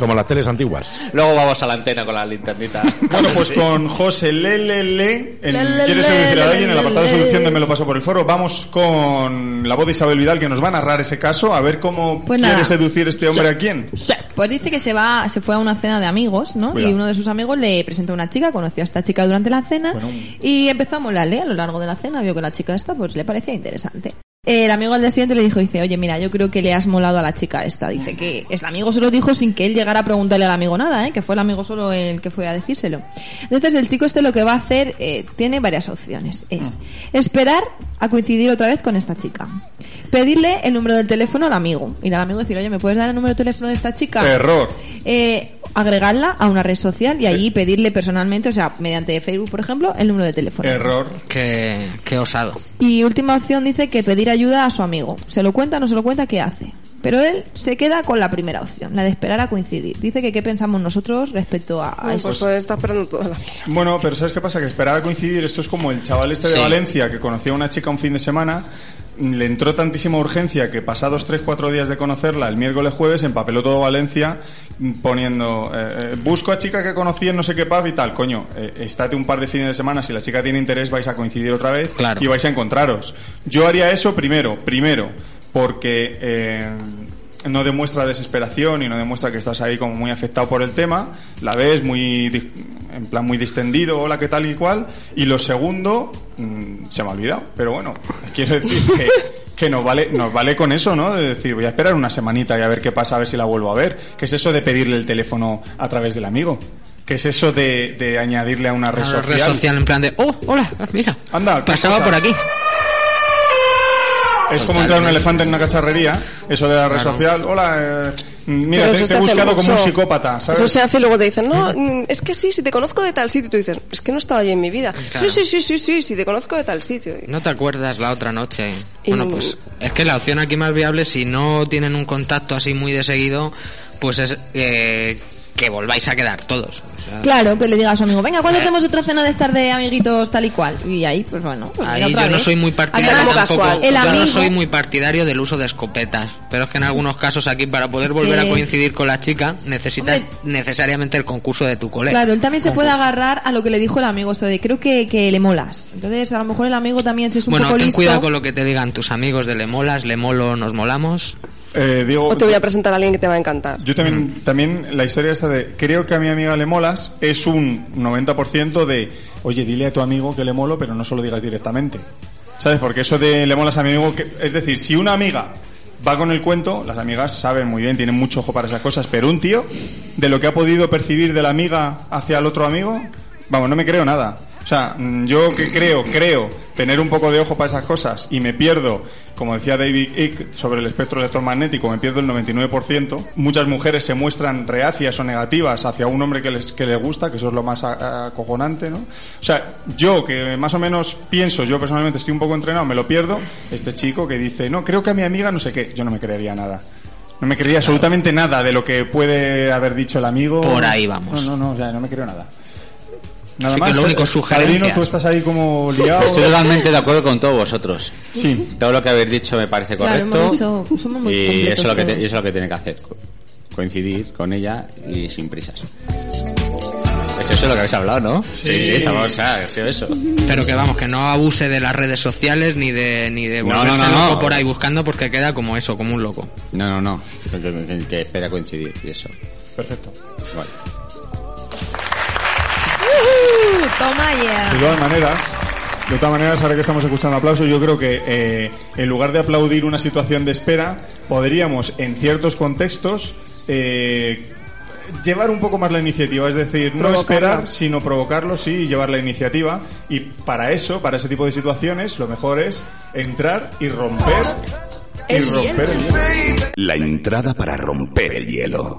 Como las teles antiguas. Luego vamos a la antena con la linternita. Bueno, pues con José Lelele, en ¿Quieres seducir a alguien? En el apartado de solución de Me lo paso por el foro. Vamos con la voz de Isabel Vidal que nos va a narrar ese caso, a ver cómo Pues quiere seducir este hombre a quién. Pues dice que se va, se fue a una cena de amigos, ¿no? Cuidado. Y uno de sus amigos le presentó a una chica, conoció a esta chica durante la cena Bueno. y empezó a molarle a lo largo de la cena, vio que la chica esta pues le parecía interesante. El amigo al día siguiente le dijo, dice, oye, mira, yo creo que le has molado a la chica esta. Dice que el amigo se lo dijo sin que él llegara a preguntarle al amigo nada, ¿eh? que fue el amigo solo el que fue a decírselo. Entonces el chico este lo que va a hacer eh, tiene varias opciones. Es esperar a coincidir otra vez con esta chica. Pedirle el número del teléfono al amigo. Ir al amigo y decir, oye, ¿me puedes dar el número de teléfono de esta chica? Error. eh, agregarla a una red social y allí pedirle personalmente, o sea, mediante Facebook, por ejemplo, el número de teléfono. Error. Qué, qué osado. Y última opción dice que pedir ayuda a su amigo. ¿Se lo cuenta no se lo cuenta? ¿Qué hace? Pero él se queda con la primera opción, la de esperar a coincidir. Dice que qué pensamos nosotros respecto a, a Bueno, eso. pues puede estar esperando toda la vida. Bueno, pero ¿sabes qué pasa? Que esperar a coincidir, esto es como el chaval este de Sí. Valencia que conocía a una chica un fin de semana, le entró tantísima urgencia que pasados 3-4 días de conocerla, el miércoles jueves, empapeló todo Valencia poniendo, eh, eh, busco a chica que conocí en no sé qué pub y tal, coño, eh, estate un par de fines de semana, si la chica tiene interés vais a coincidir otra vez Claro. y vais a encontraros. Yo haría eso primero, primero, porque... eh, no demuestra desesperación y no demuestra que estás ahí como muy afectado por el tema, la ves muy en plan muy distendido, hola, qué tal y cual, y lo segundo, mm, se me ha olvidado, pero bueno, quiero decir que, Que nos vale, nos vale con eso, ¿no? De decir, voy a esperar una semanita y a ver qué pasa, a ver si la vuelvo a ver. ¿Qué es eso de pedirle el teléfono a través del amigo? ¿Qué es eso de, de añadirle a una red A social? red social en plan de, oh, hola, mira, Anda, ¿qué pasaba por aquí. Es como entrar un elefante en una cacharrería, eso de la red social. Hola, eh, mira, Pero te, te he buscado como un psicópata, ¿sabes? Eso se hace y luego te dicen, no, mm, es que sí, si te conozco de tal sitio. Y tú dices, es que no estaba allí en mi vida. Claro. Sí, sí, sí, sí, sí, si te conozco de tal sitio. No te acuerdas la otra noche. Y- Bueno, pues es que la opción aquí más viable, si no tienen un contacto así muy de seguido, pues es eh, que volváis a quedar todos. O sea, Claro, que le diga a su amigo, venga, ¿cuándo hacemos otra cena de estar de amiguitos tal y cual? Y ahí, pues bueno, pues mira, Ahí otra yo no soy muy partidario algo tampoco. casual. El yo amigo- no soy muy partidario del uso de escopetas. Pero es que en algunos casos aquí para poder Es volver que- a coincidir con la chica necesitas Hombre. necesariamente el concurso de tu colega. Claro, él también se puede agarrar a lo que le dijo el amigo, esto de creo que, que le molas. Entonces, a lo mejor el amigo también si es un bueno, poco ten listo. cuidado con lo que te digan tus amigos de le molas, le molo, nos molamos. Eh, digo, O te voy a presentar a alguien que te va a encantar. Yo también, Mm. también la historia esta de creo que a mi amiga le molas es un 90% de oye, dile a tu amigo que le molo, pero no se lo digas directamente. ¿Sabes? Porque eso de le molas a mi amigo, que, es decir, si una amiga va con el cuento, las amigas saben muy bien, tienen mucho ojo para esas cosas, pero un tío, de lo que ha podido percibir de la amiga hacia el otro amigo, vamos, no me creo nada. O sea, mm, yo que creo, creo tener un poco de ojo para esas cosas y me pierdo, como decía David Icke sobre el espectro electromagnético, me pierdo el 99%. Muchas mujeres se muestran reacias o negativas hacia un hombre que les, que les gusta, que eso es lo más acojonante, ¿no? O sea, yo que más o menos pienso, yo personalmente estoy un poco entrenado, me lo pierdo. Este chico que dice, no, creo que a mi amiga no sé qué, yo no me creería nada. No me creería absolutamente nada de lo que puede haber dicho el amigo. Por ahí vamos. No, no, no, o sea, no me creo nada. Nada Así que más. lo único, eh. Padrino, tú estás ahí como liado. Estoy totalmente de acuerdo con todos vosotros. Sí. Todo lo que habéis dicho me parece Claro, correcto. hemos dicho- somos muy y eso, es lo que te- todos. y eso es lo que tiene que hacer. co- Coincidir con ella y sin prisas. Es eso lo que habéis hablado, ¿no? Sí, sí, estamos, o sea, ha sido eso. Pero que vamos, que no abuse de las redes sociales ni de, ni de No, volverse no, no, loco no. por ahí buscando porque queda como eso, como un loco. No, no, no. Que, que- que espera coincidir y eso. Perfecto. Vale. Toma ya. De todas maneras, de todas maneras, ahora que estamos escuchando aplausos, yo creo que eh, en lugar de aplaudir una situación de espera, podríamos, en ciertos contextos, eh, llevar un poco más la iniciativa, es decir, no Provocarla. esperar, sino provocarlo, sí, y llevar la iniciativa. Y para eso, para ese tipo de situaciones, lo mejor es entrar y romper. Y romper el hielo. La entrada para romper el hielo.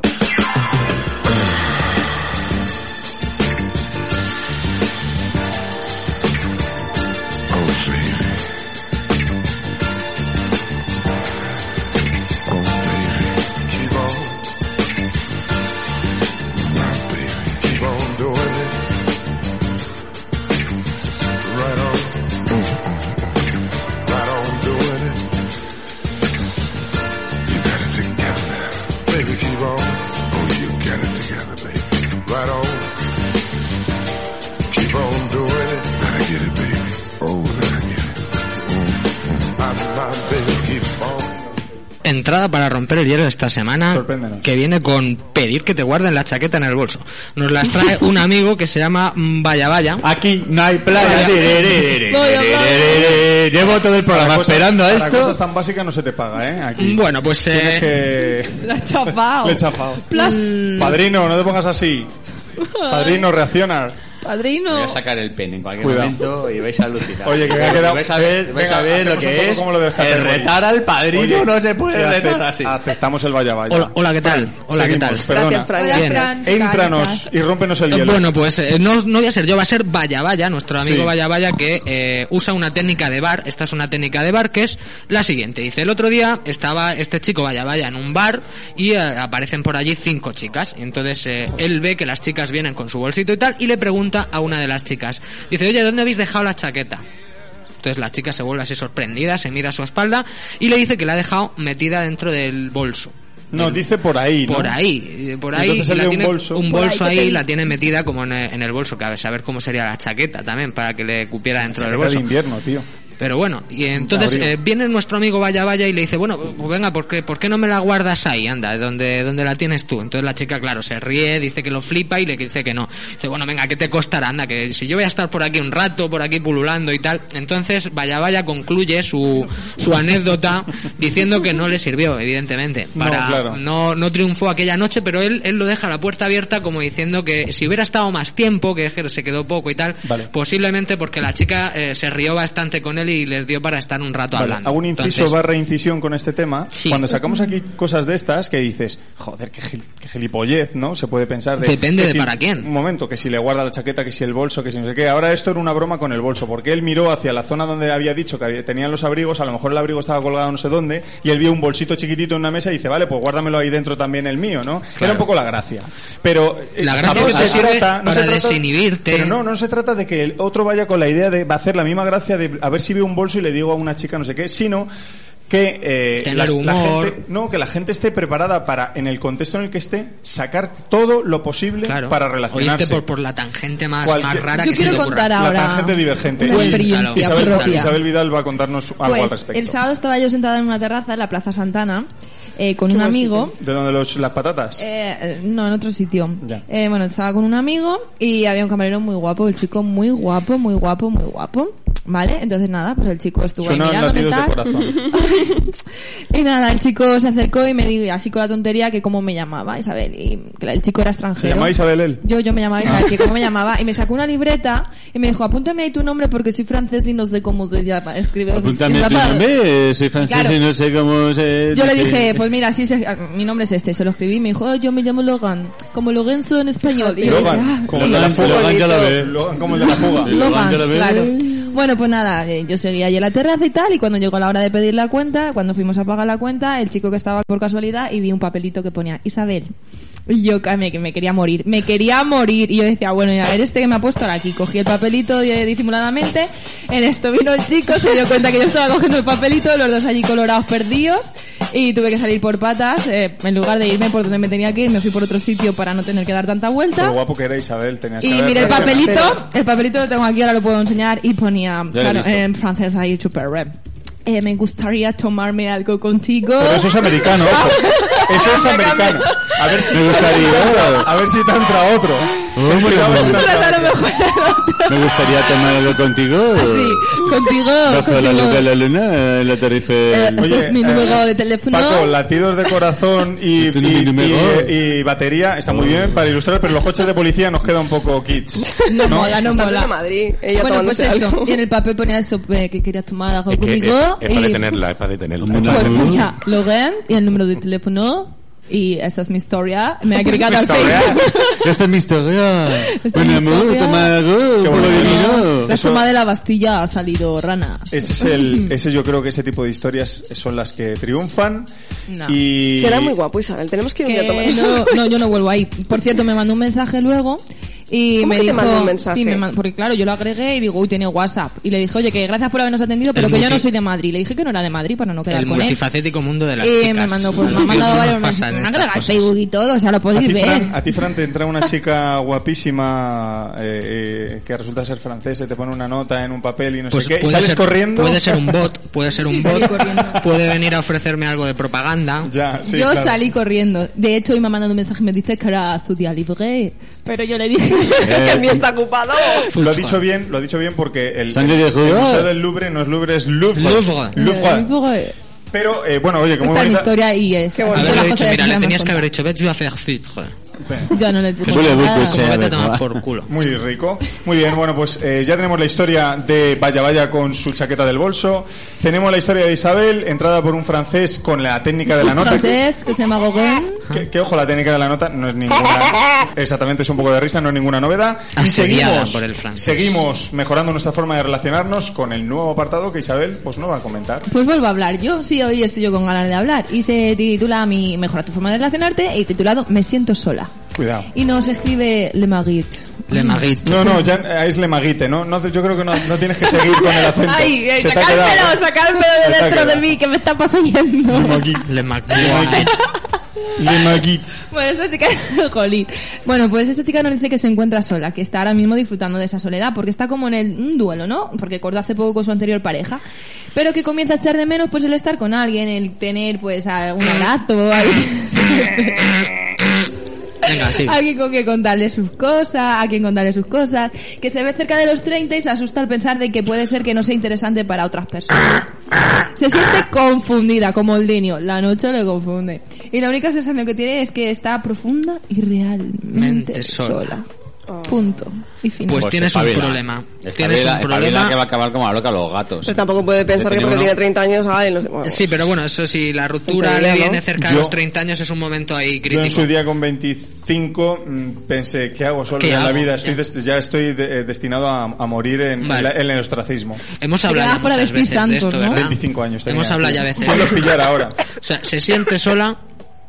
Hielo de esta semana que viene con pedir que te guarden la chaqueta en el bolso. Nos las trae un amigo que se llama Vaya Vaya. Aquí no hay playa. Llevo todo el programa cosas- esperando a esto. cosas tan básicas no se te paga, ¿eh? Aquí. Bueno, pues eh, que... Lo ha chafado. Le he chafado. Padrino, no te pongas así. Padrino, reacciona. Padrino. Voy a sacar el pen en cualquier Cuidado. momento y vais a alucinar. Oye, que me ha quedado- Vais a ver, vais Venga, a ver lo que es. como lo del el retar al padrino Oye, no se puede retar así. Aceptamos el vaya vaya. hola, hola, ¿qué tal? Hola, ¿qué tal? Seguimos, perdona. Gracias, Fran. Bien. Y rómpenos el hielo. Bueno, pues eh, no, no voy a ser yo, va a ser Vaya Vaya, nuestro amigo Sí. Vaya Vaya, que eh, usa una técnica de bar. Esta es una técnica de bar que es la siguiente. Dice, el otro día estaba este chico Vaya Vaya en un bar y eh, aparecen por allí cinco chicas. Y entonces eh, él ve que las chicas vienen con su bolsito y tal y le pregunta a una de las chicas. Dice, oye, ¿dónde habéis dejado la chaqueta? Entonces la chica se vuelve así sorprendida, se mira a su espalda y le dice que la ha dejado metida dentro del bolso. No, dice por ahí, ¿no? por ahí, por ahí, Entonces la ve un tiene bolso. un ahí, bolso ¿qué ahí, la tiene metida como en, en el bolso, que a ver, saber cómo sería la chaqueta también, para que le cupiera dentro del de bolso. invierno, tío. Pero bueno, y entonces eh, viene nuestro amigo Vaya Vaya y le dice, bueno, pues venga, ¿por qué, ¿por qué no me la guardas ahí? Anda, donde, donde la tienes tú. Entonces la chica, claro, se ríe, dice que lo flipa y le dice que no. Dice, bueno, venga, ¿qué te costará? Anda, que si yo voy a estar por aquí un rato, por aquí pululando y tal. Entonces Vaya Vaya concluye su, su anécdota diciendo que no le sirvió, evidentemente. No, Para, claro. no, no triunfó aquella noche, pero él, él lo deja la puerta abierta como diciendo que si hubiera estado más tiempo, que se quedó poco y tal, Vale. posiblemente porque la chica eh, se rió bastante con él y les dio para estar un rato Vale, hablando. hago un inciso Entonces, barra incisión con este tema. Sí. Cuando sacamos aquí cosas de estas que dices, joder, qué, gil- qué gilipollez, ¿no? Se puede pensar de... Depende de si- para quién. Un momento, que si le guarda la chaqueta, que si el bolso, que si no sé qué. Ahora esto era una broma con el bolso, porque él miró hacia la zona donde había dicho que tenían los abrigos, a lo mejor el abrigo estaba colgado no sé dónde, y él vio un bolsito chiquitito en una mesa y dice, vale, pues guárdamelo ahí dentro también el mío, ¿no? Era un poco la gracia. Pero... eh, La gracia que se trata- no para se trata- desinhibirte. Pero no, no se trata de que el otro vaya con la idea de va a hacer la misma gracia de a ver si un bolso y le digo a una chica no sé qué, sino que eh, Tener las- la humor. gente, no que la gente esté preparada para en el contexto en el que esté sacar todo lo posible claro, para relacionarse. por, por la tangente más, Cualquier- más rara Yo que se quiero te ocurra. contar la ahora tangente divergente. una Uy, experiencia Isabel, propia. Isabel Vidal va a contarnos algo al Pues respecto. el sábado estaba yo sentada en una terraza en la Plaza Santana eh, con un amigo. ¿De dónde los, las patatas? Eh, eh, no, en otro sitio. Ya. Eh, bueno, estaba con un amigo y había un camarero muy guapo, el chico muy guapo, muy guapo, muy guapo. ¿Vale? Entonces nada, pues el chico estuvo ahí Suenan latidos de corazón. y nada, el chico se acercó y me dijo así con la tontería que cómo me llamaba Isabel y que el chico era extranjero. ¿Se llamaba Isabel él? Yo, yo me llamaba Isabel, que cómo me llamaba y me sacó una libreta y me dijo, apúntame ahí tu nombre porque soy francés y no sé cómo se llama. Escribe. Apúntame tu nombre, soy francés Claro. y no sé cómo se... Yo le dije, pues mira, sí, se- mi nombre es este, se lo escribí y me dijo, "Oh, yo me llamo Logan, como Lorenzo en español. Y yo Logan, "Ah, como sí". el de la Logan, fuga. Logan ya la ve. Logan, como el de la fuga. Logan, claro. Bueno, pues nada, eh, yo seguía allí en la terraza y tal, y cuando llegó la hora de pedir la cuenta, cuando fuimos a pagar la cuenta, el chico que estaba por casualidad y vi un papelito que ponía Isabel. Y yo me, me quería morir, me quería morir. Y yo decía, bueno, a ver este que me ha puesto ahora aquí. Cogí el papelito eh, disimuladamente, en esto vino el chico, se dio cuenta que yo estaba cogiendo el papelito, los dos allí colorados perdidos, y tuve que salir por patas. eh, en lugar de irme por donde me tenía que ir, me fui por otro sitio para no tener que dar tanta vuelta. Lo guapo que era Isabel, tenías que Y mire el papelito, el papelito lo tengo aquí, ahora lo puedo enseñar y ponía, claro, en francés ahí super rap. Eh, me gustaría tomarme algo contigo. Pero eso es americano, ojo. Eso es americano. A ver si Me gustaría. A ver si te entra otro. Te Ostras, entra a lo mejor Me gustaría tomar algo contigo. así, contigo. Bajo la luz de la luna, la tarifa... Eh, este Oye, es mi eh, número de teléfono. Paco, latidos de corazón y, Este y, mi número. y- y batería está muy bien para ilustrar, pero los coches de policía nos queda un poco kits. no, mola, no Está en mola. Madrid, ella bueno, pues eso. algo. Y en el papel ponía eso, eh, que quería tomar algo Es que conmigo. es, es para y- detenerla, es para detenerla. Pues ponía Logan y el número de teléfono. Y esa es mi historia. Me ha agregado al historia. Facebook. Esta es mi historia. Esta es Buen mi historia. La Eso- toma de la Bastilla ha salido rana. Ese es el, ese yo creo que ese tipo de historias son las que triunfan. No. Y Será muy guapo, Isabel. Tenemos que ir un día a tomar no, no, yo no vuelvo ahí. Por cierto, me mandó un mensaje luego y ¿Cómo me que te dijo, mandó un mensaje? sí, me man- porque claro, yo lo agregué y digo, uy, tiene WhatsApp. Y le dije, oye, que gracias por habernos atendido, pero El que yo no multi- soy de Madrid. Le dije que no era de Madrid para no quedar El con él. multifacético mundo de las Y chicas. me mandó, pues, me ha mandado varios mensajes. Me agregado. Facebook y todo, o sea, lo a podéis ti, ver. Fran, a ti, Fran, te entra una chica guapísima eh, eh, que resulta ser francesa y te pone una nota en un papel y no Pues sé qué. Sales ser, corriendo. Puede ser un bot, puede ser un Sí, bot, puede venir a ofrecerme algo de propaganda. Ya, sí, yo claro. salí corriendo. De hecho, hoy me ha mandado un mensaje y me dice que era su día libre. Pero yo le dije... que el mío está ocupado. Lo ha dicho bien, lo ha dicho bien porque el, Sangre el- de el Judá. Museo del Louvre no es Louvre, es Louvre. Louvre. Louvre. Libre. Pero, eh, bueno, oye, como Esta bonita... historia y es... cosas que mira, le tenías que haber dicho, vete a hacer filtre. Yo no le digo Eso le ver, tomar por culo. Muy rico. Muy bien, bueno, pues eh, ya tenemos la historia de Vaya Vaya con su chaqueta del bolso. Tenemos la historia de Isabel, entrada por un francés con la técnica de la nota. francés que se llama Gauguin. Que, que, ojo, la técnica de la nota no es ninguna. Exactamente, es un poco de risa, no es ninguna novedad. Y seguimos, por el seguimos mejorando nuestra forma de relacionarnos con el nuevo apartado que Isabel pues no va a comentar. Pues vuelvo a hablar yo, sí, hoy estoy yo con ganas de hablar. Y se titula mi Mejora tu forma de relacionarte y titulado Me siento sola. Cuidado. Y nos escribe Le Marit. Le. No, no, ya eh, es Lemaguite, ¿no? no yo creo que no, no tienes que seguir con el acento. Ay, eh, sacármelo, ¿eh? sacármelo Se de dentro de mí, que me está poseyendo. Le Marit. Le Magui. Bueno, esta chica, jolín. Bueno, pues esta chica nos dice que se encuentra sola, que está ahora mismo disfrutando de esa soledad, porque está como en el un duelo, ¿no? Porque acordó hace poco con su anterior pareja, pero que comienza a echar de menos pues el estar con alguien, el tener pues algún abrazo, Venga, sí. alguien con quien contarle sus cosas, a quien contarle sus cosas, que se ve cerca de los 30 y se asusta al pensar de que puede ser que no sea interesante para otras personas. Se siente confundida, como el niño. La noche le confunde. Y la única sensación que tiene es que está profunda y realmente Mente sola. sola. Punto. Y fin. Pues tienes un problema. Espabila- Tienes un problema. que va a acabar como la loca los gatos. Pero tampoco puede pensar que Tenía porque uno- tiene 30 años, ay, no sé. bueno. Sí, pero bueno, eso si la ruptura le ¿no? viene cerca de Yo- los 30 años es un momento ahí Yo crítico. en su día con 25 mm, pensé, ¿qué hago solo ¿Qué en la vida? Estoy Ya. des- ya estoy de- eh, destinado a, a morir en, Vale. en la- en el ostracismo. Hemos hablado ya para muchas vestir veces de santos, esto, ¿no? ¿verdad? 25 años tenía. Hemos hablado ya veces. ¿Quién los pillara ahora? O sea, se siente sola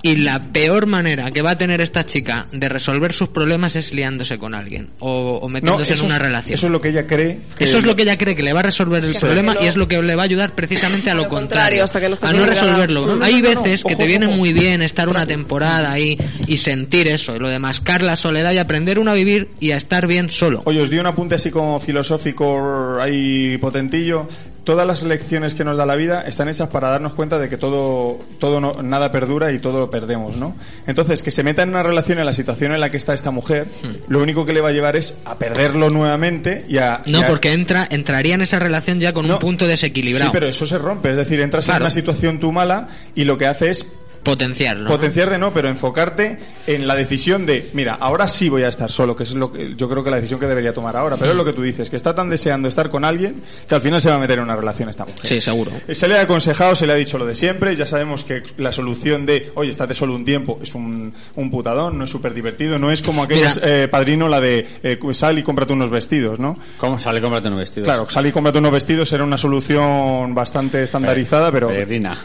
y la peor manera que va a tener esta chica de resolver sus problemas es liándose con alguien o, metiéndose en una es- relación. Eso es lo que ella cree. que- Eso es lo que ella cree que le va a resolver el problema no- y es lo que le va a ayudar precisamente a lo, Lo contrario, contrario, hasta que no estés a no resolverlo. No, no, no, Hay no, no. veces que te viene ojo. muy bien estar una temporada ahí y sentir eso, y lo de mascar la soledad y aprender uno a vivir y a estar bien solo. Oye, os di un apunte así como filosófico ahí potentillo. Todas las lecciones que nos da la vida están hechas para darnos cuenta de que todo, todo no- nada perdura y todo lo perdemos, ¿no? Entonces, que se meta en una relación en la situación en la que está esta mujer, lo único que le va a llevar es a perderlo nuevamente y a... No, y a- porque entra, entraría en esa relación ya con No. un punto Sí, desequilibrado. pero eso se rompe. Es decir, entras Claro. en una situación tú mala y lo que hace es Potenciarlo. ¿no? Potenciar de no, pero enfocarte en la decisión de, mira, ahora sí voy a estar solo, que es lo que yo creo que la decisión que debería tomar ahora. Pero es lo que tú dices, que está tan deseando estar con alguien que al final se va a meter en una relación esta mujer. Sí, seguro. Eh, Se le ha aconsejado, se le ha dicho lo de siempre, ya sabemos que la solución de, oye, estate solo un tiempo, es un, un putadón, no es súper divertido, no es como aquella eh, padrino, la de eh, sal y cómprate unos vestidos, ¿no? ¿Cómo sale? Cómprate un vestido. Claro, sal y cómprate unos vestidos era una solución bastante estandarizada, pero... Peregrina.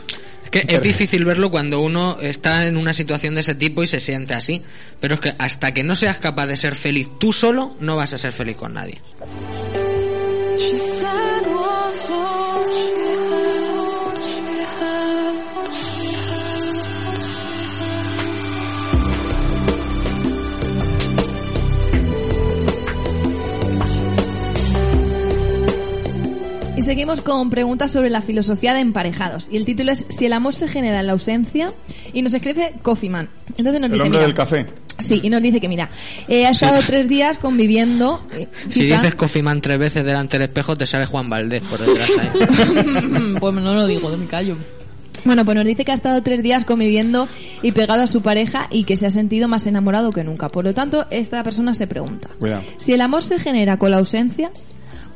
Es que es difícil verlo cuando uno está en una situación de ese tipo y se siente así. Pero es que hasta que no seas capaz de ser feliz tú solo, no vas a ser feliz con nadie. Seguimos con preguntas sobre la filosofía de emparejados. Y el título es Si el amor se genera en la ausencia. Y nos escribe Coffeeman. Entonces nos El dice, hombre mira, del café. Sí, y nos dice que mira, eh, ha estado tres días conviviendo. eh, Si dices Cofiman tres veces delante del espejo, te sale Juan Valdés por detrás ahí. pues no lo digo, me callo. Bueno, pues nos dice que ha estado tres días conviviendo y pegado a su pareja y que se ha sentido más enamorado que nunca. Por lo tanto, esta persona se pregunta, Cuidado. si el amor se genera con la ausencia,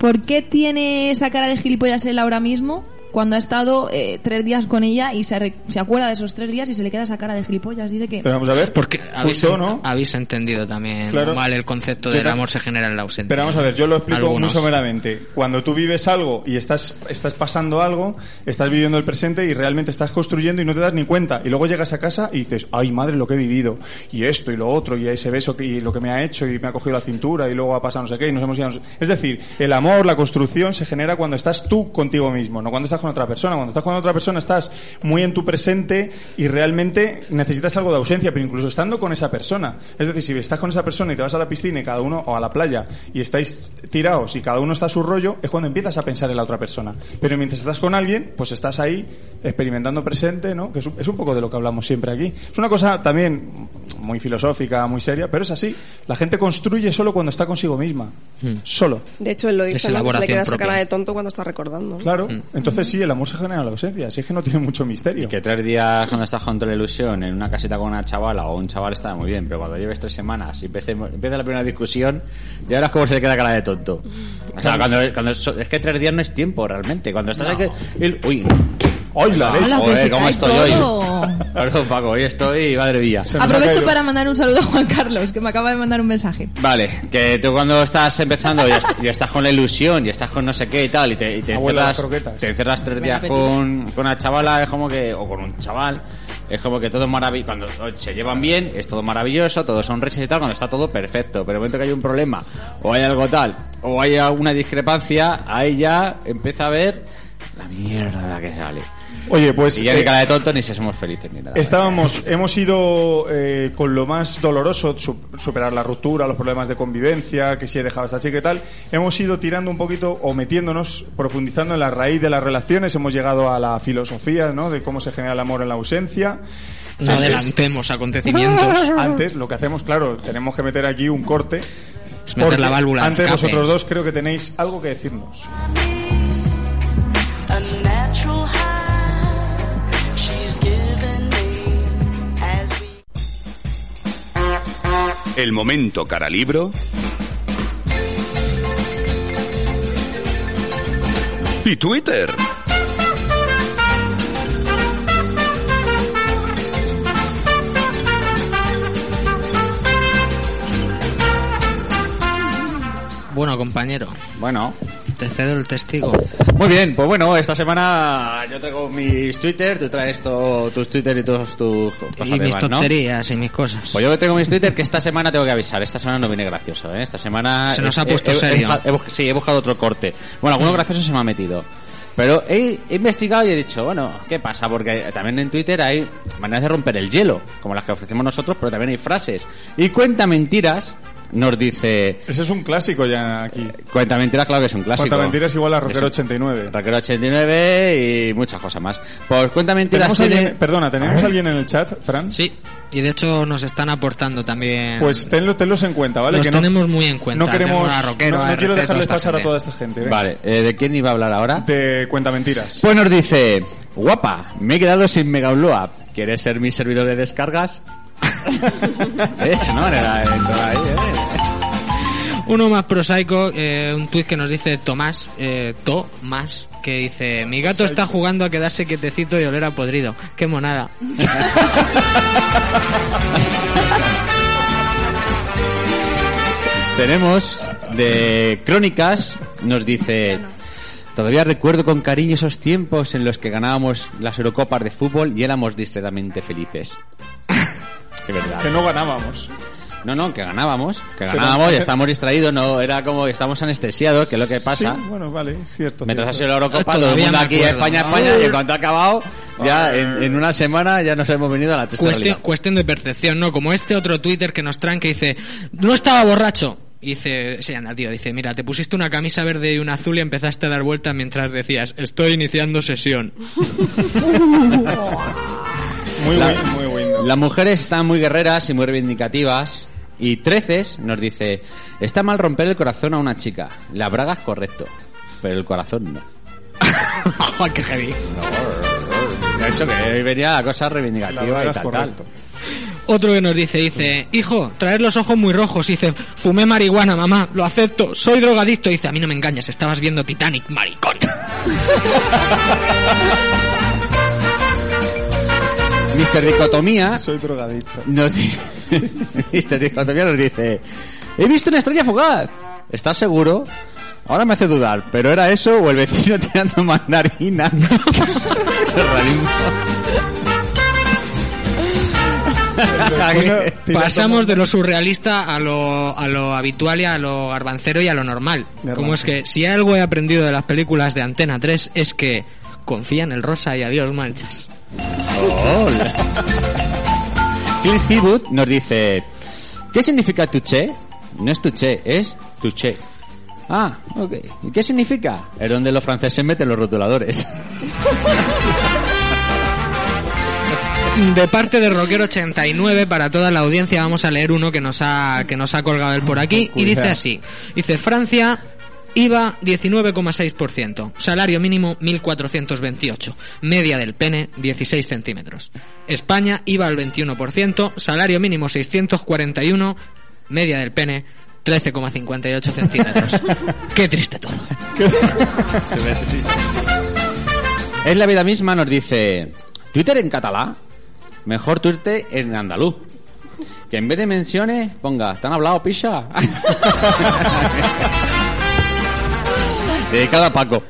¿por qué tiene esa cara de gilipollas él ahora mismo cuando ha estado eh, tres días con ella y se, re- se acuerda de esos tres días y se le queda esa cara de gilipollas? Dice que... Pero vamos a ver. Porque habéis, Justo, ¿no? habéis entendido también Claro. mal el concepto del amor se genera en la ausencia. Pero vamos a ver, yo lo explico Algunos. muy someramente. Cuando tú vives algo y estás, estás pasando algo, estás viviendo el presente y realmente estás construyendo y no te das ni cuenta. Y luego llegas a casa y dices, ay madre, lo que he vivido. Y esto y lo otro, y ese beso que, y lo que me ha hecho y me ha cogido la cintura y luego ha pasado no sé qué y nos hemos ido. a no sé- Es decir, el amor, la construcción se genera cuando estás tú contigo mismo, no cuando estás con otra persona. Cuando estás con otra persona estás muy en tu presente y realmente necesitas algo de ausencia, pero incluso estando con esa persona. Es decir, si estás con esa persona y te vas a la piscina y cada uno, o a la playa, y estáis tirados y cada uno está a su rollo, es cuando empiezas a pensar en la otra persona. Pero mientras estás con alguien, pues estás ahí experimentando presente, ¿no? Que es un, es un poco de lo que hablamos siempre aquí. Es una cosa también muy filosófica, muy seria, pero es así. La gente construye solo cuando está consigo misma. Solo. De hecho, él lo Es dice, ¿no? que se le queda esa cara de tonto cuando está recordando. Claro. Entonces sí, el amor se genera en la ausencia. Así es que no tiene mucho misterio. Que tres días cuando estás con toda la ilusión en una casita con una chavala o un chaval está muy bien, pero cuando lleves tres semanas y empieza la primera discusión, y ahora es como se le queda cara de tonto. O sea, cuando, cuando es, es que tres días no es tiempo realmente. Cuando estás aquí. el- uy, ¡Ay, la leche! ¡Hala, que Joder, se ¿cómo estoy todo! hoy? Perdón, Paco, hoy estoy, madre mía. Aprovecho para mandar un saludo a Juan Carlos, que me acaba de mandar un mensaje. Vale, que tú cuando estás empezando y, est- y estás con la ilusión y estás con no sé qué y tal y te, y te Abuela, las encerras, croquetas. te encerras tres días con, con una chavala, es como que, o con un chaval, es como que todo es maravilloso, cuando se llevan bien es todo maravilloso, todo son risas y tal, cuando está todo perfecto, pero en el momento que hay un problema o hay algo tal, o hay alguna discrepancia, ahí ya empieza a ver la mierda que sale. Oye, pues Y ya ni eh, cara de tonto ni si somos felices ni nada. estábamos, hemos ido eh, con lo más doloroso, su- superar la ruptura, los problemas de convivencia, que si he dejado a esta chica y tal. Hemos ido tirando un poquito o metiéndonos, profundizando en la raíz de las relaciones. Hemos llegado a la filosofía, ¿no? De cómo se genera el amor en la ausencia. No adelantemos acontecimientos. Antes, lo que hacemos, claro, tenemos que meter aquí un corte. Es meter la válvula Antes escape. vosotros dos creo que tenéis algo que decirnos. El momento cara libro. Y Twitter. Bueno, compañero, Bueno, te cedo el testigo. muy bien, pues bueno, esta semana yo traigo mis Twitter, tú traes to- tus Twitter y todas tus cosas y mis demás, ¿no? tonterías y mis cosas. Pues yo tengo mis Twitter que esta semana tengo que avisar, esta semana no viene gracioso, ¿eh? Esta semana... Se nos he- ha puesto he- he serio. he bus- sí, he buscado otro corte. Bueno, alguno gracioso se me ha metido. Pero he, he investigado y he dicho, bueno, ¿qué pasa? Porque también en Twitter hay maneras de romper el hielo, como las que ofrecemos nosotros, pero también hay frases. Y cuenta mentiras, nos dice... Ese es un clásico ya aquí. Cuenta mentiras, claro que es un clásico. Cuenta mentiras igual a Rockero Es- 89. Rockero 89 y muchas cosas más. Pues cuenta mentiras ¿Tenemos tiene- alguien, perdona, ¿tenemos alguien en el chat, Fran? Sí, y de hecho nos están aportando también. Pues tenlo, tenlos en cuenta, ¿vale? Los que no- tenemos muy en cuenta. No queremos, a Rockero, no, a no quiero RC, dejarles pasar esta a gente. toda esta gente. venga. Vale, eh, ¿de quién iba a hablar ahora? De cuenta mentiras. Pues nos dice, guapa, me he quedado sin Mega Upload. ¿Quieres ser mi servidor de descargas? Es manera de entrar ahí, ¿eh? Uno más prosaico, eh, un tuit que nos dice Tomás, eh, Tomás, que dice, mi gato está jugando a quedarse quietecito y oler a podrido. Qué monada. Tenemos de Crónicas, nos dice, todavía recuerdo con cariño esos tiempos en los que ganábamos las Eurocopas de fútbol y éramos discretamente felices. Qué verdad. Que no ganábamos. No, no, que ganábamos, que Pero- ganábamos y estábamos distraídos, no, era como que estamos anestesiados, que es lo que pasa. Sí, bueno, vale, cierto. Mientras ha cierto. sido la Eurocopa, todo el mundo aquí, España. España, y en cuanto ha acabado, ya en, en una semana ya nos hemos venido a la triste Cuestión, cuestión de percepción, ¿no? Como este otro Twitter que nos traen que dice, no estaba borracho. Y dice, sí, anda, tío, dice, mira, te pusiste una camisa verde y una azul y empezaste a dar vueltas mientras decías, estoy iniciando sesión. Muy La- muy bueno. Las mujeres están muy guerreras y muy reivindicativas. Y Treces nos dice, está mal romper el corazón a una chica. La braga es correcto, pero el corazón no. ¡Qué heavy! De hecho, que hoy venía la cosa reivindicativa La y tal, tal. Otro que nos dice, dice, hijo, traer los ojos muy rojos. Dice, fumé marihuana, mamá, lo acepto, soy drogadicto. Dice, a mí no me engañas, estabas viendo Titanic, maricón. Mr. Dicotomía Soy drogadicto. nos dice, Mr. Dicotomía nos dice, he visto una estrella fugaz. ¿Estás seguro? Ahora me hace dudar, pero era eso o el vecino tirando mandarina. Cosa- Pasamos de lo surrealista a lo, a lo habitual y a lo garbancero y a lo normal. Como es que si algo he aprendido de las películas de Antena 3 es que confía en el rosa y adiós manchas. Hola. Cliff Eastwood nos dice, ¿qué significa tuché? No es tuché, es tuché. Ah, ok. ¿Y qué significa? Es donde los franceses meten los rotuladores. De parte de Rockero 89 para toda la audiencia vamos a leer uno que nos ha que nos ha colgado él por aquí y dice así. Dice Francia IVA 19,6%, salario mínimo 1.428, media del pene 16 centímetros. España IVA al 21%, salario mínimo 641, media del pene 13,58 centímetros. Qué triste todo. Es la vida misma, nos dice, Twitter en catalán, mejor Twitter en andaluz. Que en vez de menciones ponga, ¿te han hablado, picha? Dedicado a Paco.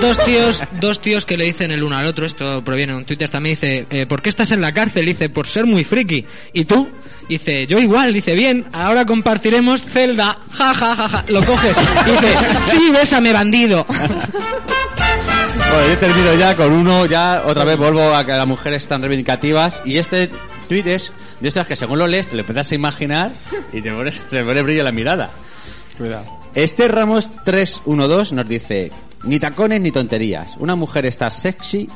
Dos tíos, dos tíos que le dicen el uno al otro, esto proviene de un Twitter también, dice, eh, ¿por qué estás en la cárcel? Dice, por ser muy friki. ¿Y tú? Dice, yo igual, dice, bien, ahora compartiremos celda, ja, ja, ja, ja, lo coges. Dice, sí, bésame, bandido. Bueno, yo termino ya con uno, ya otra vez vuelvo a que las mujeres están reivindicativas y este tweet es de estos que según lo lees te lo empiezas a imaginar y te pones, se pone brillo la mirada. Cuidado. Este Ramos 312 nos dice, ni tacones ni tonterías. Una mujer está sexy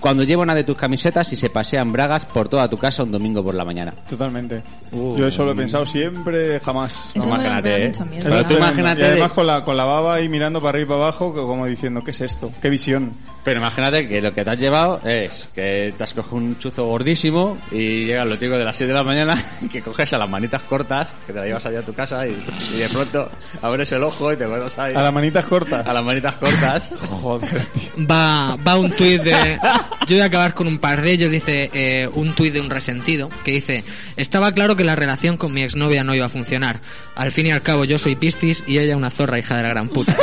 cuando lleva una de tus camisetas y se pasea en bragas por toda tu casa un domingo por la mañana. Totalmente. Yo eso lo he pensado siempre, jamás. Eso me da- me da imagínate, ¿eh? Pero tú imagínate. Y además de- con la, con la baba ahí mirando para arriba y para abajo, como diciendo, ¿qué es esto? ¿Qué visión? Pero imagínate que lo que te has llevado es que te has cogido un chuzo gordísimo y llega lo típico de las 7 de la mañana que coges a las manitas cortas, que te la llevas allá a tu casa y, y de pronto abres el ojo y te vas ahí A las manitas cortas. a las manitas cortas. Joder, tío. Va, va un tuit de... Yo voy a acabar con un par de ellos. Dice eh, un tuit de un resentido que dice... Estaba claro que la relación con mi exnovia no iba a funcionar. Al fin y al cabo yo soy Piscis y ella una zorra hija de la gran puta.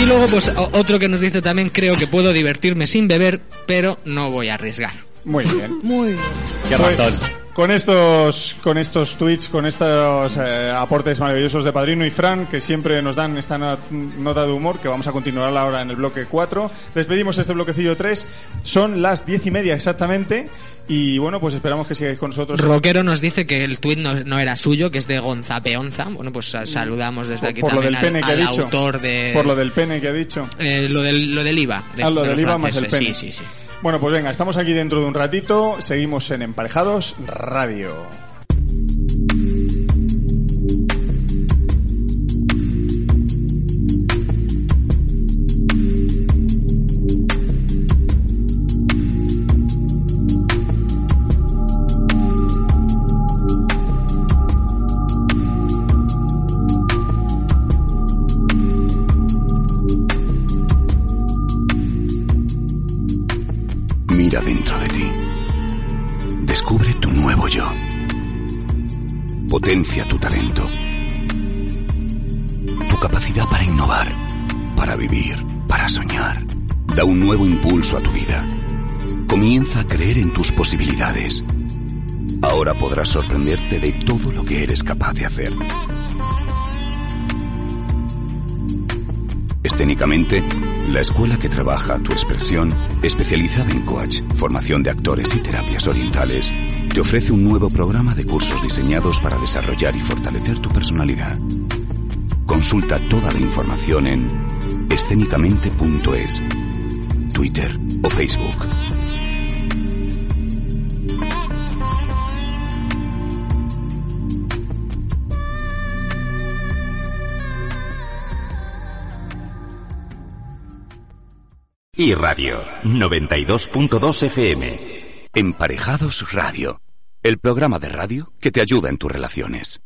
Y luego, pues otro que nos dice también, creo que puedo divertirme sin beber, pero no voy a arriesgar. Muy bien. Muy bien. Qué Pues, razón. Con estos con estos tweets, con estos eh, aportes maravillosos de Padrino y Fran, que siempre nos dan esta no- nota de humor, que vamos a continuar ahora en el bloque 4. Despedimos este bloquecillo 3. Son las diez y media exactamente. Y bueno, pues esperamos que sigáis con nosotros. Roquero nos dice que el tuit no, no era suyo, que es de Gonzapeonza. Bueno, pues sa- saludamos desde aquí por lo del pene al, que ha dicho. autor de... Por lo del pene que ha dicho. Eh, lo, del, lo del IVA. de- Ah, lo de del IVA más el franceses. pene. Sí, sí, sí. Bueno, pues venga, estamos aquí dentro de un ratito. Seguimos en Emparejados Radio. Potencia tu talento. Tu capacidad para innovar, para vivir, para soñar. Da un nuevo impulso a tu vida. Comienza a creer en tus posibilidades. Ahora podrás sorprenderte de todo lo que eres capaz de hacer. Escénicamente, la escuela que trabaja tu expresión, especializada en coach, formación de actores y terapias orientales, te ofrece un nuevo programa de cursos diseñados para desarrollar y fortalecer tu personalidad. Consulta toda la información en escénicamente.es, Twitter o Facebook. Y Radio 92.2 FM. Emparejados Radio, el programa de radio que te ayuda en tus relaciones.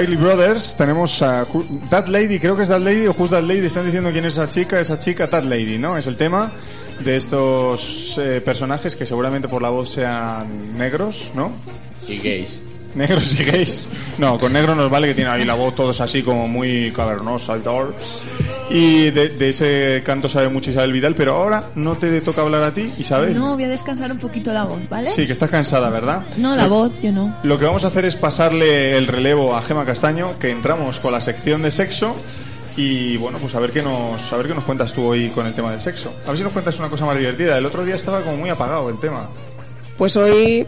Isley Brothers tenemos a That Lady, creo que es That Lady o Who's That Lady, están diciendo quién es esa chica, esa chica That Lady, ¿no? Es el tema de estos eh, personajes que seguramente por la voz sean negros, ¿no? Y gays. Negros y gays. No, con negro nos vale que tiene ahí la voz todos así como muy cavernosa y tal. Y de, de ese canto sabe mucho Isabel Vidal, pero ahora no te toca hablar a ti, Isabel. No, voy a descansar un poquito la voz, ¿vale? Sí, que estás cansada, ¿verdad? No, la voz, yo no. Lo que vamos a hacer es pasarle el relevo a Gema Castaño, que entramos con la sección de sexo. Y bueno, pues a ver qué nos, a ver qué nos cuentas tú hoy con el tema del sexo. A ver si nos cuentas una cosa más divertida. El otro día estaba como muy apagado el tema. Pues hoy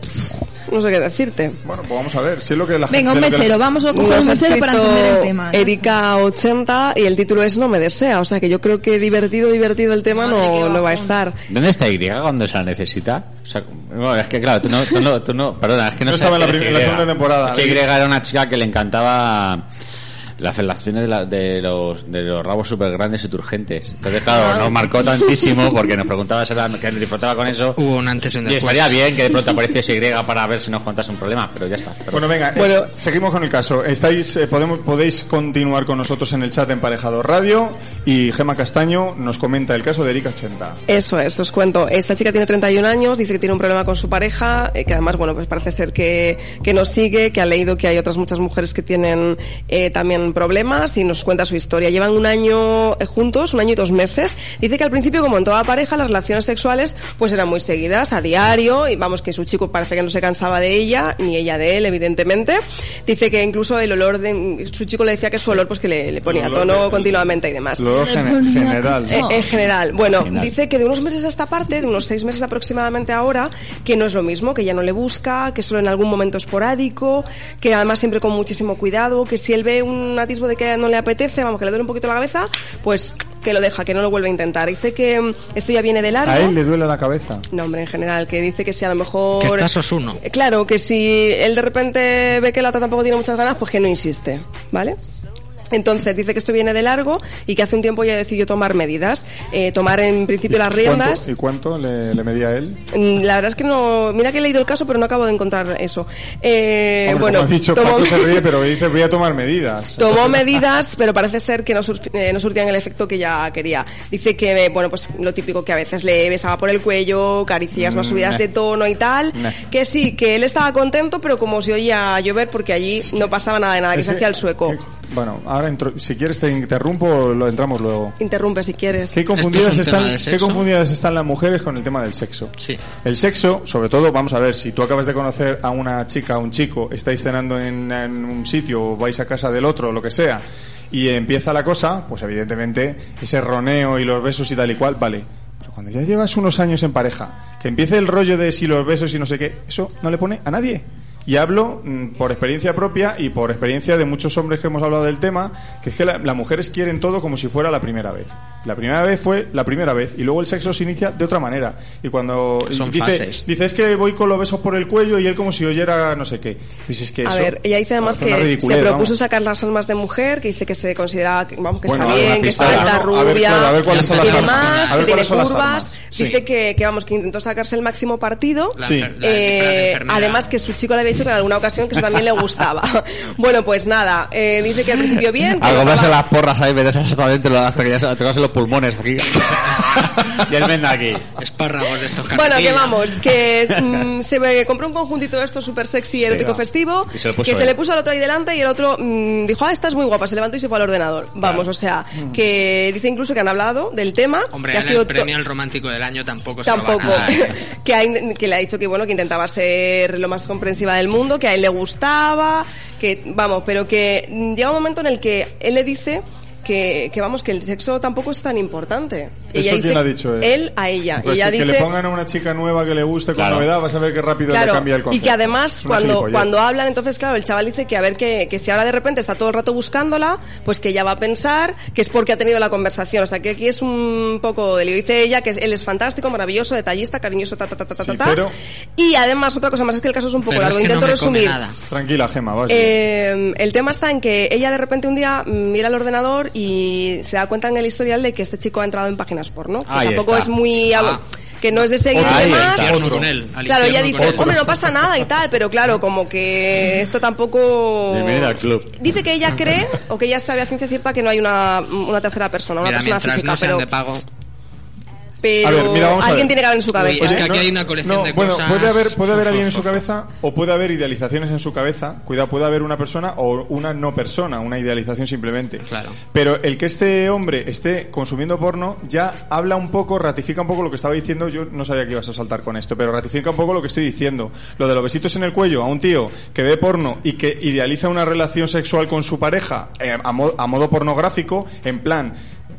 no sé qué decirte. Bueno, pues vamos a ver, si es lo que la Venga, un gente... que- mechero, vamos a coger un mechero para encender el tema. ¿no? Erika80 y el título es No me desea, o sea que yo creo que divertido, divertido el tema Madre, no, no va a estar. ¿Dónde está Y cuando se la necesita? O sea, bueno, es que claro, tú no, tú no, tú no- perdona, es que no, No sabes estaba en la la segunda temporada. Es que Y era una chica que le encantaba las relaciones de, la- de los de los rabos súper grandes y turgentes. Entonces, claro, nos marcó tantísimo porque nos preguntaba si era- que disfrutaba con eso. Hubo un antes y un Y después. estaría bien que de pronto apareciese Y para ver si nos contase un problema, pero ya está. Bueno, venga, eh, Bueno. seguimos con el caso. Estáis, eh, podemos, podéis continuar con nosotros en el chat Emparejado Radio y Gema Castaño nos comenta el caso de Erika 80. Eso es, os cuento. Esta chica tiene 31 años, dice que tiene un problema con su pareja, eh, que además, bueno, pues parece ser que, que nos sigue, que ha leído que hay otras muchas mujeres que tienen eh, problemas y nos cuenta su historia. Llevan un año eh, juntos, un año y dos meses. Dice que al principio, como en toda pareja, las relaciones sexuales pues eran muy seguidas, a diario, y vamos, que su chico parece que no se cansaba de ella, ni ella de él, evidentemente. Dice que incluso el olor de, su chico le decía que su olor pues que le, le ponía tono de- continuamente y demás. Lo gen- general. Eh, en general. Bueno, General. dice que de unos meses a esta parte, de unos seis meses aproximadamente ahora, que no es lo mismo, que ya no le busca, que solo en algún momento esporádico, que además siempre con muchísimo cuidado, que si él ve un atisbo de que no le apetece, vamos, que le duele un poquito la cabeza, pues que lo deja, que no lo vuelve a intentar. Dice que mm, esto ya viene de largo. A él le duele la cabeza. No, hombre, en general, que dice que si a lo mejor... Que estás osuno. Eh, Claro, que si él de repente ve que la otra tampoco tiene muchas ganas, pues que no insiste, ¿vale? Entonces dice que esto viene de largo y que hace un tiempo ya decidió tomar medidas, Eh, tomar en principio las riendas. ¿Cuánto, ¿Y cuánto le, le medía él? Mm, La verdad es que no, mira que he leído el caso, pero no acabo de encontrar eso. Eh, Hombre, bueno, como has dicho, tomó- Paco se ríe, pero dice voy a tomar medidas. Tomó medidas, pero parece ser que no, sur- eh, no surtían el efecto que ella quería. Dice que, eh, bueno, pues lo típico que a veces le besaba por el cuello, caricias más Mm, subidas meh. de tono y tal. Que sí, que él estaba contento, pero como si oía llover porque allí no pasaba nada de nada, que se hacía el sueco. Bueno, ahora entro- si quieres te interrumpo, lo entramos luego. Interrumpe si quieres. ¿Qué confundidas, ¿Esto es un tema están, ¿Qué confundidas están las mujeres con el tema del sexo? Sí. El sexo, sobre todo, vamos a ver, si tú acabas de conocer a una chica, a un chico, estáis cenando en, en un sitio o vais a casa del otro, lo que sea, y empieza la cosa, pues evidentemente ese roneo y los besos y tal y cual, vale. Pero cuando ya llevas unos años en pareja, que empiece el rollo de si los besos y no sé qué, eso no le pone a nadie. Y hablo mm, por experiencia propia y por experiencia de muchos hombres que hemos hablado del tema, que es que la- las mujeres quieren todo como si fuera la primera vez. La primera vez fue la primera vez y luego el sexo se inicia de otra manera. Y cuando Son dice, fases. dice es que voy con los besos por el cuello y él como si oyera no sé qué. Pues es que A eso ver, ella dice además que se propuso vamos. sacar las almas de mujer, que dice que se considera, que, vamos, que Bueno, está ver, bien, que es alta, No, no, a ver, rubia, claro, a ver cuáles son que las más, A ver que tiene son las curvas. armas. Sí. Dice que, que, vamos, que intentó sacarse el máximo partido. La la Eh, de enfermera. además que su chico le había dicho que en alguna ocasión que eso también le gustaba. bueno, pues nada, eh, dice que al principio bien. en estaba- las porras ahí, metes hasta dentro hasta que ya se te en los pulmones aquí. y él vende aquí. Espárragos de estos Bueno, que vamos, que mm, se me compró un conjuntito de esto súper sexy, erótico, va. festivo, Y se lo puso que se le puso al otro ahí delante y el otro mm, dijo, ah, estás muy guapa, se levantó y se fue al ordenador. Vamos, o sea, que dice incluso que han hablado del tema, Hombre, que ha sido el premio al romántico del año tampoco se lo van a Tampoco. dar. que, ha que le ha dicho que bueno que intentaba ser lo más comprensiva del mundo, que a él le gustaba, que vamos, pero que mm, llega un momento en el que él le dice que, que vamos que el sexo tampoco es tan importante. ¿Eso quién ha dicho él? Él a ella. Pues y ella que dice le pongan a una chica nueva que le guste con Claro. novedad, vas a ver qué rápido Claro, le cambia el concepto. y que además cuando, gilipollez. cuando hablan, entonces claro, el chaval dice que a ver que, que si ahora de repente está todo el rato buscándola, pues que ella va a pensar que es porque ha tenido la conversación. O sea que aquí es un poco de lío. Dice ella que él es fantástico, maravilloso, detallista, cariñoso, ta ta ta ta ta Sí, ta. pero- Y además otra cosa más es que el caso es un poco Pero largo. es que no Intento come resumir. nada. Tranquila, Gema, vas. Eh, el tema está en que ella de repente un día mira el ordenador y se da cuenta en el historial de que este chico ha entrado en páginas porno. Que Ahí tampoco está. es muy... Ah. que no es de seguir Ahí y demás. con él, Claro, ella dice, hombre, no pasa nada y tal, pero claro, como que esto tampoco... Club. Dice que ella cree, o que ella sabe a ciencia cierta que no hay una, una tercera persona, una Mira, persona mientras física, no sean pero, de pago. Pero A ver, mira, vamos a alguien ver. tiene que haber en su cabeza. Uy, es ¿eh? que aquí hay una colección no, de bueno, cosas. puede haber, puede haber alguien en su cabeza o puede haber idealizaciones en su cabeza. Cuidado, puede haber una persona o una no persona, una idealización simplemente. Claro. Pero el que este hombre esté consumiendo porno ya habla un poco, ratifica un poco lo que estaba diciendo. Yo no sabía que ibas a saltar con esto, pero ratifica un poco lo que estoy diciendo. Lo de los besitos en el cuello a un tío que ve porno y que idealiza una relación sexual con su pareja eh, a, mo- a modo pornográfico, en plan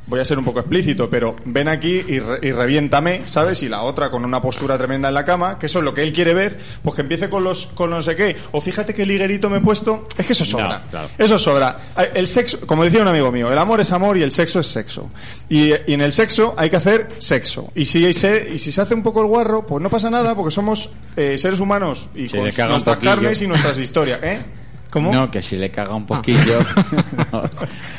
voy a ser un poco explícito, pero ven aquí y, re- y reviéntame, ¿sabes? Y la otra con una postura tremenda en la cama, que eso es lo que él quiere ver, pues que empiece con los con no sé qué. O fíjate qué liguerito me he puesto. Es que eso sobra. No, claro. Eso sobra. El sexo, como decía un amigo mío, el amor es amor y el sexo es sexo. Y, y en el sexo hay que hacer sexo. Y si, se, y si se hace un poco el guarro, pues no pasa nada, porque somos eh, seres humanos y con nuestras carnes y nuestras historias. ¿Eh? ¿Cómo? No, que si le caga un poquillo. no.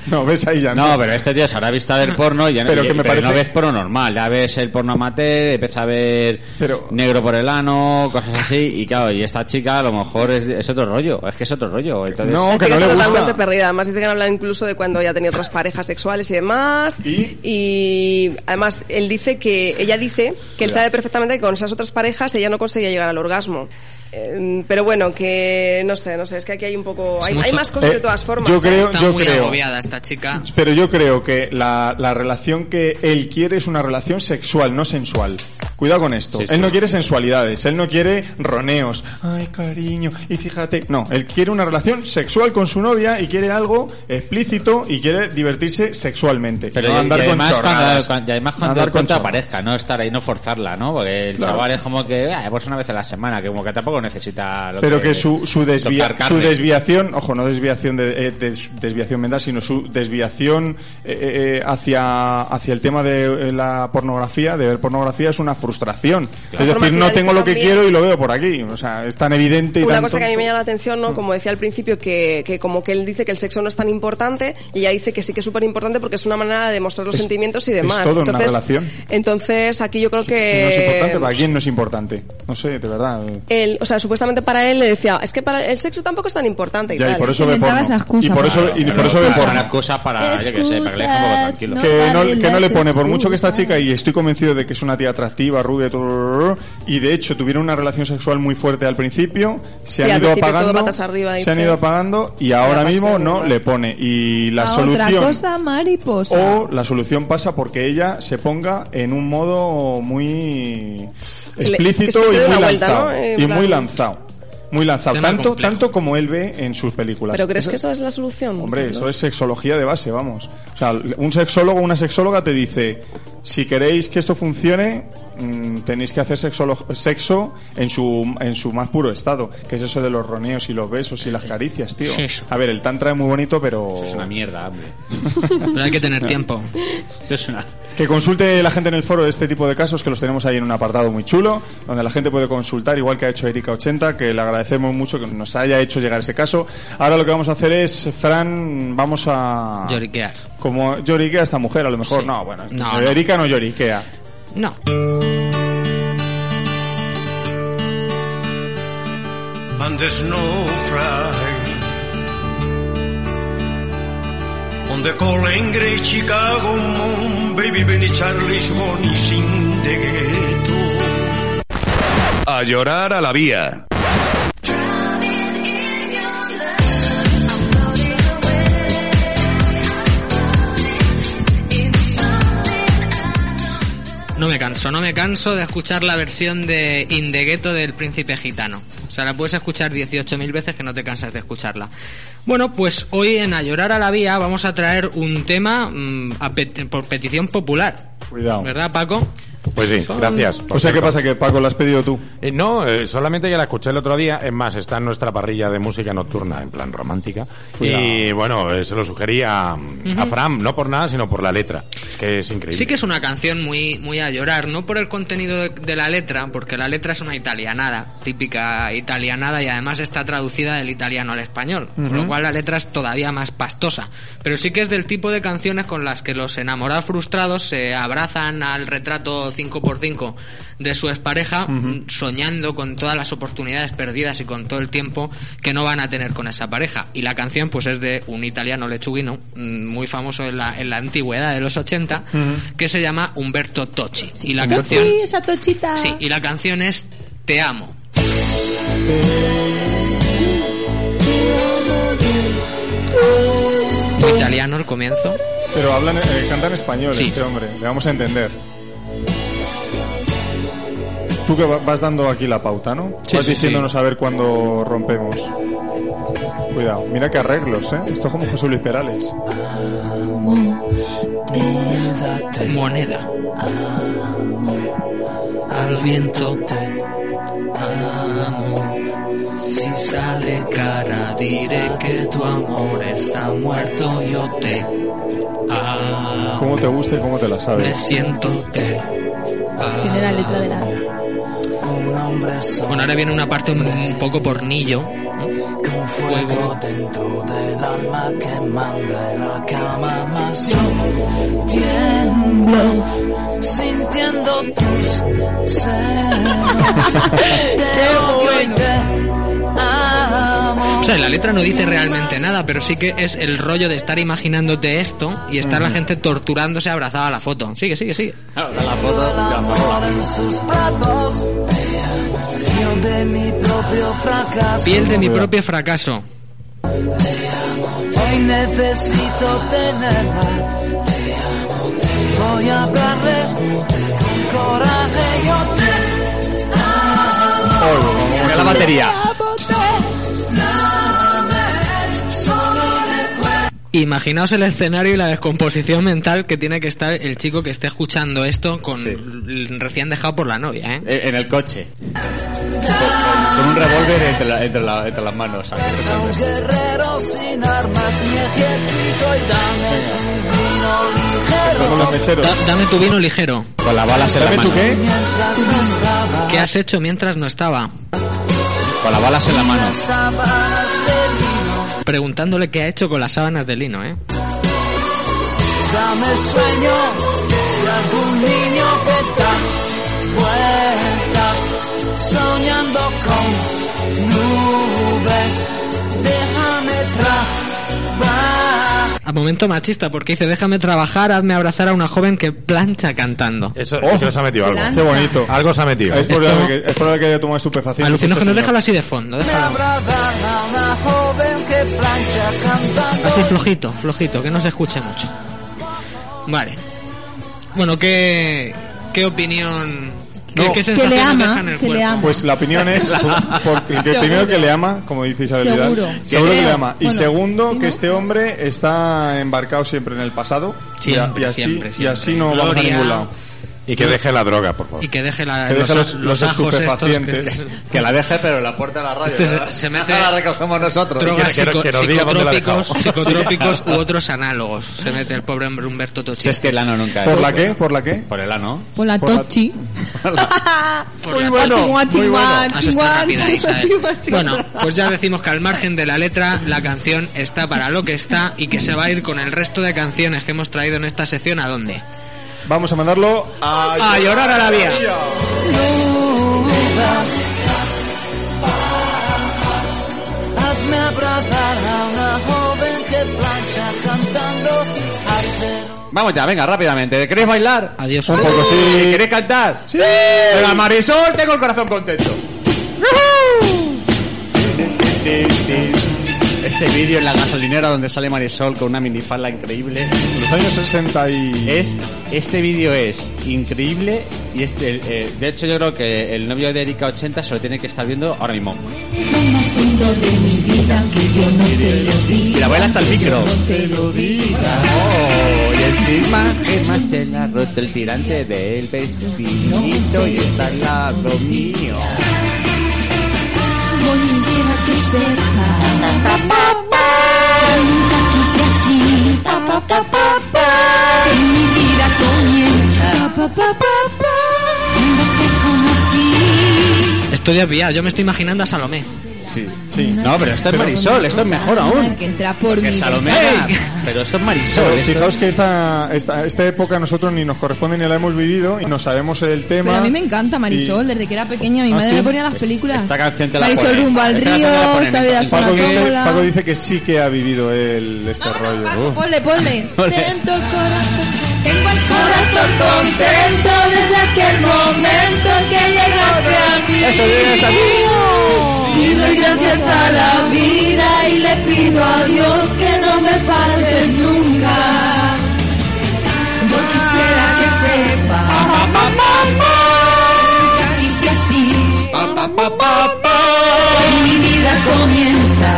No, ves ahí ya. No, pero este tío se habrá visto ver porno y ya no, Pero y- que me pero no parece- ves porno normal. Ya ves el porno amateur, empieza a ver Pero- negro por el ano, cosas así. Y claro, y esta chica a lo mejor es, es otro rollo. Es que es otro rollo. Entonces, No, La que chica no le está gusta. totalmente perdida. Además dice que han hablado incluso de cuando ya tenía otras parejas sexuales y demás. ¿Y? Y además él dice que ella dice que él sabe perfectamente que con esas otras parejas ella no conseguía llegar al orgasmo. Eh, pero bueno, que no sé, no sé, es que aquí hay un poco... Hay, mucho- hay más cosas Eh, de todas formas. yo ¿eh? creo- Está yo muy creo. agobiada esta chica. Pero yo creo que la, la relación que él quiere es una relación sexual, no sensual. Cuidado con esto. Sí, él sí. no quiere sensualidades, él no quiere roneos. Ay, cariño, y fíjate. No, él quiere una relación sexual con su novia y quiere algo explícito y quiere divertirse sexualmente. Pero no andar y con además chorradas. cuando, cuando- y además cuando Andar con aparezca, no estar ahí, no forzarla, ¿no? Porque el Claro. chaval es como que, ah, pues una vez a la semana, que como que tampoco necesita lo Pero que su, su, desvia- su desviación, ojo, no desviación de, eh, de- desviación mental, sino su desviación eh, eh, hacia, hacia el tema de eh, la pornografía, de ver pornografía, es una frustración. Claro. Es decir, no tengo lo que también- quiero y lo veo por aquí. O sea, es tan evidente y Una tan cosa que a mí me llama la atención, ¿no? Como decía al principio, que, que como que él dice que el sexo no es tan importante y ella dice que sí que es súper importante porque es una manera de demostrar los Es- sentimientos y es demás. todo en una entonces, relación. Entonces, aquí yo creo que... Si no es importante, ¿para quién no es importante? No sé, de verdad. O sea, supuestamente para él le decía, es que para el sexo tampoco es tan importante y Ya, y por eso ve porno. excusa Y por eso, Claro, y pero por eso ve porno. excusa para, yo que sé, para que le deje un poco tranquilo. no que no, que no le pone, por mucho que esta chica, y estoy convencido de que es una tía atractiva, rubia, todo, y de hecho tuvieron una relación sexual muy fuerte al principio, se Sí, han ido apagando, arriba, se han ido apagando, y ahora mismo no le pone. Y la A solución, Otra cosa mariposa. o la solución pasa porque ella se ponga en un modo muy explícito y muy lanzado. Y muy lanzado. Muy lanzado, tanto, complejo. tanto como él ve en sus películas. ¿Pero crees Eso- que eso es la solución? Hombre, eso es sexología de base, vamos. O sea, un sexólogo o una sexóloga te dice, si queréis que esto funcione, mm, tenéis que hacer sexo en su, en su más puro estado. Que es eso de los roneos y los besos y las caricias, tío. Eso. A ver, el tantra es muy bonito, pero... Es una mierda, hombre. Pero hay que tener tiempo. Esto es una... Que consulte la gente en el foro de este tipo de casos, que los tenemos ahí en un apartado muy chulo, donde la gente puede consultar, igual que ha hecho Erika80, que le agradecemos mucho que nos haya hecho llegar ese caso. Ahora lo que vamos a hacer es, Fran, vamos a... Lloriquear. Como lloriquea esta mujer, a lo mejor. Sí. No, bueno, No, no. Erika no lloriquea. No. and there's no fry. On the calling Grey Chicago Moon, baby Benny Charlie's Bonnie sin de ghetto. A llorar a la vía. No me canso, no me canso de escuchar la versión de Indegueto del Príncipe Gitano. O sea, la puedes escuchar 18.000 veces que no te cansas de escucharla. Bueno, pues hoy en A Llorar a la Vía vamos a traer un tema mm, a pet- por petición popular. Cuidado. ¿Verdad, Paco? Pues sí, gracias. O sea, ¿qué pasa? Que Paco, lo has pedido tú. Eh, no, eh, solamente ya la escuché el otro día. Es más, está en nuestra parrilla de música nocturna, en plan romántica. Cuidado. Y bueno, eh, se lo sugerí a, a Fran, no por nada, sino por la letra. Es que es increíble. Sí que es una canción muy, muy a llorar, no por el contenido de, de la letra, porque la letra es una italianada, típica italianada y además está traducida del italiano al español, con lo cual la letra es todavía más pastosa. Pero sí que es del tipo de canciones con las que los enamorados frustrados se abrazan al retrato 5x5 de su expareja, soñando con todas las oportunidades perdidas y con todo el tiempo que no van a tener con esa pareja. Y la canción pues es de un italiano lechuguino, mm, muy famoso en la, en la antigüedad de los 80, que se llama Umberto Tocci. y la canción... Esa tochita. Sí, y la canción es Te amo. Italiano el comienzo. Pero hablan, eh, canta en español Sí. este hombre. Le vamos a entender. Tú que va- vas dando aquí la pauta, ¿no? Sí, vas sí, diciéndonos a ver cuándo rompemos. Cuidado, mira qué arreglos, ¿eh? Esto es como José Luis Perales. moneda. Al viento te amo. Si sale cara, diré que tu amor está muerto. Yo te amo. ¿Cómo te gusta y cómo te la Me sabes? siento te Tiene la letra de la... Bueno, ahora viene una parte un, un poco pornillo. Con fuego dentro del alma que manda la cama más yo tiemblo sintiendo tus senos te odio y te amo O sea, la letra no dice realmente nada, pero sí que es el rollo de estar imaginándote esto y estar la gente torturándose abrazada a la foto. Sigue, sigue, sigue. Claro, la foto. ya, amor en sus brazos te amo yo de mi propio fracaso Piel de mi propio fracaso. Hoy necesito tenerla. Te amo, Voy a hablarle con coraje. Yo te amo. La batería. Imaginaos el escenario y la descomposición mental que tiene que estar el chico que esté escuchando esto con recién dejado por la novia, ¿eh? En el coche. Con un revólver entre, la- entre, la- entre las manos. aquí, Un guerrero sin armas ni ejército y dame un vino ligero. Da- dame tu vino ligero. Con las balas en la mano. No estaba ¿Qué has hecho mientras no estaba? Con las balas en la mano. Preguntándole qué ha hecho con las sábanas de lino, ¿eh? Dame sueño de algún niño que da vueltas soñando con nubes. Déjame trabajar. A momento machista, porque dice, déjame trabajar, hazme abrazar a una joven que plancha cantando. Eso, es que se ha metido algo. Qué bonito. Algo se ha metido. Es probable, que, es probable que haya tomado estupefacientes. Alucinógeno, este señor. déjalo así de fondo, déjalo. Abrazar a una joven que plancha cantando. Así flojito, flojito, que no se escuche mucho. Vale. Bueno, ¿qué, qué opinión, No. qué Que le ama, deja en el que le ama. Pues la opinión es por, por- que primero que le ama, como dice Isabel Vidal. Seguro. Seguro que le ama. Y Bueno, segundo, ¿sí, que no? este hombre está embarcado siempre en el pasado. Y a- Siempre, y, así, siempre, y siempre. así no vamos a Gloria. ningún lado. Y que deje la droga, por favor. Y que deje, la, Que deje los- los, los ajos estos estupefacientes. que- Que la deje, pero en la puerta de la radio. Este se- mete- la recogemos nosotros. drogas que- psico- psicotrópicos, psicotrópicos u otros análogos. Se mete el pobre hombre Humberto Tocci. Si es que el ano nunca ¿Por es la qué? ¿Por la qué? Por el ano. Por la Por la- tochi. Muy bueno, muy bueno. Has estado rápida, Isabel. Guan, Bueno, pues ya decimos que al margen de la letra, la canción está para lo que está y que se va a ir con el resto de canciones que hemos traído en esta sección. ¿A dónde? Vamos a mandarlo a, A llorar a la vía. Hazme abrazar a una joven que plancha cantando arcero. Vamos ya, venga, rápidamente. ¿Queréis bailar? Adiós. Un poco, sí. ¿Queréis cantar? ¡Sí! Venga, Marisol, tengo el corazón contento. Ese vídeo en la gasolinera donde sale Marisol con una minifalda increíble. Los años 60 y... Es, este vídeo es increíble y este, el- eh, de hecho yo creo que el novio de Erika 80 se lo tiene que estar viendo ahora mismo. Y la baila hasta el micro. No te lo diga. Oh, y encima que más se le ha roto el tirante del vestidito y está al lado mío. Quisiera que sepa Estoy desviado, yo me estoy imaginando a Salomé. Sí, sí. No, pero esto es Marisol, esto es mejor aún. Que entra por Que mi Salomé. Pero esto es Marisol. Pero esto- fijaos que esta, esta, esta época a nosotros ni nos corresponde ni la hemos vivido y no sabemos el tema. Pero a mí me encanta Marisol, desde que era pequeña mi ¿Ah, madre sí? me ponía las películas. Esta canción te la Marisol ponen. rumbo al Esta río, esta vida es una Paco dice. Paco dice que sí que ha vivido él este rollo. Uh. Ponle, ponle. Corazón. Tengo el corazón contento desde aquel momento en que llegaste a mí. Eso, bien, Y doy gracias a la vida y le pido a Dios que no me faltes nunca. Yo quisiera que sepa que hice así. Que mi vida comienza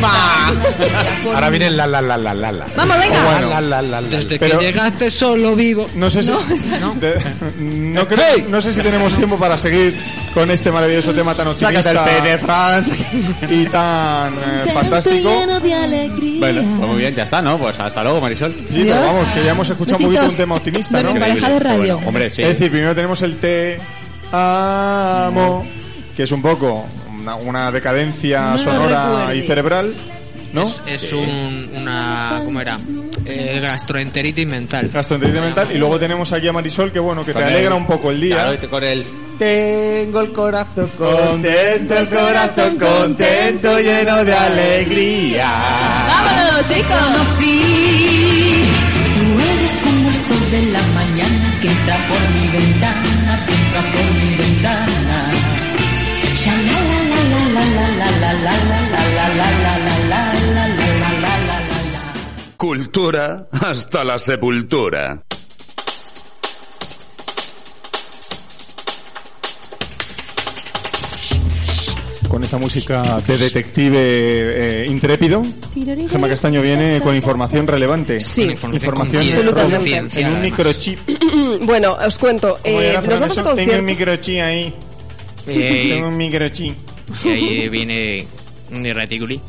Ahora viene la la la la la la. Vamos, venga. Bueno. la, la, la, la. Desde Pero- que llegaste solo vivo. No sé si, No, esa- ¿no? de- no, creo- no sé si tenemos tiempo para seguir con este maravilloso tema tan el optimista y tan eh, fantástico. de. Bueno, pues muy bien, ya está, ¿no? Pues hasta luego, Marisol. Sí, pero vamos, que ya hemos escuchado un poquito un tema optimista, ¿no? Increíble. Radio. Bueno, hombre, sí. Es decir, primero tenemos el te amo, que es un poco una, una decadencia No sonora y cerebral, ¿no? Es, es un, una. ¿Cómo era? Eh, gastroenteritis mental. Gastroenteritis mental. Y luego tenemos aquí a Marisol, que bueno, que te Con el- alegra un poco el día. Claro, con el... Tengo el corazón contento, el corazón contento, lleno de alegría. ¡Vámonos, chicos! conocí. Tú eres como el sol de la mañana que entra por mi ventana, Cultura hasta la sepultura. Con esta música de detective eh, intrépido, Gemma Castaño viene con información relevante. Sí. Información Absolutamente. en un microchip. bueno, os cuento. ¿Cómo eh, nos vamos a Tengo un microchip ahí. Eh, Tengo un microchip. y ahí viene un reticuli.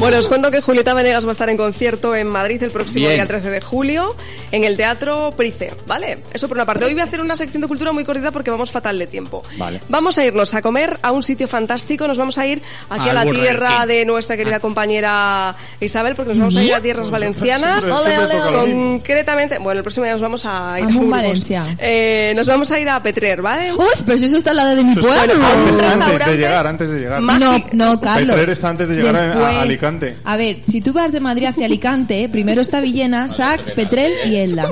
Bueno, os cuento que Julieta Venegas va a estar en concierto en Madrid el próximo Bien. día 13 de julio en el Teatro Price, ¿vale? Eso por una parte. Hoy voy a hacer una sección de cultura muy cortita porque vamos fatal de tiempo. Vale. Vamos a irnos a comer a un sitio fantástico. Nos vamos a ir aquí a la tierra King. de nuestra querida compañera Isabel porque nos vamos a ir a tierras valencianas. Ole, ole, ole. Concretamente, bueno, el próximo día nos vamos a ir Vamos, Burgos. Valencia. Eh, nos vamos a ir a Petrer, ¿vale? Uy, pero si eso está al lado de mi pueblo. antes, un antes de llegar, antes de llegar. No, no, Carlos. Petrer está antes de llegar a- Alicante. A ver, si tú vas de Madrid hacia Alicante, primero está Villena, Sax, Petrel y Elda.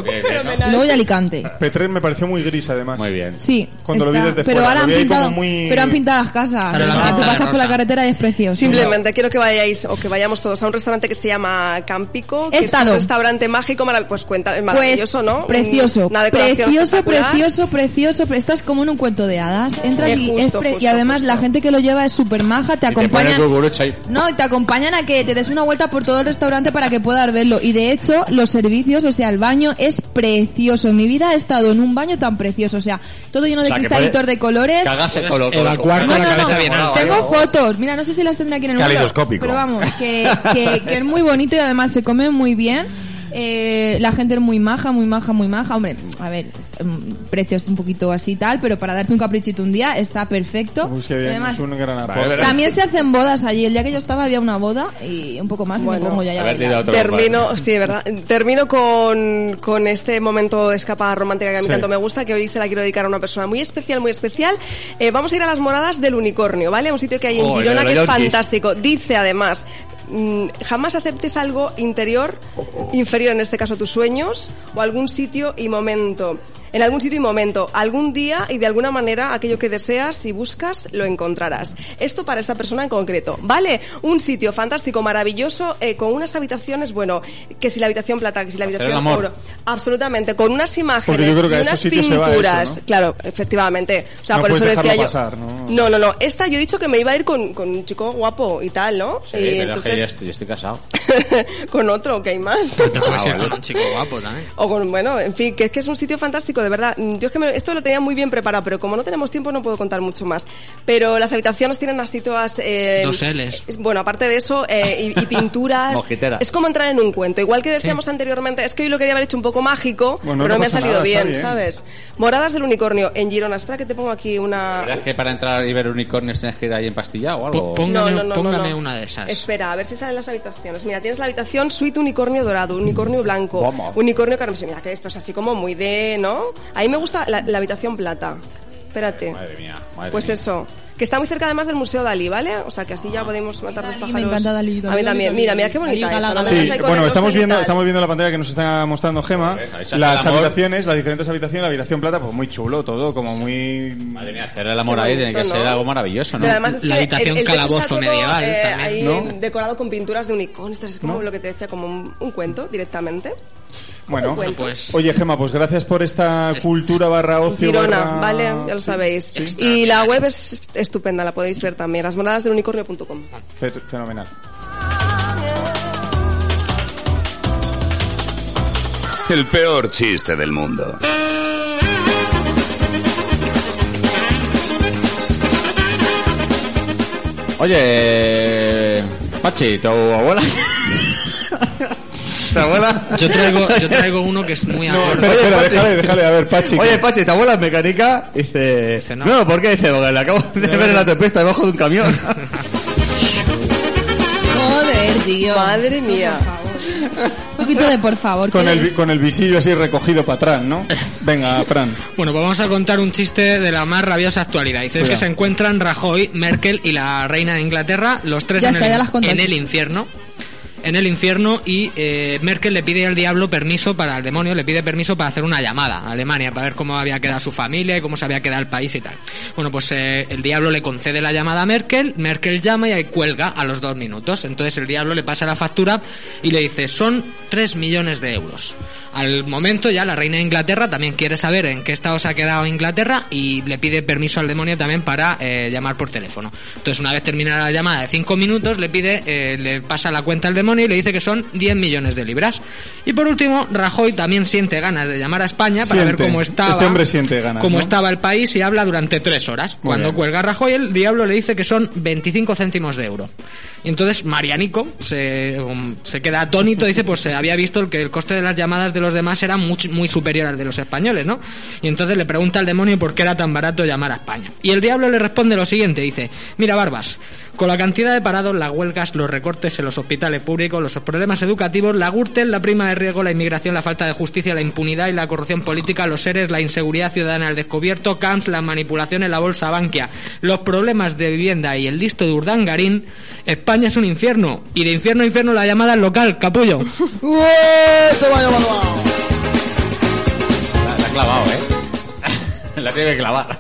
Y luego ya Alicante. Petrer me pareció muy gris, además. Muy bien. Sí. Cuando lo vi está- desde pero fuera, ahora han pintado, muy- pero han pintado las casas. Ahora la tú de pasas por la carretera y es precioso. Simplemente quiero que vayáis o que vayamos todos a un restaurante que se llama Campico, que es un restaurante mágico, marav- pues cuenta, es maravilloso, Pues, ¿no? Precioso, Una precioso, precioso, precioso. pero Estás como en un cuento de hadas. Entras Eh, y, es además justo. la gente que lo lleva es súper maja, te Y te pone acompañan. No, y te acompañan a que te des una vuelta por todo el restaurante para que puedas verlo. Y de hecho, los servicios, o sea, el baño es precioso. En mi vida he estado en un baño tan precioso. O sea, todo lleno de O sea, cristalitos de colores. Cagas el color. evacuar No, con la cabeza no. bien. Tengo fotos. Mira, no sé si las tendré aquí en el. Pero vamos, que, que, que es muy bonito y además se come muy bien. Eh, la gente es muy maja, muy maja, muy maja. Hombre, a ver, mm, precios un poquito así y tal, pero para darte un caprichito un día está perfecto. Uy, qué bien, Además, es un gran aporte. también se hacen bodas allí. El día que yo estaba había una boda y un poco más Bueno, me pongo ya, ya a Termino, sí, verdad. Termino con, con este momento de escapada romántica que a mí Sí. tanto me gusta, que hoy se la quiero dedicar a una persona muy especial, muy especial. Eh, vamos a ir a las moradas del unicornio, ¿vale? Un sitio que hay en Oh, Girona que es fantástico. Dice además, jamás aceptes algo interior, inferior en este caso tus sueños, o algún sitio y momento. En algún sitio y momento, algún día y de alguna manera aquello que deseas y buscas lo encontrarás. Esto para esta persona en concreto, ¿vale? Un sitio fantástico, maravilloso, eh, con unas habitaciones, bueno, que si la habitación plata, que si la Hacer habitación oro, absolutamente, con unas imágenes Porque yo creo que y unas sitios se va eso, pinturas, ¿no? claro, efectivamente. O sea, No por eso puedes decía yo. pasar, ¿no? no, no, no. Esta yo he dicho que me iba a ir con, con un chico guapo y tal, ¿no? Sí, y pero es que entonces yo estoy, yo estoy casado. con otro, que hay más. Te puedes Ah, ir con un chico guapo también. O con, bueno, en fin, que es que es un sitio fantástico, de verdad. Yo es que me- esto lo tenía muy bien preparado, pero como no tenemos tiempo no puedo contar mucho más. Pero las habitaciones tienen así todas... eh, Dos Ls. es- Bueno, aparte de eso, eh, y, y pinturas... Mojitera. es como entrar en un cuento. Igual que decíamos anteriormente, es que hoy lo quería haber hecho un poco mágico, Bueno, pero no me ha salido nada, bien, bien. ¿sabes? Moradas del unicornio en Girona. Espera que te pongo aquí una... ¿Verdad que para entrar y ver unicornios tienes que ir ahí empastillado o algo? Po- Póngame, No, no, no, póngame no, no. una de esas. Espera, a ver si salen las habitaciones. Mira, tienes la habitación suite unicornio dorado, unicornio blanco, Vamos. unicornio carmesí. Mira, que esto es así como muy de, ¿no? A mí me gusta la, la habitación plata. Espérate. Madre mía, madre Pues mía. eso. Que está muy cerca además del Museo Dalí, ¿vale? O sea que así ya podemos matar Dalí, pájaros. me encanta Dalí, Dalí, a mí también. Dalí, Mira, mira qué bonita Dalí, esta. Dalí, ¿no? Sí, Vamos ahí con bueno, el estamos y viendo, tal. estamos viendo la pantalla que nos está mostrando Gema, Ahí las el amor. habitaciones, las diferentes habitaciones, la habitación plata, pues muy chulo todo, como muy... Madre mía, hacer el amor ahí tiene que bonito, ser ¿no? algo maravilloso, ¿no? Pero además es La que habitación techo está calabozo todo, medieval eh, también. ahí ¿No? decorado con pinturas de unicornio. Esto es como lo que te decía, como un, un cuento directamente. Bueno, pues oye Gema, pues gracias por esta cultura barra ocio. Girona, barra- vale, ya lo Sí. sabéis. Y la web es estupenda, la podéis ver también, lasmoradasdelunicornio.com. Fe- Fenomenal. El peor chiste del mundo. Oye, Pachi, tu abuela. ¿Tu abuela? yo traigo, yo traigo uno que es muy No, acorde. espera, espera, Pachi. déjale, déjale, a ver, Pachi. Oye, Pachi, ¿tu abuela es mecánica? Dice... Dice, no. no. ¿por qué? Dice, porque la acabo de ver en la tempesta debajo de un camión. Joder, tío. Madre mía. Un poquito de por favor. con, el, vi- con el visillo así recogido para atrás, ¿no? Venga, Fran. Bueno, pues vamos a contar un chiste de la más rabiosa actualidad. Dice Cuidado. que se encuentran Rajoy, Merkel y la reina de Inglaterra, los tres Ya en, está, el, ya las conté. en el infierno. En el infierno y eh, Merkel le pide al diablo permiso para el demonio, le pide permiso para hacer una llamada a Alemania para ver cómo había quedado su familia y cómo se había quedado el país y tal. Bueno, pues eh, el diablo le concede la llamada a Merkel, Merkel llama y ahí cuelga a los dos minutos. Entonces el diablo le pasa la factura y le dice, son 3 millones de euros. Al momento ya la reina de Inglaterra también quiere saber en qué estado se ha quedado Inglaterra y le pide permiso al demonio también para eh, llamar por teléfono. Entonces una vez terminada la llamada de 5 minutos le pide, le pasa la cuenta al demonio y le dice que son 10 millones de libras. Y por último, Rajoy también siente ganas de llamar a España para ver cómo estaba, Este hombre siente ganas, cómo ¿no? estaba el país y habla durante 3 horas. Muy Cuando bien. cuelga Rajoy, el diablo le dice que son 25 céntimos de euro. Y entonces Marianico se, um, se queda atónito, dice, pues se había visto que el coste de las llamadas de los demás era muy, muy superior al de los españoles, ¿no? Y entonces le pregunta al demonio por qué era tan barato llamar a España. Y el diablo le responde lo siguiente, dice, mira Barbas, con la cantidad de parados, las huelgas, los recortes en los hospitales públicos, los problemas educativos, la Gürtel, la prima de riesgo, la inmigración, la falta de justicia, la impunidad y la corrupción política, los seres, la inseguridad ciudadana al descubierto, camps, las manipulaciones, la bolsa Bankia, los problemas de vivienda y el listo de Urdangarín, España es un infierno. Y de infierno a infierno la llamada local, capullo. La, la ha clavado, ¿eh? La tiene que clavar.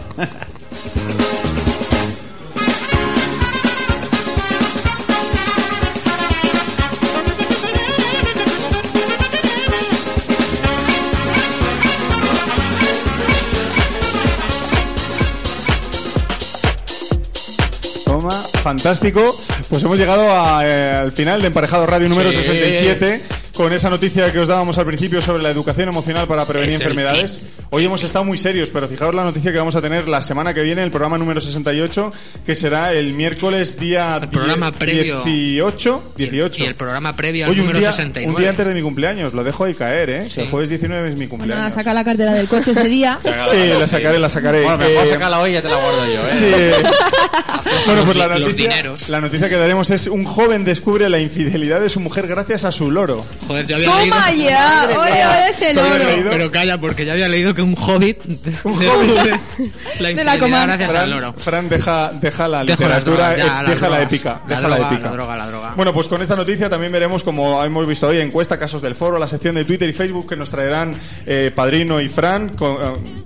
Fantástico. Pues hemos llegado a, eh, al final de Emparejado Radio número Sí. 67 con esa noticia que os dábamos al principio sobre la educación emocional para prevenir Es el enfermedades. Hoy hemos estado muy serios, pero fijaos la noticia que vamos a tener la semana que viene, el programa número 68, que será el miércoles día El programa die- previo. 18. 18. Y el programa previo al un número día, 69. un día antes de mi cumpleaños, lo dejo ahí caer, ¿eh? Sí. El jueves 19 es mi Bueno, cumpleaños. saca la cartera del coche ese día. Sí, la sacaré, la sacaré. Bueno, mejor Eh, sacarla hoy y ya te la guardo yo, ¿eh? Sí. bueno, pues la Los noticia, dineros. la noticia que daremos es un joven descubre la infidelidad de su mujer gracias a su loro. Joder, yo había leído... ¡Toma ya! Madre ¡Oye, mía. ahora es el ¿Lo habías oro! leído? Pero calla, porque ya había leído que un hobbit descubre la De la comarca. gracias al Fran, loro. Fran, deja, deja la Dejo las literatura, drogas, ya, eh, las deja la épica. La deja droga, la épica. la droga, la droga. Bueno, pues con esta noticia también veremos, como hemos visto hoy, encuesta, casos del foro, la sección de Twitter y Facebook que nos traerán eh, Padrino y Fran, con-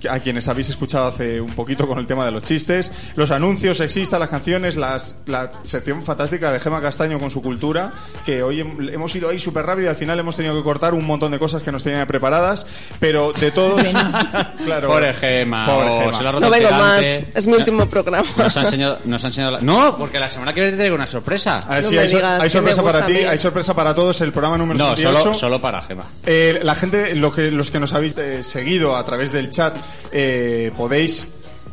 eh, a quienes habéis escuchado hace un poquito con el tema de los chistes, los anuncios sexistas, las canciones, las, la sección fantástica de Gema Castaño con su cultura, que hoy hem- hemos ido ahí súper rápido y al final hemos tenido que cortar un montón de cosas que nos tenían preparadas, pero de todos... claro, Pobre Gema. Pobre oh, Gema. se No vengo más, es mi último programa. Nos ha enseñado, nos ha enseñado la- No, porque la semana que viene te traigo una sorpresa. Ah, sí, No me hay, digas, sorpresa para ti, hay sorpresa para todos, el programa número No, 68. solo, solo para Gema. Eh, la gente, lo que, los que nos habéis eh, seguido a través del chat, eh, podéis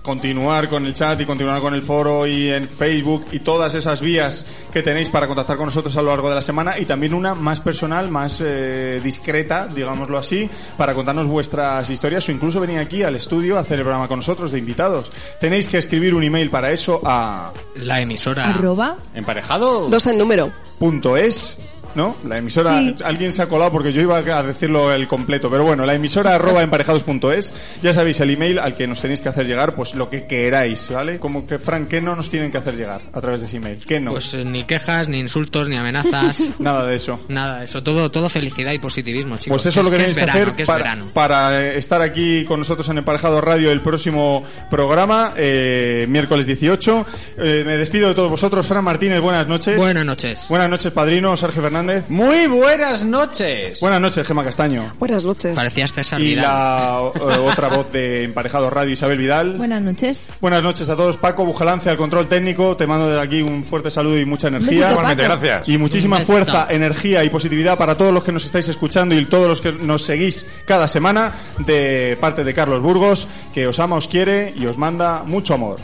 continuar con el chat y continuar con el foro y en Facebook y todas esas vías que tenéis para contactar con nosotros a lo largo de la semana y también una más personal, más eh, discreta, digámoslo así, para contarnos vuestras historias o incluso venir aquí al estudio a hacer el programa con nosotros de invitados. Tenéis que escribir un email para eso a La emisora... Arroba. ¿Emparejado? Dos en número. punto es, ¿no? La emisora, Sí. alguien se ha colado porque yo iba a decirlo el completo, pero bueno, la emisora arroba emparejados.es, ya sabéis el email al que nos tenéis que hacer llegar, pues lo que queráis, ¿vale? Como que, Frank, ¿qué no nos tienen que hacer llegar a través de ese email? ¿Qué no? Pues eh, ni quejas, ni insultos, ni amenazas. Nada de eso. Nada, eso todo, todo felicidad y positivismo, chicos. Pues eso es lo que es tenéis que, verano, hacer que es para, para, eh, estar aquí con nosotros en Emparejado Radio el próximo programa, eh, miércoles 18. Eh, me despido de todos vosotros. Fran Martínez, buenas noches. Buenas noches. Buenas noches, padrino. Sergio Fernández. Fernández. Muy buenas noches. Buenas noches, Gema Castaño. Buenas noches. Parecías César Y la eh, otra voz de Emparejado Radio, Isabel Vidal. Buenas noches. Buenas noches a todos. Paco Bujalance al control técnico. Te mando desde aquí un fuerte saludo y mucha energía. Igualmente, gracias. Y muchísima fuerza, energía y positividad para todos los que nos estáis escuchando y todos los que nos seguís cada semana de parte de Carlos Burgos, que os ama, os quiere y os manda mucho amor.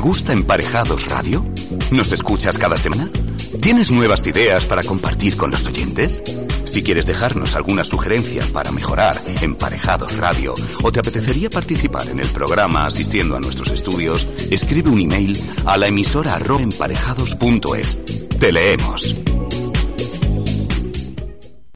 ¿Te gusta Emparejados Radio? ¿Nos escuchas cada semana? ¿Tienes nuevas ideas para compartir con los oyentes? Si quieres dejarnos alguna sugerencia para mejorar Emparejados Radio o te apetecería participar en el programa asistiendo a nuestros estudios, escribe un email a la emisora emparejados.es. Te leemos.